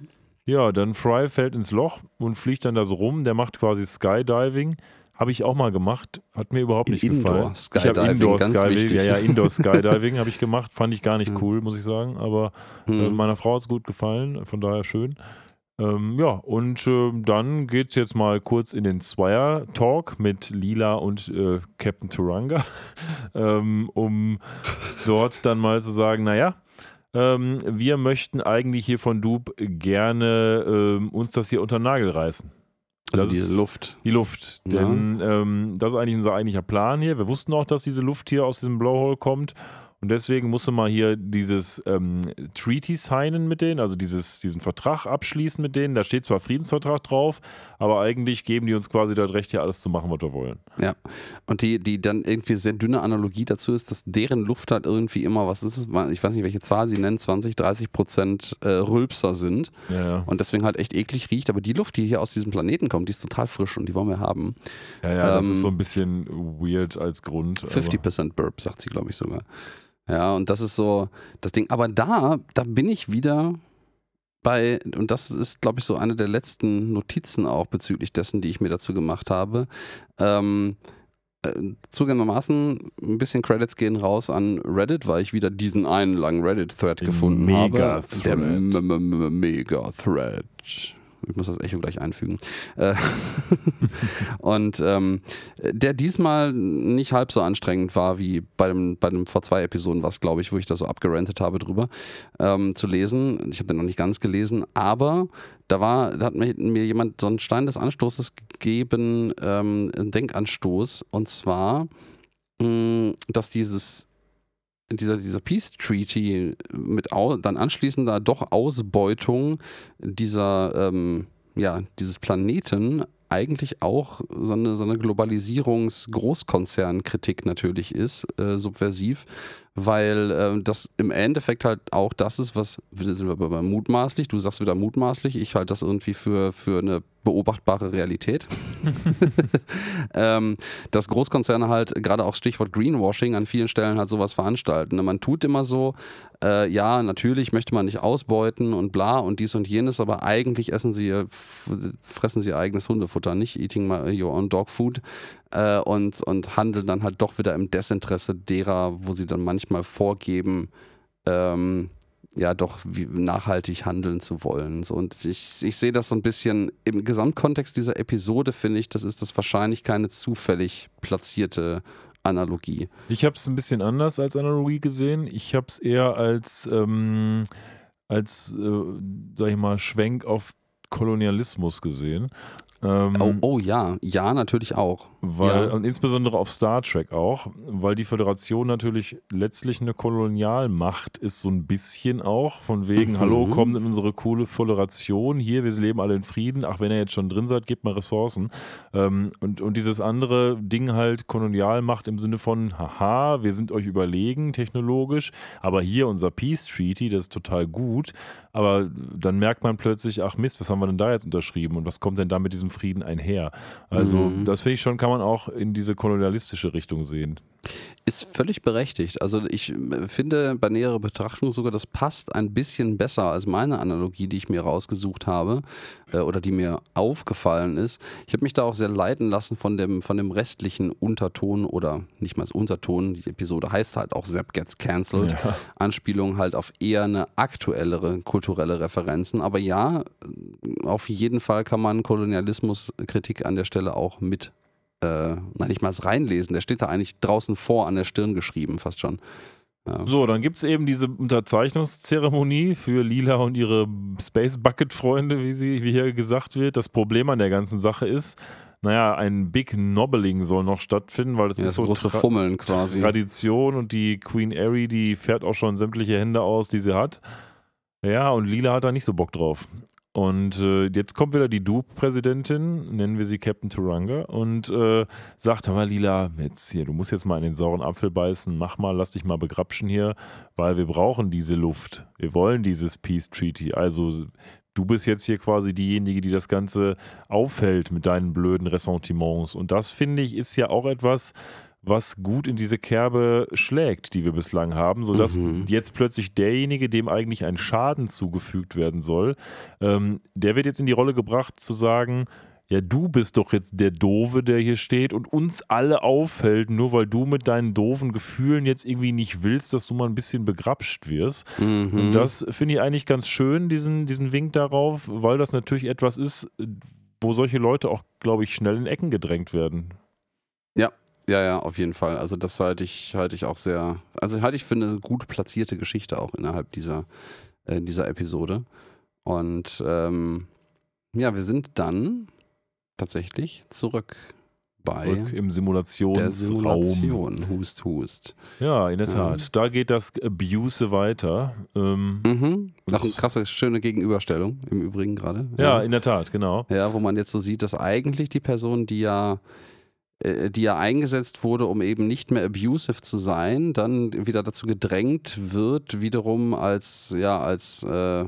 Ja, dann Fry fällt ins Loch und fliegt dann da so rum. Der macht quasi Skydiving. Habe ich auch mal gemacht. Hat mir überhaupt nicht Indoor gefallen. Skydiving, ich habe Indoor ganz Skydiving. wichtig. Ja, ja, Indoor Skydiving habe ich gemacht. Fand ich gar nicht Hm. cool, muss ich sagen. Aber äh, Hm. meiner Frau hat es gut gefallen. Von daher schön. Ähm, ja, und äh, dann geht es jetzt mal kurz in den Zweier-Talk mit Lila und äh, Captain Turanga, ähm, um dort dann mal zu sagen, naja, ähm, wir möchten eigentlich hier von Dupe gerne ähm, uns das hier unter den Nagel reißen. Also das ist- Luft. Die Luft. Ja. Denn ähm, das ist eigentlich unser eigentlicher Plan hier. Wir wussten auch, dass diese Luft hier aus diesem Blowhole kommt. Und deswegen musste man hier dieses ähm, Treaty signen mit denen, also dieses, diesen Vertrag abschließen mit denen. Da steht zwar Friedensvertrag drauf, aber eigentlich geben die uns quasi das Recht, hier alles zu machen, was wir wollen. Ja. Und die, die dann irgendwie sehr dünne Analogie dazu ist, dass deren Luft halt irgendwie immer, was ist es? Ich weiß nicht, welche Zahl sie nennen, 20, 30 Prozent äh, Rülpser sind Ja, und deswegen halt echt eklig riecht. Aber die Luft, die hier aus diesem Planeten kommt, die ist total frisch und die wollen wir haben. ja, ja das Ähm, ist so ein bisschen weird als Grund. aber- 50% Burp, sagt sie, glaube ich sogar. Ja, und das ist so das Ding. Aber da, da bin ich wieder bei, und das ist, glaube ich, so eine der letzten Notizen auch bezüglich dessen, die ich mir dazu gemacht habe. Ähm, äh, zugegebenermaßen ein bisschen Credits gehen raus an Reddit, weil ich wieder diesen einen langen Reddit-Thread Den gefunden habe. Mega-Thread. Der Mega-Thread. Ich muss das Echo gleich einfügen. Äh, und ähm, der diesmal nicht halb so anstrengend war wie bei dem, bei dem vor zwei Episoden, was glaube ich, wo ich da so abgerantet habe drüber, ähm, zu lesen. Ich habe den noch nicht ganz gelesen, aber da war, da hat mir, mir jemand so einen Stein des Anstoßes gegeben, ähm, einen Denkanstoß, und zwar, mh, dass dieses dieser, dieser Peace Treaty mit dann anschließender doch Ausbeutung dieser, ähm, ja, dieses Planeten eigentlich auch so eine, so eine Globalisierungs-Großkonzernkritik natürlich ist, äh, subversiv, weil äh, das im Endeffekt halt auch das ist, was, sind wir bei mutmaßlich, du sagst wieder mutmaßlich, ich halte das irgendwie für, für eine beobachtbare Realität. ähm, dass Großkonzerne halt, gerade auch Stichwort Greenwashing, an vielen Stellen halt sowas veranstalten. Ne, Man tut immer so, äh, ja, natürlich möchte man nicht ausbeuten und bla und dies und jenes, aber eigentlich essen sie, fressen sie ihr eigenes Hundefutter, nicht eating my, your own dog food äh, und, und handeln dann halt doch wieder im Desinteresse derer, wo sie dann manchmal vorgeben, ähm, ja doch nachhaltig handeln zu wollen. So, und ich, ich sehe das so ein bisschen im Gesamtkontext dieser Episode, finde ich, das ist das wahrscheinlich keine zufällig platzierte Analogie. Ich habe es ein bisschen anders als Analogie gesehen. Ich habe es eher als, ähm, als äh, sag ich mal, Schwenk auf Kolonialismus gesehen. Ähm, Oh, oh ja, ja, natürlich auch. Weil, Ja. Und insbesondere auf Star Trek auch, weil die Föderation natürlich letztlich eine Kolonialmacht ist, so ein bisschen auch, von wegen, Mhm. hallo, kommt in unsere coole Föderation, hier, wir leben alle in Frieden, ach, wenn ihr jetzt schon drin seid, gebt mal Ressourcen. Ähm, und, und dieses andere Ding halt Kolonialmacht im Sinne von, haha, wir sind euch überlegen technologisch, aber hier unser Peace Treaty, das ist total gut, aber dann merkt man plötzlich, ach Mist, was haben wir denn da jetzt unterschrieben und was kommt denn da mit diesem Frieden einher? Also Mhm. das finde ich schon, kann man auch in diese kolonialistische Richtung sehen. Ist völlig berechtigt. Also ich äh, finde bei näherer Betrachtung sogar, das passt ein bisschen besser als meine Analogie, die ich mir rausgesucht habe äh, oder die mir aufgefallen ist. Ich habe mich da auch sehr leiten lassen von dem, von dem restlichen Unterton oder nicht mal als Unterton. Die Episode heißt halt auch Zap Gets Cancelled. Ja. Anspielung halt auf eher eine aktuellere kulturelle Referenzen. Aber ja, auf jeden Fall kann man Kolonialismuskritik an der Stelle auch mit äh, nein, nicht mal das Reinlesen, der steht da eigentlich draußen vor an der Stirn geschrieben, fast schon. Ja. So, dann gibt es eben diese Unterzeichnungszeremonie für Lila und ihre Space Bucket Freunde, wie sie wie hier gesagt wird. Das Problem an der ganzen Sache ist, naja, ein Big Nobbling soll noch stattfinden, weil das Ja, ist so große Tra- Fummeln quasi. Tradition und die Queen Airy, die fährt auch schon sämtliche Hände aus, die sie hat. Ja, und Lila hat da nicht so Bock drauf. Und äh, jetzt kommt wieder die Du-Präsidentin, nennen wir sie Captain Turanga, und äh, sagt, hör mal, Lila, jetzt hier, du musst jetzt mal in den sauren Apfel beißen, mach mal, lass dich mal begrapschen hier, weil wir brauchen diese Luft. Wir wollen dieses Peace Treaty. Also du bist jetzt hier quasi diejenige, die das Ganze aufhält mit deinen blöden Ressentiments. Und das, finde ich, ist ja auch etwas, was gut in diese Kerbe schlägt, die wir bislang haben, sodass Mhm. jetzt plötzlich derjenige, dem eigentlich ein Schaden zugefügt werden soll, ähm, der wird jetzt in die Rolle gebracht zu sagen, ja, du bist doch jetzt der Doofe, der hier steht und uns alle aufhält, nur weil du mit deinen doofen Gefühlen jetzt irgendwie nicht willst, dass du mal ein bisschen begrapscht wirst. Mhm. Und das finde ich eigentlich ganz schön, diesen, diesen Wink darauf, weil das natürlich etwas ist, wo solche Leute auch, glaube ich, schnell in Ecken gedrängt werden. Ja, ja, auf jeden Fall. Also das halte ich, halte ich auch sehr, also halte ich für eine gut platzierte Geschichte auch innerhalb dieser, äh, dieser Episode. Und ähm, ja, wir sind dann tatsächlich zurück bei Zurück im der Simulationsraum. Simulation. Hust, hust. Ja, in der Ja. Tat. Da geht das Abuse weiter. Ähm, Mhm. Auch eine krasse, schöne Gegenüberstellung im Übrigen gerade. ja, in der Tat, genau. Ja, wo man jetzt so sieht, dass eigentlich die Person, die ja, die ja eingesetzt wurde, um eben nicht mehr abusive zu sein, dann wieder dazu gedrängt wird, wiederum als, ja, als, äh,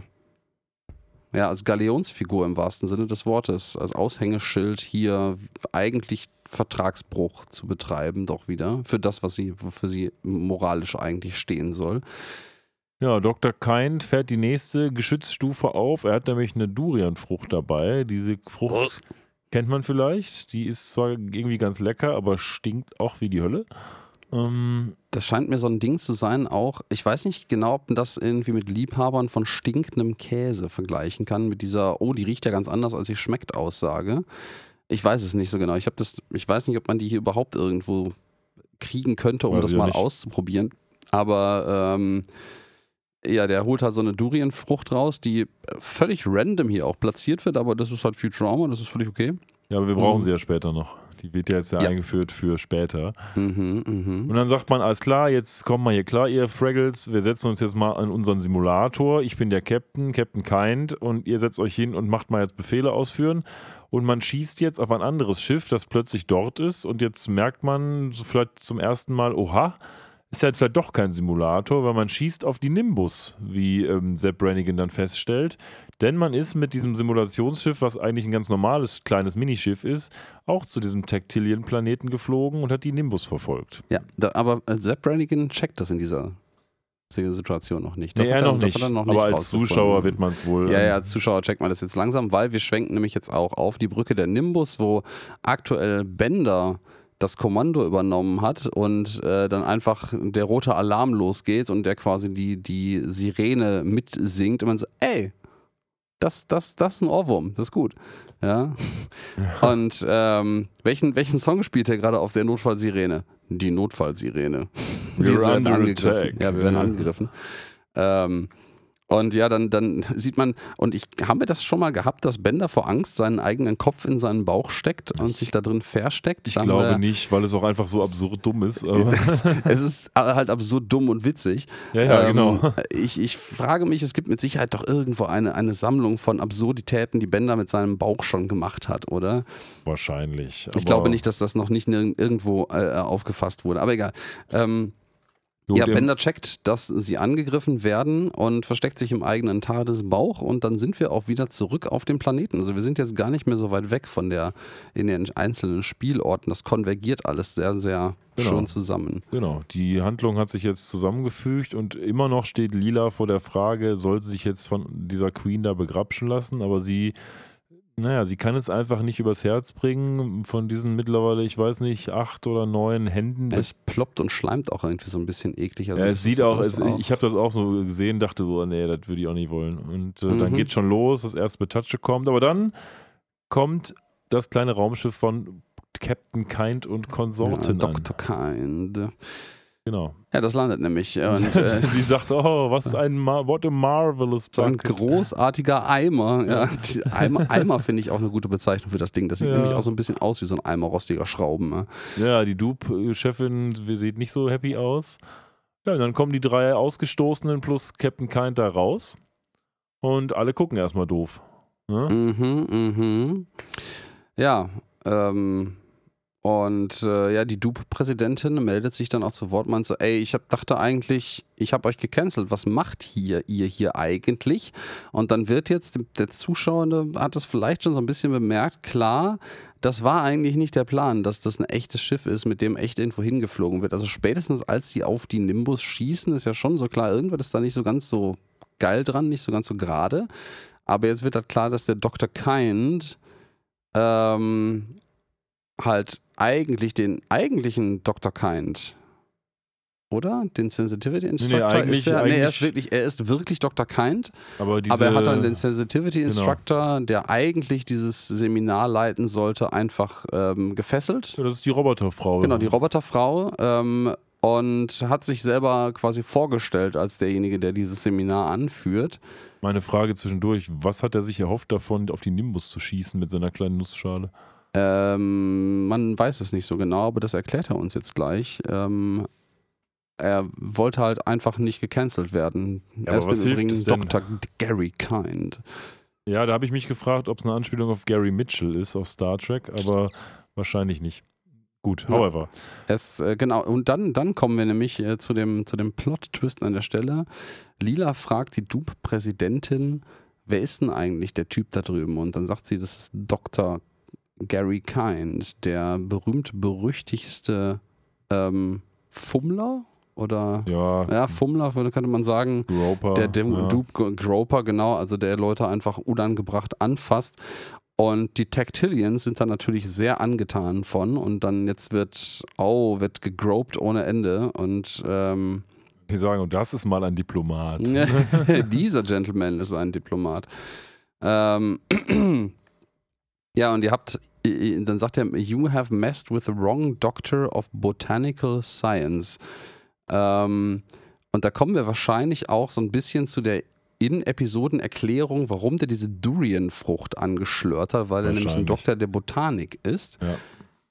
ja, als Galionsfigur im wahrsten Sinne des Wortes, als Aushängeschild hier eigentlich Vertragsbruch zu betreiben, doch wieder, für das, was sie, wofür sie moralisch eigentlich stehen soll. Ja, Dr. Kind fährt die nächste Geschützstufe auf. Er hat nämlich eine Durianfrucht dabei. Diese Frucht kennt man vielleicht. Die ist zwar irgendwie ganz lecker, aber stinkt auch wie die Hölle. Ähm, Das scheint mir so ein Ding zu sein, auch, ich weiß nicht genau, ob man das irgendwie mit Liebhabern von stinkendem Käse vergleichen kann, mit dieser, oh, die riecht ja ganz anders, als sie schmeckt, Aussage. Ich weiß es nicht so genau. Ich habe das, ich weiß nicht, ob man die hier überhaupt irgendwo kriegen könnte, um Weiß das mal nicht. auszuprobieren. Aber ähm, ja, der holt halt so eine Durianfrucht raus, die völlig random hier auch platziert wird, aber das ist halt Futurama, das ist völlig okay. ja, aber wir brauchen Mhm. sie ja später noch. Die wird ja jetzt ja, Ja. eingeführt für später. Mhm, mhm. Und dann sagt man, alles klar, jetzt kommt mal hier klar, ihr Fraggles, wir setzen uns jetzt mal an unseren Simulator. Ich bin der Captain, Captain Kind, und ihr setzt euch hin und macht mal jetzt Befehle ausführen. Und man schießt jetzt auf ein anderes Schiff, das plötzlich dort ist. Und jetzt merkt man vielleicht zum ersten Mal, oha, ist ja vielleicht doch kein Simulator, weil man schießt auf die Nimbus, wie ähm, Sepp Brannigan dann feststellt. Denn man ist mit diesem Simulationsschiff, was eigentlich ein ganz normales kleines Minischiff ist, auch zu diesem Tactilian-Planeten geflogen und hat die Nimbus verfolgt. Ja, da, aber äh, Sepp Brannigan checkt das in dieser Situation noch nicht. Das Nee, hat er noch nicht. er noch aber nicht als rausgefunden. Zuschauer wird man es wohl. Ja, ähm, ja, als Zuschauer checkt man das jetzt langsam, weil wir schwenken nämlich jetzt auch auf die Brücke der Nimbus, wo aktuell Bender das Kommando übernommen hat und äh, dann einfach der rote Alarm losgeht und der quasi die, die Sirene mitsingt und man so, ey, das, das, das ist ein Ohrwurm, das ist gut. Ja. Und ähm, welchen, welchen Song spielt er gerade auf der Notfallsirene? Die Notfallsirene. Wir werden angegriffen. attack. Ja, wir werden angegriffen. Ähm, und ja, dann, dann sieht man, und ich haben wir das schon mal gehabt, dass Bender vor Angst seinen eigenen Kopf in seinen Bauch steckt und sich da drin versteckt? ich Dann, glaube äh, nicht, weil es auch einfach so absurd dumm ist. Es ist halt absurd dumm und witzig. ja, ja, Ähm, genau. Ich, ich frage mich, es gibt mit Sicherheit doch irgendwo eine, eine Sammlung von Absurditäten, die Bender mit seinem Bauch schon gemacht hat, oder? Wahrscheinlich. Ich glaube nicht, dass das noch nicht irgendwo äh, aufgefasst wurde, aber egal. Ähm, Jo, ja, Bender checkt, dass sie angegriffen werden und versteckt sich im eigenen Tardis-Bauch und dann sind wir auch wieder zurück auf dem Planeten. Also wir sind jetzt gar nicht mehr so weit weg von der, in den einzelnen Spielorten. Das konvergiert alles sehr, sehr Genau. schön zusammen. Genau, die Handlung hat sich jetzt zusammengefügt und immer noch steht Lila vor der Frage, soll sie sich jetzt von dieser Queen da begrapschen lassen, aber sie, naja, sie kann es einfach nicht übers Herz bringen von diesen mittlerweile, ich weiß nicht, acht oder neun Händen. Es ploppt und schleimt auch irgendwie so ein bisschen eklig. Also ja, es sieht auch, es, ich habe das auch so gesehen, dachte so, nee, das würde ich auch nicht wollen. Und äh, dann Mhm. geht schon los, das erste Betatsche kommt, aber dann kommt das kleine Raumschiff von Captain Kind und Konsorten ja. Dr. Kind. Genau. Ja, das landet nämlich. Und, äh, Sie sagt, oh, was ein Mar what a marvelous so ein bucket. großartiger Eimer. Ja, die Eimer, Eimer finde ich auch eine gute Bezeichnung für das Ding. Das sieht Ja. nämlich auch so ein bisschen aus wie so ein Eimer rostiger Schrauben. Ja, die Dupe-Chefin sieht nicht so happy aus. Ja, und dann kommen die drei Ausgestoßenen plus Captain Kind da raus. Und alle gucken erstmal doof. Ne? Mhm, mhm. Ja, ähm, und äh, ja, die Dupe-Präsidentin meldet sich dann auch zu Wort, meint so, ey, ich hab, dachte eigentlich, ich habe euch gecancelt, was macht hier ihr hier eigentlich? Und dann wird jetzt, der Zuschauer hat das vielleicht schon so ein bisschen bemerkt, klar, das war eigentlich nicht der Plan, dass das ein echtes Schiff ist, mit dem echt irgendwo hingeflogen wird. Also spätestens als sie auf die Nimbus schießen, ist ja schon so klar, irgendwas ist da nicht so ganz so geil dran, nicht so ganz so gerade. Aber jetzt wird halt klar, dass der Dr. Kind ähm, halt eigentlich den eigentlichen Dr. Kind, oder? Den Sensitivity Instructor? eigentlich- ist er, nee, er ist wirklich, er ist wirklich Dr. Kind, Aber, diese, aber er hat dann den Sensitivity Genau. Instructor, der eigentlich dieses Seminar leiten sollte, einfach ähm, gefesselt. Ja, das ist die Roboterfrau. Genau, die Roboterfrau. Ähm, und hat sich selber quasi vorgestellt als derjenige, der dieses Seminar anführt. Meine Frage zwischendurch, was hat er sich erhofft davon, auf die Nimbus zu schießen mit seiner kleinen Nussschale? Ähm, man weiß es nicht so genau, aber das erklärt er uns jetzt gleich. Ähm, er wollte halt einfach nicht gecancelt werden. Ja, er ist was im hilft Übrigen es denn? Dr. Gary Kind. Ja, da habe ich mich gefragt, ob es eine Anspielung auf Gary Mitchell ist, auf Star Trek, aber wahrscheinlich nicht. Gut, Ja. however. Es, äh, genau, und dann, dann kommen wir nämlich äh, zu dem, zu dem Plot-Twist an der Stelle. Lila fragt die Dupe-Präsidentin, wer ist denn eigentlich der Typ da drüben? Und dann sagt sie, das ist Dr. Gary Kind, der berühmt-berüchtigste ähm, Fummler? Oder Ja, ja, Fummler könnte man sagen. Groper. Der, der ja. Dupe Groper, genau, also der Leute einfach unangebracht anfasst. Und die Tactilians sind dann natürlich sehr angetan von und dann jetzt wird, oh, wird gegroped ohne Ende und ähm, Die sagen, und das ist mal ein Diplomat. dieser Gentleman ist ein Diplomat. Ähm, ja, und ihr habt, dann sagt er, you have messed with the wrong doctor of botanical science. Ähm, und da kommen wir wahrscheinlich auch so ein bisschen zu der In-Episoden-Erklärung, warum der diese Durian-Frucht angeschlört hat, weil er nämlich ein. Doktor der Botanik ist. Ja.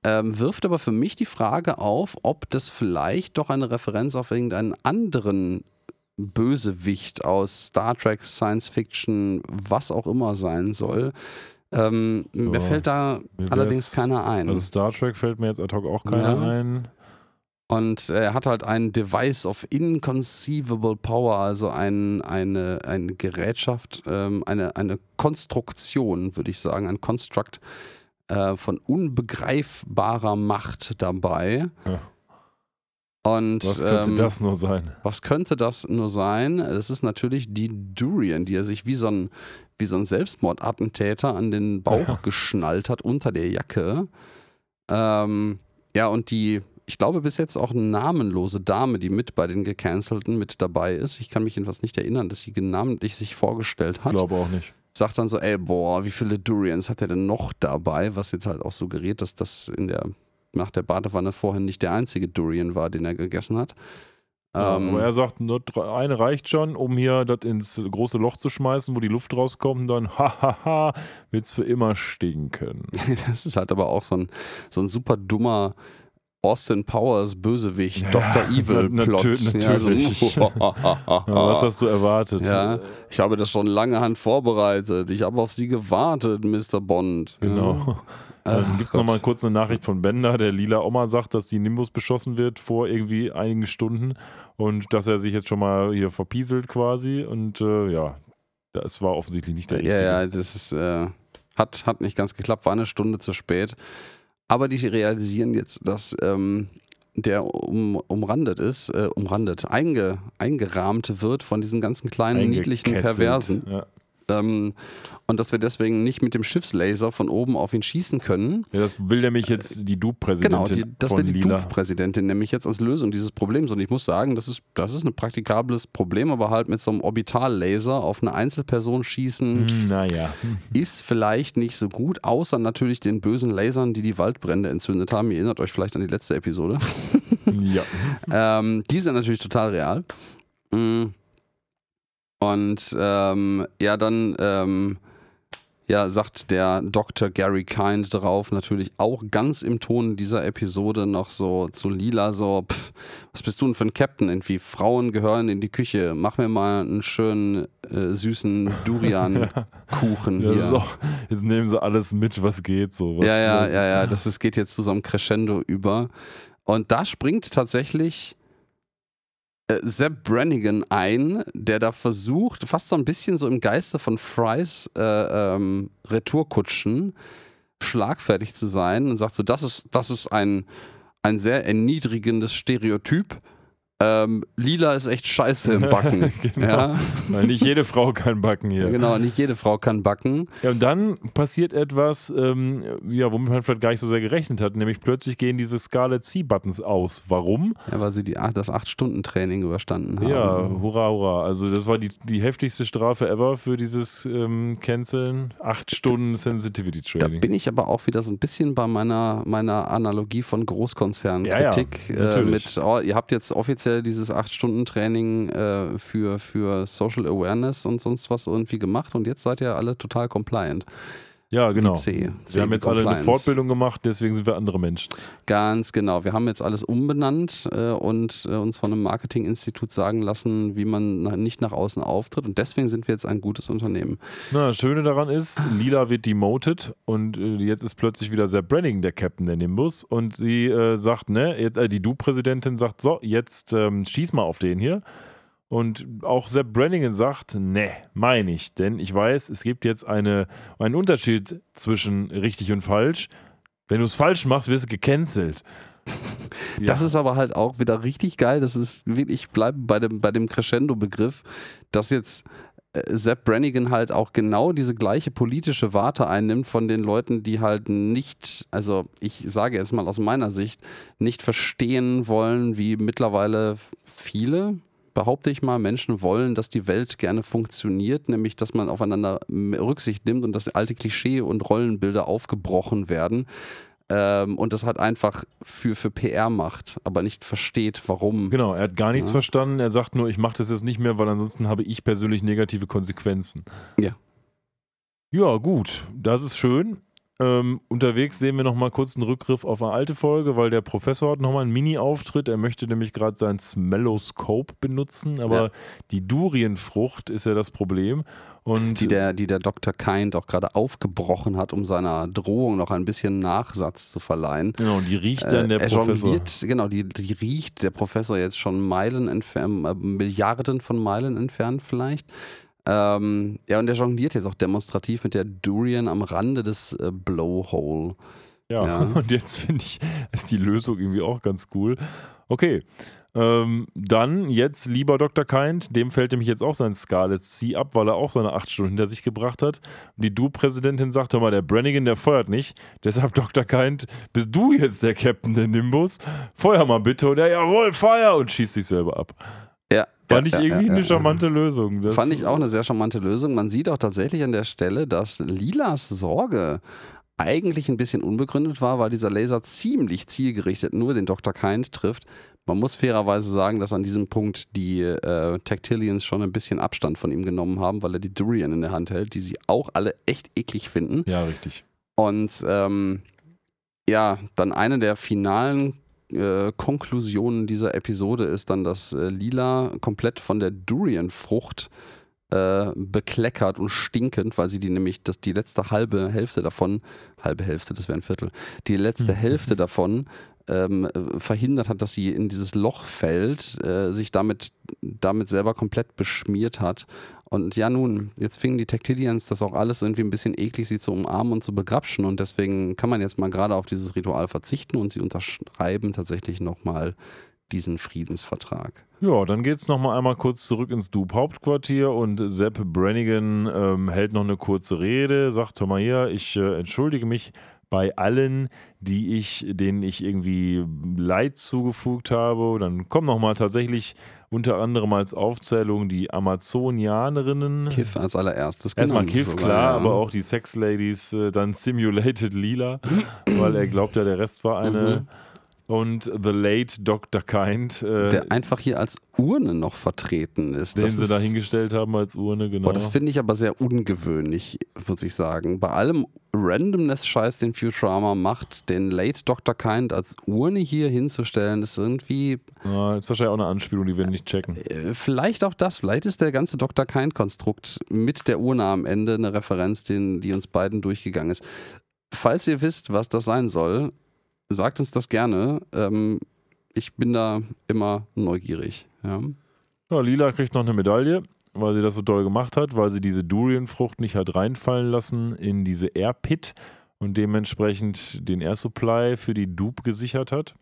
Ähm, wirft aber für mich die Frage auf, ob das vielleicht doch eine Referenz auf irgendeinen anderen Bösewicht aus Star Trek, Science Fiction, was auch immer sein soll. Ähm, Mir Ja, fällt da mir allerdings keiner ein. Also Star Trek fällt mir jetzt ad hoc auch keiner Ja. ein. Und er hat halt ein Device of inconceivable power, also ein, eine, eine Gerätschaft, ähm, eine, eine Konstruktion, würde ich sagen, ein Construct äh, von unbegreifbarer Macht dabei. Ja. Und Was könnte ähm, das nur sein? was könnte das nur sein? Das ist natürlich die Durian, die er sich wie so ein, wie so ein Selbstmordattentäter an den Bauch Ja. geschnallt hat unter der Jacke. Ähm, ja, und die, ich glaube, bis jetzt auch eine namenlose Dame, die mit bei den Gecancelten mit dabei ist. Ich kann mich jedenfalls nicht erinnern, dass sie namentlich sich vorgestellt hat. Glaube auch nicht. Sagt dann so, ey, boah, wie viele Durians hat er denn noch dabei? Was jetzt halt auch suggeriert, dass das in der, nach der Badewanne vorhin nicht der einzige Durian war, den er gegessen hat. Ja, Ähm, aber er sagt, nur drei- eine reicht schon, um hier das ins große Loch zu schmeißen, wo die Luft rauskommt, und dann hahaha, wird's für immer stinken. Das ist halt aber auch so ein, so ein super dummer Austin Powers Bösewicht, Ja, Dr. Evil na- Plot. natür- natürlich. Ja, Ja, so, was hast du erwartet? ja, ich habe das schon lange Hand vorbereitet. Ich habe auf Sie gewartet, Mr. Bond. Genau. Ja. Dann Ach gibt es nochmal kurz eine Nachricht von Bender, der lila Oma sagt, dass die Nimbus beschossen wird vor irgendwie einigen Stunden und dass er sich jetzt schon mal hier verpieselt quasi und äh, ja, das war offensichtlich nicht der Ja, richtige. ja, das ist, äh, hat, hat nicht ganz geklappt, war eine Stunde zu spät. Aber die realisieren jetzt, dass ähm, der um, umrandet ist, äh, umrandet, einge, eingerahmt wird von diesen ganzen kleinen, niedlichen. Perversen. Ja. Ähm, und dass wir deswegen nicht mit dem Schiffslaser von oben auf ihn schießen können. Ja, das will nämlich jetzt die Dupe-Präsidentin. Genau, die, das wäre die Dupe-Präsidentin nämlich jetzt als Lösung dieses Problems. Und ich muss sagen, das ist, das ist ein praktikables Problem, aber halt mit so einem Orbitallaser auf eine Einzelperson schießen, Hm, Naja. ist vielleicht nicht so gut, außer natürlich den bösen Lasern, die die Waldbrände entzündet haben. Ihr erinnert euch vielleicht an die letzte Episode. ja. ähm, die sind natürlich total real. Mm. Und ähm, ja, dann ähm, ja, sagt der Dr. Gary Kind drauf natürlich auch ganz im Ton dieser Episode noch so zu Lila so, pff, was bist du denn für ein Captain? Irgendwie Frauen gehören in die Küche. Mach mir mal einen schönen äh, süßen Durian-Kuchen Das hier. auch, jetzt nehmen sie alles mit, was geht. So. Was, Ja, ja, ja, ja, das ist, geht jetzt zu so einem Crescendo über. Und da springt tatsächlich äh, Sepp Brannigan ein, der da versucht, fast so ein bisschen so im Geiste von Frys äh, ähm, Retourkutschen schlagfertig zu sein und sagt so, das ist, das ist ein, ein sehr erniedrigendes Stereotyp. Ähm, Lila ist echt scheiße im Backen. Genau. ja? Weil nicht jede Frau kann backen hier. Genau, nicht jede Frau kann backen. Ja, und dann passiert etwas, ähm, ja, womit man vielleicht gar nicht so sehr gerechnet hat, nämlich plötzlich gehen diese Scarlet C-Buttons aus. Warum? Ja, weil sie die, das 8-Stunden-Training überstanden haben. Ja, hurra, hurra. Also das war die, die heftigste Strafe ever für dieses ähm, Canceln. Acht Stunden Sensitivity Da Training. bin ich aber auch wieder so ein bisschen bei meiner, meiner Analogie von Großkonzernkritik. Ja, ja, äh, mit, oh, ihr habt jetzt offiziell dieses 8-Stunden-Training äh, für, für Social Awareness und sonst was irgendwie gemacht und jetzt seid ihr alle total compliant. Ja, genau. C. C Wir haben jetzt alle eine. Fortbildung gemacht, deswegen sind wir andere Menschen. Ganz genau. Wir haben jetzt alles umbenannt äh, und äh, uns von einem Marketinginstitut sagen lassen, wie man na, nicht nach außen auftritt. Und deswegen sind wir jetzt ein gutes Unternehmen. Na, das Schöne daran ist, Lila wird demoted und äh, jetzt ist plötzlich wieder Sepp Brannigan der Captain in dem Bus und sie äh, sagt, ne, jetzt, äh, die Du-Präsidentin sagt, so, jetzt ähm, schieß mal auf den hier. Und auch Sepp Brannigan sagt, ne, meine ich, denn ich weiß, es gibt jetzt eine, einen Unterschied zwischen richtig und falsch. Wenn du es falsch machst, wirst du gecancelt. Das ist aber halt auch wieder richtig geil. Das ist wirklich, ich bleibe bei dem, bei dem Crescendo-Begriff, dass jetzt äh, Sepp Brannigan halt auch genau diese gleiche politische Warte einnimmt von den Leuten, die halt nicht, also ich sage jetzt mal aus meiner Sicht, nicht verstehen wollen, wie mittlerweile viele, behaupte ich mal, Menschen wollen, dass die Welt gerne funktioniert, nämlich dass man aufeinander Rücksicht nimmt und dass alte Klischee- und Rollenbilder aufgebrochen werden ähm, und das halt einfach für, für PR macht, aber nicht versteht, warum. Genau, er hat gar nichts Ja. verstanden. Er sagt nur, ich mache das jetzt nicht mehr, weil ansonsten habe ich persönlich negative Konsequenzen. Ja. Ja, gut, das ist schön. Ähm, unterwegs sehen wir nochmal kurz einen Rückgriff auf eine alte Folge, weil der Professor hat nochmal einen Mini-Auftritt. Er möchte nämlich gerade sein Smelloscope benutzen, aber Ja. die Durienfrucht ist ja das Problem. Und Die der, die der Dr. Kind auch gerade aufgebrochen hat, um seiner Drohung noch ein bisschen Nachsatz zu verleihen. genau, die riecht dann der er Professor. genau, die, die riecht der Professor jetzt schon Meilen entfernt, äh, Milliarden von Meilen entfernt vielleicht. Ähm, ja, und der jongliert jetzt auch demonstrativ mit der Durian am Rande des äh, Blowhole. Ja, Ja. und jetzt finde ich, ist die Lösung irgendwie auch ganz cool. Okay, ähm, dann jetzt lieber Dr. Kind, dem fällt nämlich jetzt auch sein Scarlet C ab, weil er auch seine acht Stunden hinter sich gebracht hat. Und die Du-Präsidentin sagt, hör mal, der Brannigan, der feuert nicht. Deshalb, Dr. Kind, bist du jetzt der Captain der Nimbus? Feuer mal bitte. Und er, jawohl, Feuer! Und schießt sich selber ab. Fand ich irgendwie eine charmante Lösung. Das, Fand ich auch eine sehr charmante Lösung. Man sieht auch tatsächlich an der Stelle, dass Lilas Sorge eigentlich ein bisschen unbegründet war, weil dieser Laser ziemlich zielgerichtet nur den Dr. Kind trifft. Man muss fairerweise sagen, dass an diesem Punkt die äh, Tactilians schon ein bisschen Abstand von ihm genommen haben, weil er die Durian in der Hand hält, die sie auch alle echt eklig finden. Ja, richtig. Und ähm, ja, dann eine der finalen äh, Konklusionen dieser Episode ist dann, dass äh, Lila komplett von der Durian-Frucht äh, bekleckert und stinkend, weil sie die nämlich, das, die letzte halbe Hälfte davon, halbe Hälfte, das wäre ein Viertel, die letzte Mhm. Hälfte davon ähm, äh, verhindert hat, dass sie in dieses Loch fällt, äh, sich damit, damit selber komplett beschmiert hat. Und ja, nun, jetzt fingen die Tactilians das auch alles irgendwie ein bisschen eklig, sie zu umarmen und zu begrapschen. Und deswegen kann man jetzt mal gerade auf dieses Ritual verzichten und sie unterschreiben tatsächlich nochmal diesen Friedensvertrag. Ja, dann geht es nochmal einmal kurz zurück ins Dupe-Hauptquartier und Sepp Brannigan ähm, hält noch eine kurze Rede, sagt, hör mal hier, ich äh, entschuldige mich bei allen, die ich, denen ich irgendwie Leid zugefügt habe. Dann kommen nochmal tatsächlich unter anderem als Aufzählung die Amazonianerinnen. Kiff als allererstes. Erstmal genannt Kiff, sogar, klar, ja. aber auch die Sex Ladies, äh, dann Simulated Lila, weil er glaubt ja, der Rest war eine. Mhm. Und The Late Dr. Kind, äh, Der einfach hier als Urne noch vertreten ist. den Das sie ist- da hingestellt haben als Urne, genau. Boah, das finde ich aber sehr ungewöhnlich, muss ich sagen. Bei allem Randomness-Scheiß, den Futurama macht, den Late Dr. Kind als Urne hier hinzustellen, ist irgendwie ja, ist wahrscheinlich auch eine Anspielung, die wir nicht checken. äh, vielleicht auch das. Vielleicht ist der ganze Dr. Kind-Konstrukt mit der Urne am Ende eine Referenz, den, die uns beiden durchgegangen ist. Falls ihr wisst, was das sein soll, sagt uns das gerne. Ähm, ich bin da immer neugierig. Ja. Ja, Lila kriegt noch eine Medaille, weil sie das so toll gemacht hat, weil sie diese Durian-Frucht nicht hat reinfallen lassen in diese Air Pit und dementsprechend den Air Supply für die Dupe gesichert hat.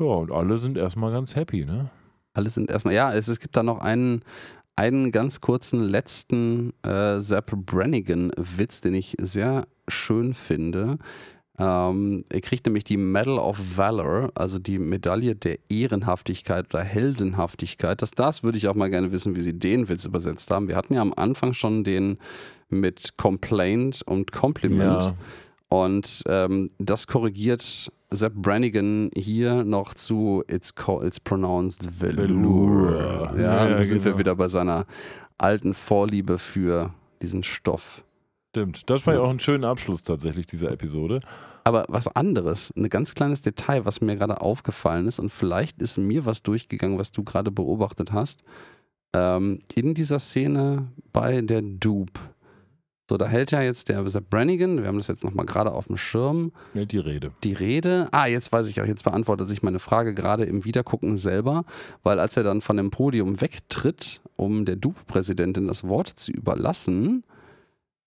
Ja, und alle sind erstmal ganz happy, ne? Alle sind erstmal, ja, es, es gibt da noch einen, einen ganz kurzen letzten äh, Zapp Brannigan-Witz, den ich sehr schön finde. Ähm, er kriegt nämlich die Medal of Valor, also die Medaille der Ehrenhaftigkeit oder Heldenhaftigkeit. Das, das würde ich auch mal gerne wissen, wie sie den Witz übersetzt haben. Wir hatten ja am Anfang schon den mit Complaint und Compliment. Ja. Und ähm, das korrigiert Sepp Brannigan hier noch zu It's, it's pronounced Velour. Velour. Ja, Ja, da ja, sind wir genau. wieder bei seiner alten Vorliebe für diesen Stoff. Stimmt. Das war ja auch ein schöner Abschluss tatsächlich dieser Episode. Aber was anderes, ein ganz kleines Detail, was mir gerade aufgefallen ist, und vielleicht ist mir was durchgegangen, was du gerade beobachtet hast. Ähm, in dieser Szene bei der Dupe. So, da hält ja jetzt der Sepp Brannigan, wir haben das jetzt nochmal gerade auf dem Schirm, Hält die Rede. die Rede. Ah, jetzt weiß ich auch, jetzt beantwortet sich meine Frage gerade im Wiedergucken selber, weil als er dann von dem Podium wegtritt, um der Dupe-Präsidentin das Wort zu überlassen,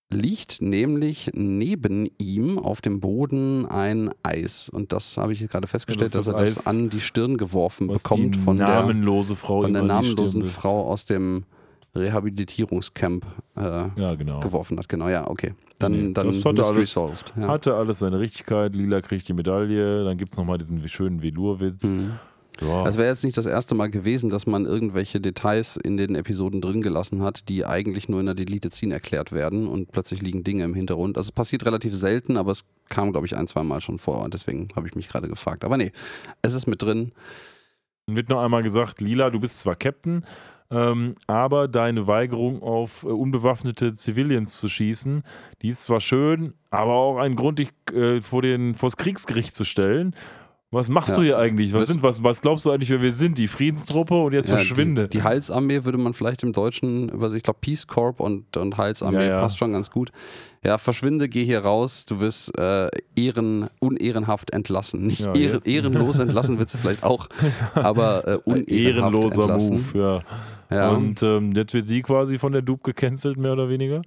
liegt nämlich neben ihm auf dem Boden ein Eis. Und das habe ich gerade festgestellt, das ist dass er das das Eis, an die Stirn geworfen bekommt von der, namenlose Frau von der namenlosen. Frau aus dem Rehabilitierungscamp äh, Ja, genau. geworfen hat. Genau, ja, okay. Dann, Nee, dann das hatte alles- solved. Ja. Hatte alles seine Richtigkeit. Lila kriegt die Medaille. Dann gibt es nochmal diesen schönen Velour-Witz. Mhm. Ja. Es wäre jetzt nicht das erste Mal gewesen, dass man irgendwelche Details in den Episoden drin gelassen hat, die eigentlich nur in der Deleted Scene erklärt werden und plötzlich liegen Dinge im Hintergrund. Also es passiert relativ selten, aber es kam, glaube ich, ein, zwei Mal schon vor. Deswegen habe ich mich gerade gefragt. Aber nee, es ist mit drin. Dann wird noch einmal gesagt, Lila, du bist zwar Captain, ähm, aber deine Weigerung auf äh, unbewaffnete Civilians zu schießen, die ist zwar schön, aber auch ein Grund, dich äh, vor den, vors Kriegsgericht zu stellen. Was machst Ja. du hier eigentlich? Was, sind, was, was glaubst du eigentlich, wer wir sind? Die Friedenstruppe und jetzt Ja, verschwinde. Die, die Heilsarmee würde man vielleicht im Deutschen über ich glaube Peace Corps und, und Heilsarmee Ja, passt schon ganz gut. Ja, verschwinde, geh hier raus, du wirst äh, ehren, unehrenhaft entlassen. Nicht ehren, ehrenlos entlassen wird sie vielleicht auch, aber äh, unehrenhaft ehrenloser entlassen. Move, ja. Ja. Und ähm, jetzt wird sie quasi von der Dupe gecancelt, mehr oder weniger.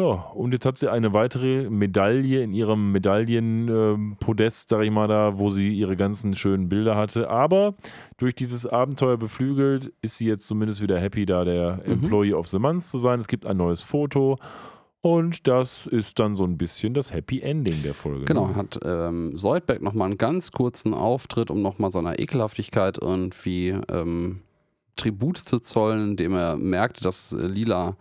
Ja, und jetzt hat sie eine weitere Medaille in ihrem Medaillenpodest, sag ich mal, da, wo sie ihre ganzen schönen Bilder hatte. Aber durch dieses Abenteuer beflügelt ist sie jetzt zumindest wieder happy, da der Mhm. Employee of the Month zu sein. Es gibt ein neues Foto. Und das ist dann so ein bisschen das Happy Ending der Folge. Genau, Ne? hat ähm, Soldberg nochmal einen ganz kurzen Auftritt, um nochmal seiner Ekelhaftigkeit irgendwie ähm, Tribut zu zollen, indem er merkt, dass äh, Lila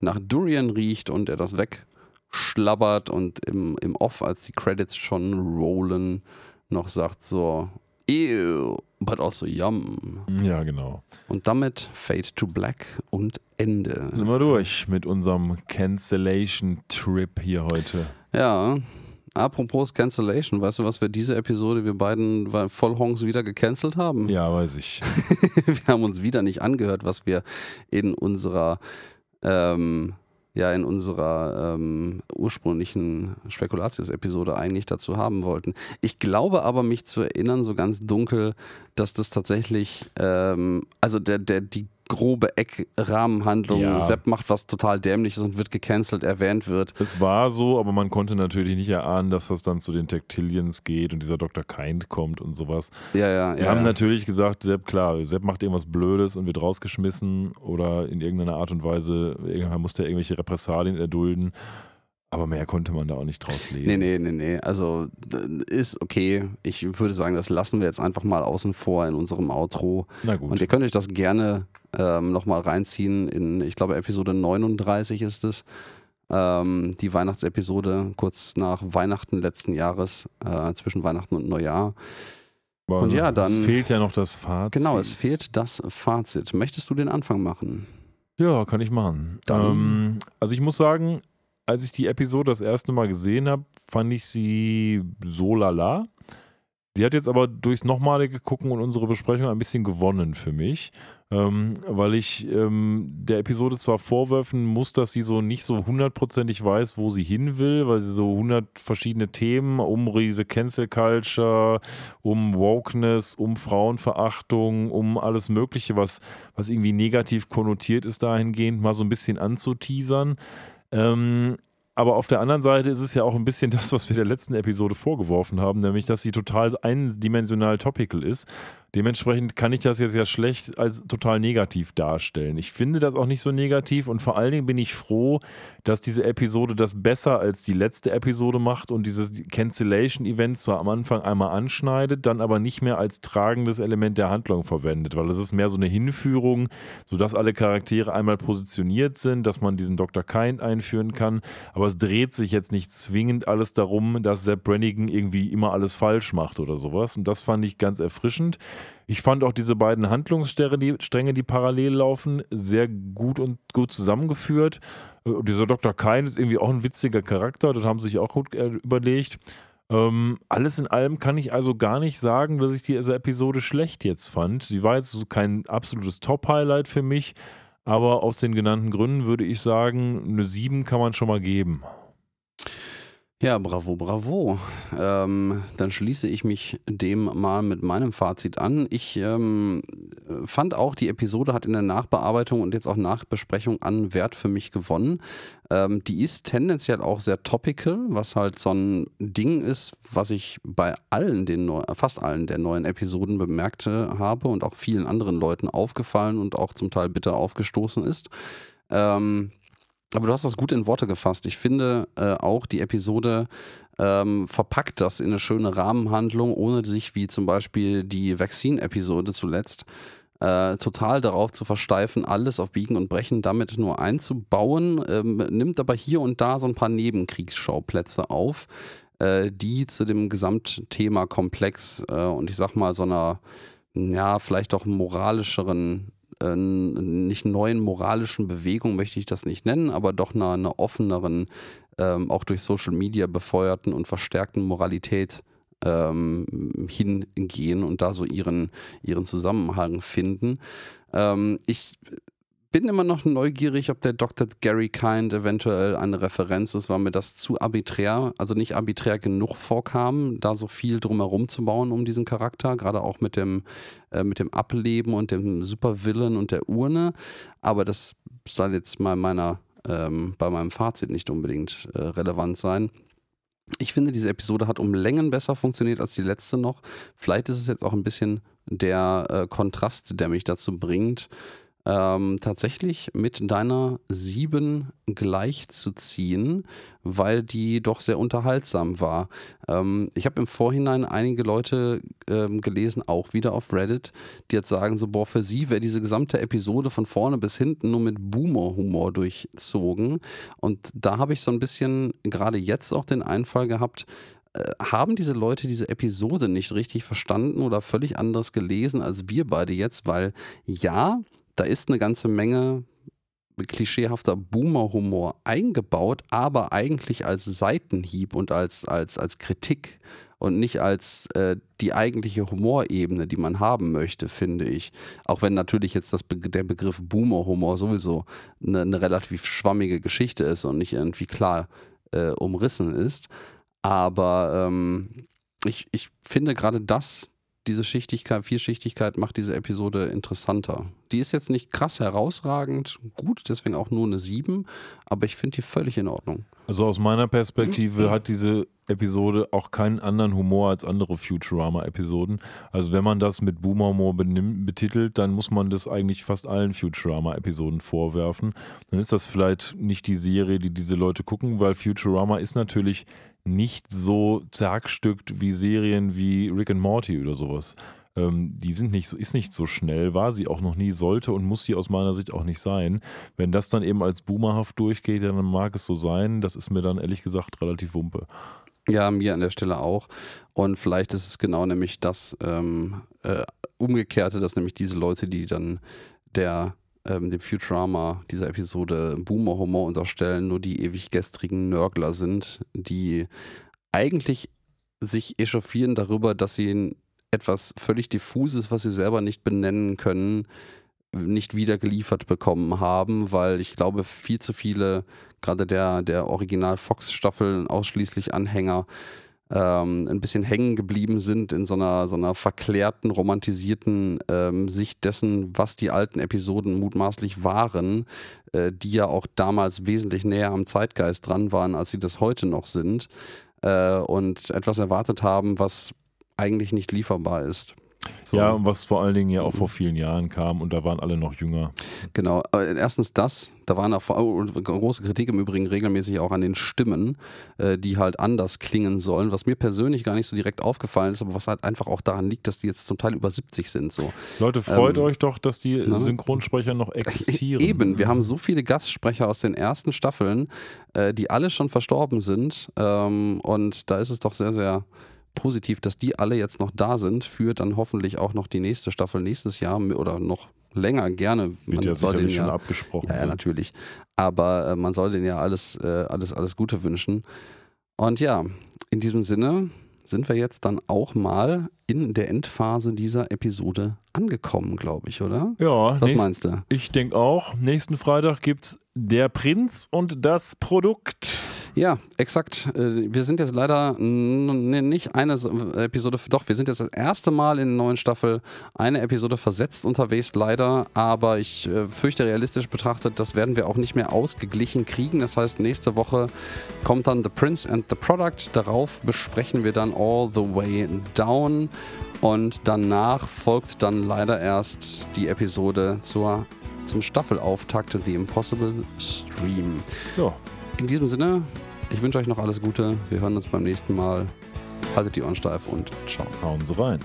nach Durian riecht und er das wegschlabbert und im, im Off, als die Credits schon rollen, noch sagt so, ew, but also yum. Ja, genau. Und damit Fade to Black und Ende. Sind wir durch mit unserem Cancellation-Trip hier heute. Ja, apropos Cancellation, weißt du, was wir diese Episode, wir beiden weil Vollhongs wieder gecancelt haben? Ja, weiß ich. wir haben uns wieder nicht angehört, was wir in unserer ähm, ja in unserer ähm, ursprünglichen Spekulatius-Episode eigentlich dazu haben wollten. Ich glaube aber, mich zu erinnern, so ganz dunkel, dass das tatsächlich, ähm, also der, der, die grobe Eckrahmenhandlung. Ja. Sepp macht was total dämliches und wird gecancelt, erwähnt wird. Es war so, aber man konnte natürlich nicht erahnen, dass das dann zu den Tactillions geht und dieser Dr. Kind kommt und sowas. Ja, ja, Wir ja. haben ja. natürlich gesagt, Sepp, klar, Sepp macht irgendwas Blödes und wird rausgeschmissen oder in irgendeiner Art und Weise, irgendwann musste er irgendwelche Repressalien erdulden. Aber mehr konnte man da auch nicht draus lesen. Nee, nee, nee, nee. Also äh, ist okay. Ich würde sagen, das lassen wir jetzt einfach mal außen vor in unserem Outro. Na gut. Und ihr könnt euch das gerne ähm, nochmal reinziehen. In, ich glaube, Episode 39 ist es. Ähm, die Weihnachtsepisode kurz nach Weihnachten letzten Jahres, äh, zwischen Weihnachten und Neujahr. Aber und ja, Es dann- fehlt ja noch das Fazit. Genau, es fehlt das Fazit. Möchtest du den Anfang machen? Ja, kann ich machen. Ähm, also ich muss sagen, als ich die Episode das erste Mal gesehen habe, fand ich sie so lala. Sie hat jetzt aber durchs nochmalige Gucken und unsere Besprechung ein bisschen gewonnen für mich, ähm, weil ich ähm, der Episode zwar vorwerfen muss, dass sie so nicht so hundertprozentig weiß, wo sie hin will, weil sie so hundert verschiedene Themen um diese Cancel Culture, um Wokeness, um Frauenverachtung, um alles Mögliche, was, was irgendwie negativ konnotiert ist, dahingehend mal so ein bisschen anzuteasern. Ähm, aber auf der anderen Seite ist es ja auch ein bisschen das, was wir der letzten Episode vorgeworfen haben, nämlich, dass sie total eindimensional topical ist. Dementsprechend kann ich das jetzt ja schlecht als total negativ darstellen. Ich finde das auch nicht so negativ und vor allen Dingen bin ich froh, dass diese Episode das besser als die letzte Episode macht und dieses Cancellation-Event zwar am Anfang einmal anschneidet, dann aber nicht mehr als tragendes Element der Handlung verwendet, weil es ist mehr so eine Hinführung, sodass alle Charaktere einmal positioniert sind, dass man diesen Dr. Kind einführen kann, aber es dreht sich jetzt nicht zwingend alles darum, dass Sepp Brannigan irgendwie immer alles falsch macht oder sowas und das fand ich ganz erfrischend. Ich fand auch diese beiden Handlungsstränge, die, parallel laufen, sehr gut und gut zusammengeführt. Äh, dieser Dr. Kain ist irgendwie auch ein witziger Charakter, das haben sie sich auch gut äh, überlegt. Ähm, alles in allem kann ich also gar nicht sagen, dass ich diese Episode schlecht jetzt fand. Sie war jetzt so kein absolutes Top-Highlight für mich, aber aus den genannten Gründen würde ich sagen, eine 7 kann man schon mal geben. Ja, bravo, bravo. Ähm, dann schließe ich mich dem mal mit meinem Fazit an. Ich ähm, fand auch, die Episode hat in der Nachbearbeitung und jetzt auch Nachbesprechung an Wert für mich gewonnen. Ähm, die ist tendenziell auch sehr topical, was halt so ein Ding ist, was ich bei allen den neu, fast allen der neuen Episoden bemerkt habe und auch vielen anderen Leuten aufgefallen und auch zum Teil bitter aufgestoßen ist. Ähm, aber du hast das gut in Worte gefasst. Ich finde äh, auch, die Episode ähm, verpackt das in eine schöne Rahmenhandlung, ohne sich wie zum Beispiel die Vaccine-Episode zuletzt äh, total darauf zu versteifen, alles auf Biegen und Brechen damit nur einzubauen, ähm, nimmt aber hier und da so ein paar Nebenkriegsschauplätze auf, äh, die zu dem Gesamtthema Komplex äh, und ich sag mal so einer, ja, vielleicht auch moralischeren äh, nicht neuen moralischen Bewegung möchte ich das nicht nennen, aber doch einer, einer offeneren, ähm, auch durch Social Media befeuerten und verstärkten Moralität ähm, hingehen und da so ihren, ihren Zusammenhang finden. Ähm, ich bin immer noch neugierig, ob der Dr. Gary Kind eventuell eine Referenz ist, weil mir das zu arbiträr, also nicht arbiträr genug vorkam, da so viel drumherum zu bauen um diesen Charakter, gerade auch mit dem, äh, mit dem Ableben und dem Supervillain und der Urne. Aber das soll jetzt mal meiner, ähm, bei meinem Fazit nicht unbedingt äh, relevant sein. Ich finde, diese Episode hat um Längen besser funktioniert als die letzte noch. Vielleicht ist es jetzt auch ein bisschen der äh, Kontrast, der mich dazu bringt, ähm, tatsächlich mit deiner 7 gleichzuziehen, weil die doch sehr unterhaltsam war. Ähm, ich habe im Vorhinein einige Leute ähm, gelesen, auch wieder auf Reddit, die jetzt sagen, so, boah, für sie wäre diese gesamte Episode von vorne bis hinten nur mit Boomer-Humor durchzogen. Und da habe ich so ein bisschen gerade jetzt auch den Einfall gehabt, äh, haben diese Leute diese Episode nicht richtig verstanden oder völlig anders gelesen als wir beide jetzt, weil ja, da ist eine ganze Menge klischeehafter Boomer-Humor eingebaut, aber eigentlich als Seitenhieb und als, als, als Kritik und nicht als äh, die eigentliche Humorebene, die man haben möchte, finde ich. Auch wenn natürlich jetzt das Be der Begriff Boomer-Humor sowieso eine, eine, relativ schwammige Geschichte ist und nicht irgendwie klar äh, umrissen ist. Aber ähm, ich, ich finde gerade das diese Schichtigkeit, Vielschichtigkeit macht diese Episode interessanter. Die ist jetzt nicht krass herausragend gut, deswegen auch nur eine 7, aber ich finde die völlig in Ordnung. Also aus meiner Perspektive hat diese Episode auch keinen anderen Humor als andere Futurama-Episoden. Also wenn man das mit Boomer-Humor betitelt, dann muss man das eigentlich fast allen Futurama-Episoden vorwerfen. Dann ist das vielleicht nicht die Serie, die diese Leute gucken, weil Futurama ist natürlich nicht so zerhackstückt wie Serien wie Rick and Morty oder sowas. Ähm, die sind nicht so, ist nicht so schnell, war sie auch noch nie, sollte und muss sie aus meiner Sicht auch nicht sein. Wenn das dann eben als boomerhaft durchgeht, dann mag es so sein. Das ist mir dann ehrlich gesagt relativ wumpe. Ja, mir an der Stelle auch. Und vielleicht ist es genau nämlich das ähm, äh, Umgekehrte, dass nämlich diese Leute, die dann der ähm, dem Futurama dieser Episode Boomer-Humor unterstellen, nur die ewig gestrigen Nörgler sind, die eigentlich sich echauffieren darüber, dass sie etwas völlig diffuses, was sie selber nicht benennen können, nicht wieder geliefert bekommen haben, weil ich glaube, viel zu viele, gerade der, der Original-Fox-Staffeln, ausschließlich Anhänger, ähm, ein bisschen hängen geblieben sind in so einer, so einer verklärten, romantisierten ähm, Sicht dessen, was die alten Episoden mutmaßlich waren, äh, die ja auch damals wesentlich näher am Zeitgeist dran waren, als sie das heute noch sind, äh, und etwas erwartet haben, was eigentlich nicht lieferbar ist. So. Ja, was vor allen Dingen ja auch vor vielen Jahren kam und da waren alle noch jünger. Genau. Erstens das, da waren auch große Kritik im Übrigen regelmäßig auch an den Stimmen, äh, die halt anders klingen sollen, was mir persönlich gar nicht so direkt aufgefallen ist, aber was halt einfach auch daran liegt, dass die jetzt zum Teil über 70 sind. So. Leute, freut ähm, euch doch, dass die na? Synchronsprecher noch existieren. Eben, wir haben so viele Gastsprecher aus den ersten Staffeln, äh, die alle schon verstorben sind ähm, und da ist es doch sehr, sehr positiv, dass die alle jetzt noch da sind für dann hoffentlich auch noch die nächste Staffel nächstes Jahr oder noch länger gerne. Wird man ja soll den schon abgesprochen. Ja, ja, natürlich. Aber äh, man soll denen ja alles, äh, alles, alles Gute wünschen. Und ja, in diesem Sinne sind wir jetzt dann auch mal in der Endphase dieser Episode angekommen, glaube ich, oder? Ja. Was nächst, meinst du? Ich denke auch. Nächsten Freitag gibt es Der Prinz und das Produkt. Ja, exakt. Äh, wir sind jetzt leider nicht eine Episode, doch, wir sind jetzt das erste Mal in der neuen Staffel eine Episode versetzt unterwegs, leider. Aber ich äh, fürchte, realistisch betrachtet, das werden wir auch nicht mehr ausgeglichen kriegen. Das heißt, nächste Woche kommt dann The Prince and the Product. Darauf besprechen wir dann All the Way Down. Und danach folgt dann leider erst die Episode zur, zum Staffelauftakt The Impossible Stream. Ja. In diesem Sinne, ich wünsche euch noch alles Gute. Wir hören uns beim nächsten Mal. Haltet die Ohren steif und ciao. Hauen Sie rein.